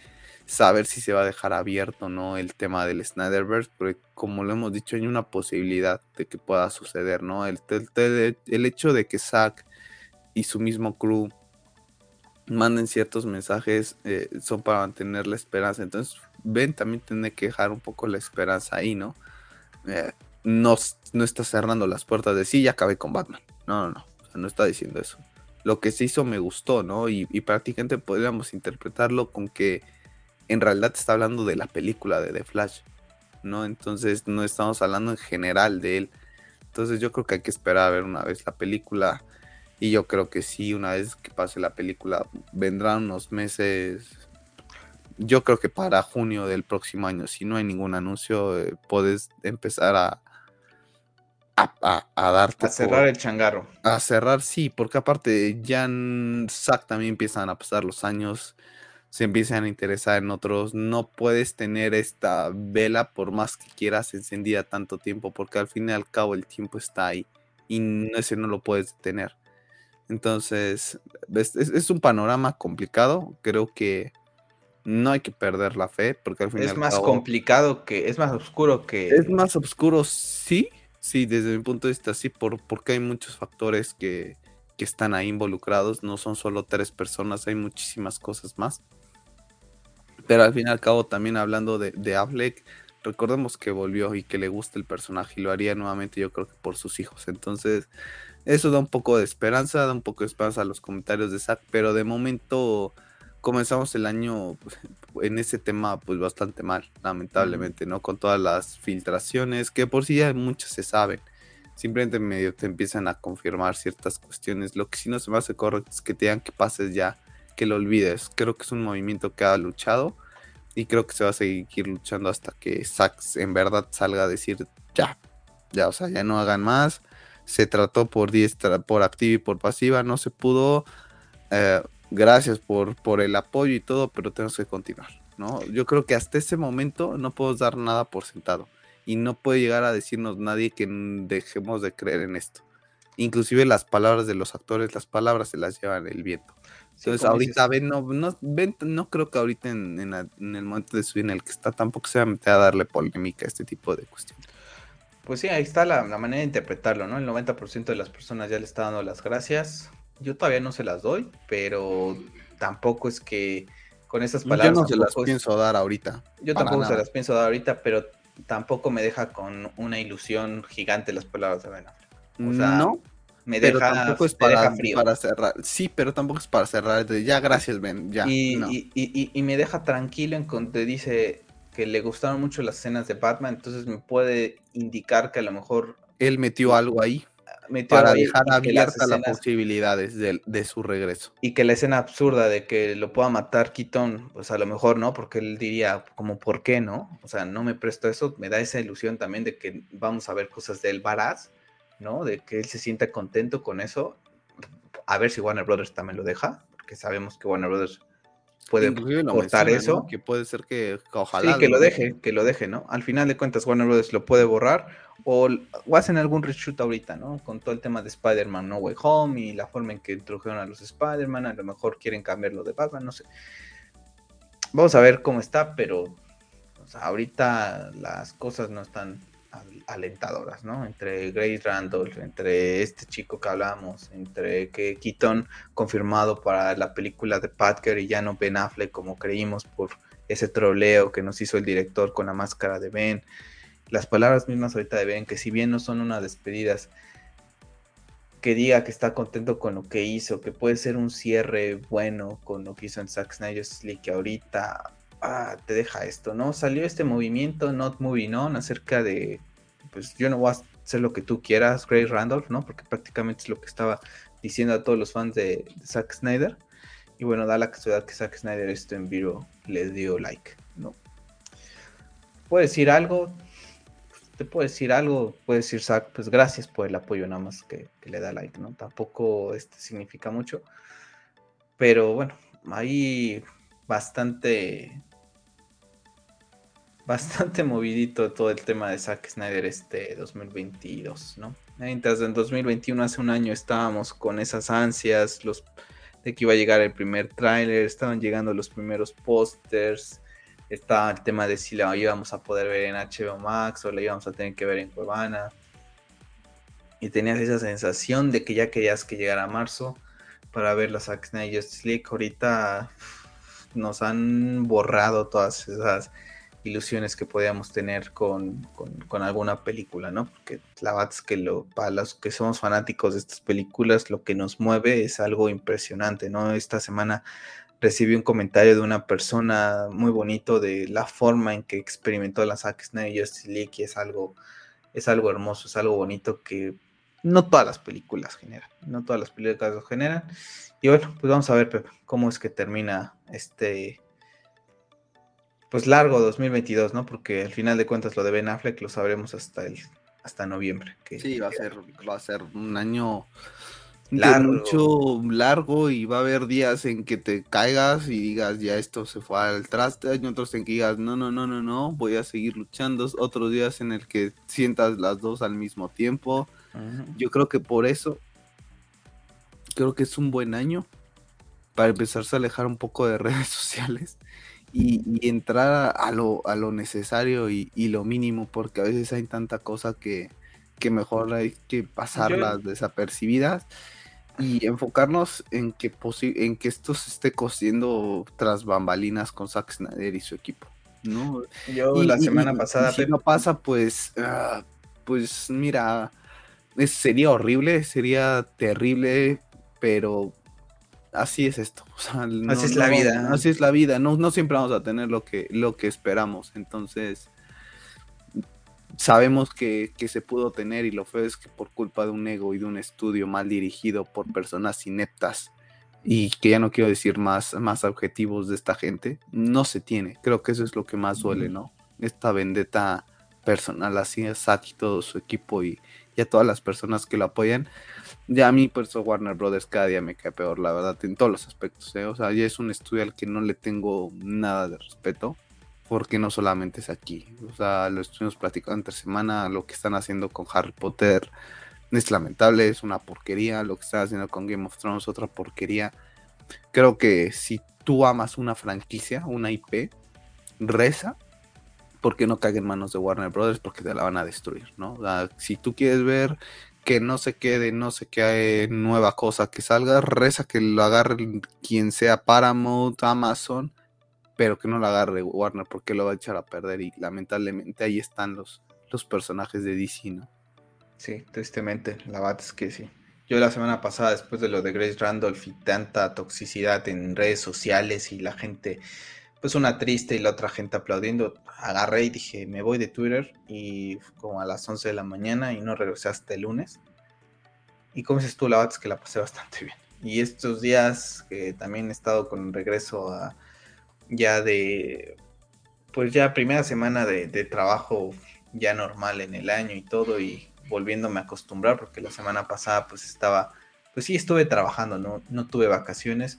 saber si se va a dejar abierto o no el tema del Snyderverse, porque como lo hemos dicho, hay una posibilidad de que pueda suceder, ¿no? El, el, hecho de que Zack y su mismo crew manden ciertos mensajes eh, son para mantener la esperanza. Entonces, Ben también tiene que dejar un poco la esperanza ahí, ¿no? Eh, no, no está cerrando las puertas de sí, ya acabé con Batman. No, no, no. no está diciendo eso. Lo que se hizo me gustó, ¿no? Y, y prácticamente podríamos interpretarlo con que en realidad está hablando de la película de The Flash, ¿no? Entonces no estamos hablando en general de él. Entonces yo creo que hay que esperar a ver una vez la película. Y yo creo que sí, una vez que pase la película, vendrán unos meses. Yo creo que para junio del próximo año, si no hay ningún anuncio, eh, puedes empezar a, a, a, darte. A cerrar el changarro. A cerrar, sí, porque aparte ya en SAC también empiezan a pasar los años se empiezan a interesar en otros. No puedes tener esta vela por más que quieras encendida tanto tiempo, porque al fin y al cabo el tiempo está ahí y ese no lo puedes tener. Entonces, es, un panorama complicado. Creo que no hay que perder la fe, porque al fin es más complicado que, es más oscuro que. Es más oscuro, sí, sí, desde mi punto de vista, sí, por, porque hay muchos factores que, que están ahí involucrados. No son solo tres personas, hay muchísimas cosas más. Pero al fin y al cabo, también hablando de, de Affleck, recordemos que volvió y que le gusta el personaje y lo haría nuevamente, yo creo que por sus hijos. Entonces, eso da un poco de esperanza, da un poco de esperanza a los comentarios de Zack, pero de momento comenzamos el año pues, en ese tema pues bastante mal, lamentablemente, ¿no? Con todas las filtraciones, que por sí ya muchas se saben. Simplemente medio te empiezan a confirmar ciertas cuestiones. Lo que sí no se me hace correcto es que te digan que pases ya que lo olvides. Creo que es un movimiento que ha luchado y creo que se va a seguir luchando hasta que Sax en verdad salga a decir ya, ya, o sea, ya no hagan más. Se trató por diestra, por activa y por pasiva, no se pudo. Eh, gracias por, por el apoyo y todo, pero tenemos que continuar, ¿no? Yo creo que hasta ese momento no podemos dar nada por sentado y no puede llegar a decirnos nadie que dejemos de creer en esto. Inclusive las palabras de los actores, las palabras se las llevan el viento. Entonces, ahorita Ben no, no, no creo que ahorita en, el momento de subir en el que está tampoco se va a meter a darle polémica a este tipo de cuestiones. Pues sí, ahí está la, manera de interpretarlo, ¿no? El 90% de las personas ya le está dando las gracias. Yo todavía no se las doy, pero tampoco es que con esas palabras. Yo no se las pienso dar ahorita. Yo tampoco se las pienso dar ahorita, pero tampoco me deja con una ilusión gigante las palabras de Ben O sea, no, me pero tampoco es para, para cerrar. Sí, pero tampoco es para cerrar. Ya, gracias, Ben. Ya. Y, me deja tranquilo en cuando dice que le gustaron mucho las escenas de Batman, entonces me puede indicar que a lo mejor él metió algo ahí para dejar abiertas las, posibilidades de, su regreso. Y que la escena absurda de que lo pueda matar Keaton, pues a lo mejor no, porque él diría como ¿por qué no? O sea, no me presto eso, me da esa ilusión también de que vamos a ver cosas del Baraz ¿no? De que él se sienta contento con eso. A ver si Warner Brothers también lo deja, porque sabemos que Warner Brothers puede cortar eso. Que puede ser que, ojalá. Sí, que lo deje, que lo deje, ¿no? Al final de cuentas, Warner Brothers lo puede borrar o, hacen algún reshoot ahorita, ¿no? Con todo el tema de Spider-Man No Way Home y la forma en que introdujeron a los Spider-Man, a lo mejor quieren cambiarlo de Batman, no sé. Vamos a ver cómo está, pero ahorita las cosas no están alentadoras, ¿no? Entre Grace Randolph, entre este chico que hablamos, entre que Keaton confirmado para la película de Patker y ya no Ben Affleck como creímos por ese troleo que nos hizo el director con la máscara de Ben. Las palabras mismas ahorita de Ben, que si bien no son unas despedidas, que diga que está contento con lo que hizo, que puede ser un cierre bueno con lo que hizo en Zack Snyder's League, que ahorita ah, te deja esto, ¿no? Salió este movimiento, Not Moving On, acerca de, pues yo no voy a hacer lo que tú quieras, Grace Randolph, ¿no? Porque prácticamente es lo que estaba diciendo a todos los fans de, Zack Snyder. Y bueno, da la casualidad que Zack Snyder esto en vivo le dio like, ¿no? Puede decir algo, te puedo decir algo, puede decir Zach, pues gracias por el apoyo nada más que, le da like, ¿no? Tampoco este, significa mucho. Pero bueno, ahí bastante bastante movidito todo el tema de Zack Snyder este 2022, ¿no? Mientras en 2021, hace un año, estábamos con esas ansias los, de que iba a llegar el primer tráiler, estaban llegando los primeros pósters, estaba el tema de si la íbamos a poder ver en HBO Max o la íbamos a tener que ver en Cuevana. Y tenías esa sensación de que ya querías que llegara marzo para ver la Zack Snyder Justice League. Ahorita nos han borrado todas esas ilusiones que podíamos tener con, alguna película, ¿no? Porque la verdad es que lo, para los que somos fanáticos de estas películas, lo que nos mueve es algo impresionante, ¿no? Esta semana recibí un comentario de una persona muy bonito de la forma en que experimentó la Zack Snyder Justice League y es algo, es algo hermoso, es algo bonito que no todas las películas generan, no todas las películas lo generan. Y bueno, pues vamos a ver, cómo es que termina este, pues largo 2022, ¿no? Porque al final de cuentas lo de Ben Affleck lo sabremos hasta el hasta noviembre. sí, va a ser va a ser un año largo. mucho largo y va a haber días en que te caigas y digas ya esto se fue al traste, hay otros en que digas no, no, no, no, no, voy a seguir luchando, otros días en el que sientas las dos al mismo tiempo. Yo creo que por eso creo que es un buen año para empezarse a alejar un poco de redes sociales y, entrar a lo, a lo necesario y, lo mínimo, porque a veces hay tanta cosa que, mejor hay que pasarlas desapercibidas y enfocarnos en que, en que esto se esté cosiendo tras bambalinas con Zack Snyder y su equipo. ¿no? Yo la semana pasada. si no pasa, pues, ah, pues mira, sería horrible, sería terrible, pero así es esto. así es la vida. Así es la vida. No, no siempre vamos a tener lo que, lo que esperamos. Entonces, sabemos que, se pudo tener y lo feo es que por culpa de un ego y de un estudio mal dirigido por personas ineptas y que ya no quiero decir más, más objetivos de esta gente, no se tiene. Creo que eso es lo que más duele, ¿no? Esta vendetta personal así Zack y todo su equipo y, y a todas las personas que lo apoyan ya a mí por eso Warner Brothers cada día me cae peor, la verdad, en todos los aspectos. ¿eh? O sea, ya es un estudio al que no le tengo nada de respeto, porque no solamente es aquí. O sea, lo estuvimos platicando entre semana, lo que están haciendo con Harry Potter es lamentable, es una porquería. Lo que están haciendo con Game of Thrones, otra porquería. Creo que si tú amas una franquicia, una IP, reza porque no caiga en manos de Warner Brothers porque te la van a destruir, ¿no? Si tú quieres ver que no se quede, no sé qué nueva cosa que salga, reza que lo agarre quien sea Paramount, Amazon, pero que no lo agarre Warner porque lo va a echar a perder y lamentablemente ahí están los, los personajes de DC, ¿no? Sí, tristemente, la verdad es que sí. Yo la semana pasada, después de lo de Grace Randolph y tanta toxicidad en redes sociales y la gente pues una triste y la otra gente aplaudiendo. Agarré y dije, me voy de Twitter y como a las 11 de la mañana y no regresé hasta el lunes. Y como dices tú, la verdad es que la pasé bastante bien. Y estos días que también he estado con regreso a ya de, pues ya primera semana de, trabajo ya normal en el año y todo y volviéndome a acostumbrar porque la semana pasada pues estaba, pues sí estuve trabajando, no, no tuve vacaciones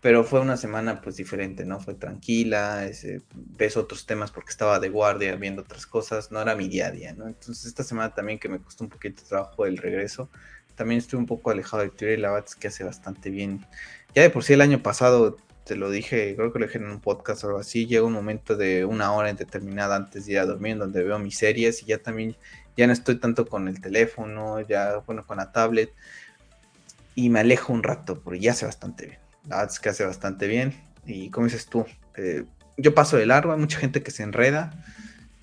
pero fue una semana pues diferente, ¿no? Fue tranquila, ves otros temas porque estaba de guardia viendo otras cosas, no era mi día a día, ¿no? Entonces esta semana también que me costó un poquito de trabajo el regreso, también estuve un poco alejado de Twitter y la que hace bastante bien. Ya de por sí el año pasado, te lo dije, creo que lo dije en un podcast o algo así, llega un momento de una hora indeterminada antes de ir a dormir donde veo mis series y ya también, ya no estoy tanto con el teléfono, ya, bueno, con la tablet y me alejo un rato porque ya hace bastante bien. La es que hace bastante bien. Y como dices tú, eh, yo paso de largo, hay mucha gente que se enreda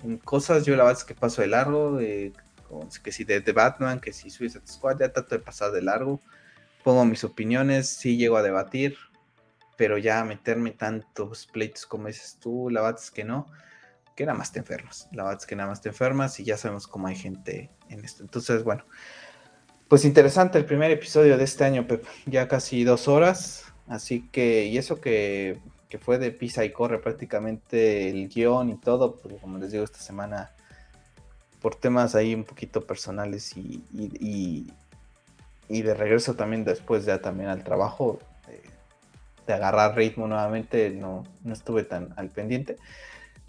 en cosas. Yo la verdad es que paso de largo, eh, que si de, Batman, que si Suicide Squad, ya trato de pasar de largo. Pongo mis opiniones, sí llego a debatir, pero ya meterme tantos pleitos como dices tú, la verdad es que no, que nada más te enfermas. La verdad es que nada más te enfermas y ya sabemos cómo hay gente en esto. Entonces, bueno, pues interesante el primer episodio de este año, Pep. Ya casi dos horas. Así que, y eso que, fue de pisa y corre prácticamente el guion y todo, porque como les digo, esta semana por temas ahí un poquito personales y, y, de regreso también después ya también al trabajo, eh, de agarrar ritmo nuevamente, no, no estuve tan al pendiente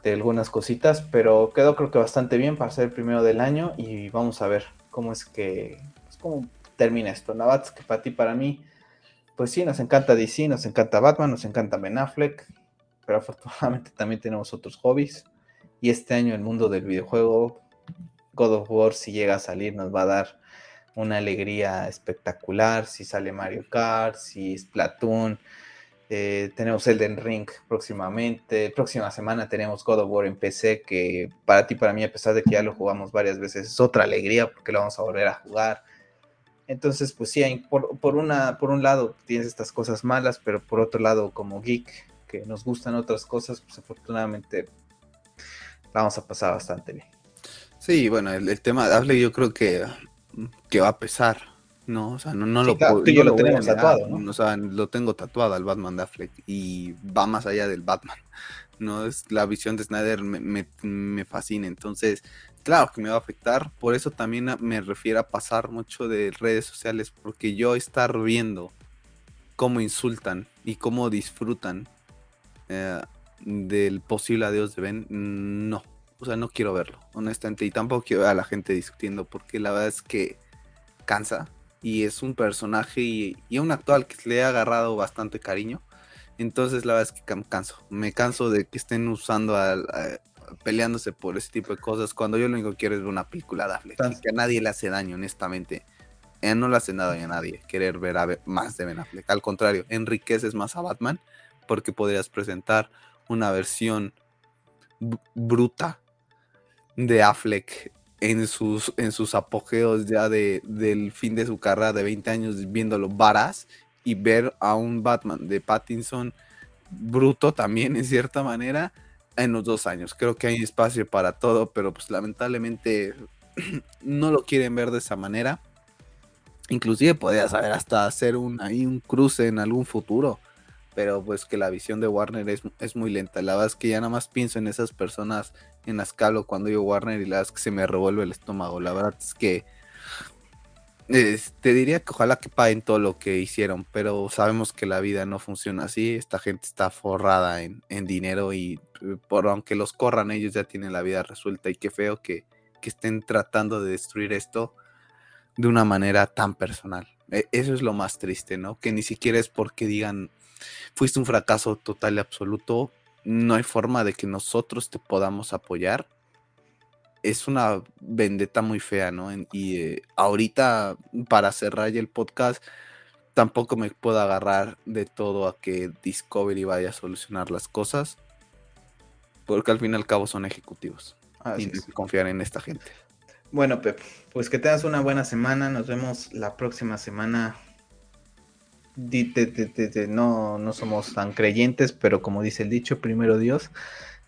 de algunas cositas, pero quedó creo que bastante bien para ser el primero del año y vamos a ver cómo es que, pues, cómo termina esto. Navats, que para ti, para mí, pues sí, nos encanta DC, nos encanta Batman, nos encanta Ben Affleck, pero afortunadamente también tenemos otros hobbies. Y este año el mundo del videojuego, God of War, si llega a salir, nos va a dar una alegría espectacular. Si sale Mario Kart, si Splatoon, eh, tenemos Elden Ring próximamente. Próxima semana tenemos God of War en PC, que para ti, para mí, a pesar de que ya lo jugamos varias veces, es otra alegría porque lo vamos a volver a jugar. Entonces, pues sí, por, una, por un lado tienes estas cosas malas, pero por otro lado, como geek, que nos gustan otras cosas, pues afortunadamente vamos a pasar bastante bien. Sí, bueno, el, tema de Affleck yo creo que, que va a pesar, ¿no? O sea, no, no lo puedo. yo lo, tenemos tatuado, ¿no? O sea, lo tengo tatuado al Batman de Affleck y va más allá del Batman, ¿no? Es la visión de Snyder me, me, fascina, entonces claro que me va a afectar. Por eso también me refiero a pasar mucho de redes sociales, porque yo estar viendo cómo insultan y cómo disfrutan eh, del posible adiós de Ben, no. O sea, no quiero verlo, honestamente. Y tampoco quiero ver a la gente discutiendo, porque la verdad es que cansa. Y es un personaje y, y un actor que le he agarrado bastante cariño. Entonces la verdad es que canso. Me canso de que estén usando al, peleándose por ese tipo de cosas, cuando yo lo único que quiero es ver una película de Affleck, que a nadie le hace daño, honestamente. Eh, no le hace nada a nadie querer ver, a más de Ben Affleck. Al contrario, enriqueces más a Batman porque podrías presentar una versión bruta de Affleck en sus, en sus apogeos ya de, del fin de su carrera de 20 años viéndolo varas y ver a un Batman de Pattinson bruto también en cierta manera en los dos años. Creo que hay espacio para todo, pero pues lamentablemente no lo quieren ver de esa manera. Inclusive podría saber hasta hacer un, ahí un cruce en algún futuro. Pero pues que la visión de Warner es, es, muy lenta. La verdad es que ya nada más pienso en esas personas en las que hablo cuando digo Warner y la verdad es que se me revuelve el estómago. La verdad es que te diría que ojalá que paguen todo lo que hicieron, pero sabemos que la vida no funciona así. Esta gente está forrada en, dinero y eh, por aunque los corran, ellos ya tienen la vida resuelta. Y qué feo que, estén tratando de destruir esto de una manera tan personal. E, eso es lo más triste, ¿no? Que ni siquiera es porque digan fuiste un fracaso total y absoluto. No hay forma de que nosotros te podamos apoyar es una vendetta muy fea, ¿no? y eh, ahorita, para cerrar ya el podcast, tampoco me puedo agarrar de todo a que Discovery vaya a solucionar las cosas, porque al fin y al cabo son ejecutivos. y confiar en esta gente. Bueno, Pep, pues que tengas una buena semana. Nos vemos la próxima semana. No, no somos tan creyentes, pero como dice el dicho, primero Dios.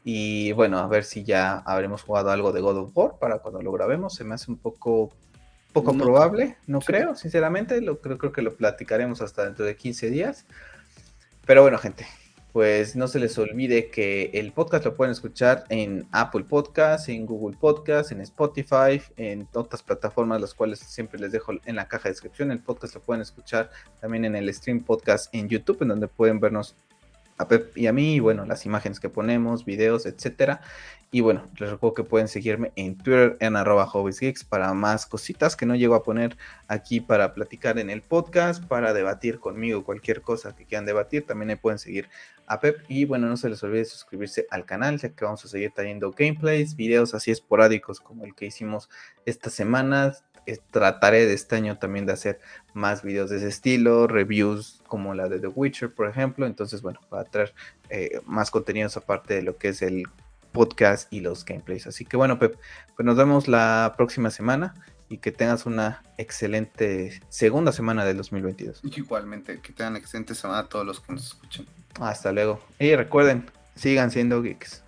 Y bueno, a ver si ya habremos jugado algo de God of War para cuando lo grabemos. Se me hace un poco, poco probable, no creo, sinceramente. Lo, creo, creo que lo platicaremos hasta dentro de 15 días. Pero bueno, gente, pues no se les olvide que el podcast lo pueden escuchar en Apple Podcast, en Google Podcast, en Spotify, en otras plataformas, las cuales siempre les dejo en la caja de descripción. El podcast lo pueden escuchar también en el Stream Podcast en YouTube, en donde pueden vernos a Pep y a mí, y bueno, las imágenes que ponemos, videos, etcétera. Y bueno, les recuerdo que pueden seguirme en Twitter en arroba hobbiesgeeks para más cositas que no llego a poner aquí para platicar en el podcast, para debatir conmigo cualquier cosa que quieran debatir. También ahí pueden seguir a Pep. Y bueno, no se les olvide suscribirse al canal, ya que vamos a seguir trayendo gameplays, videos así esporádicos como el que hicimos esta semana trataré de este año también de hacer más videos de ese estilo, reviews como la de The Witcher, por ejemplo. Entonces, bueno, va a traer eh, más contenidos aparte de lo que es el podcast y los gameplays. Así que bueno, Pep, pues nos vemos la próxima semana y que tengas una excelente segunda semana del 2022. Igualmente, que tengan excelente semana a todos los que nos escuchen. Hasta luego. Y recuerden, sigan siendo geeks.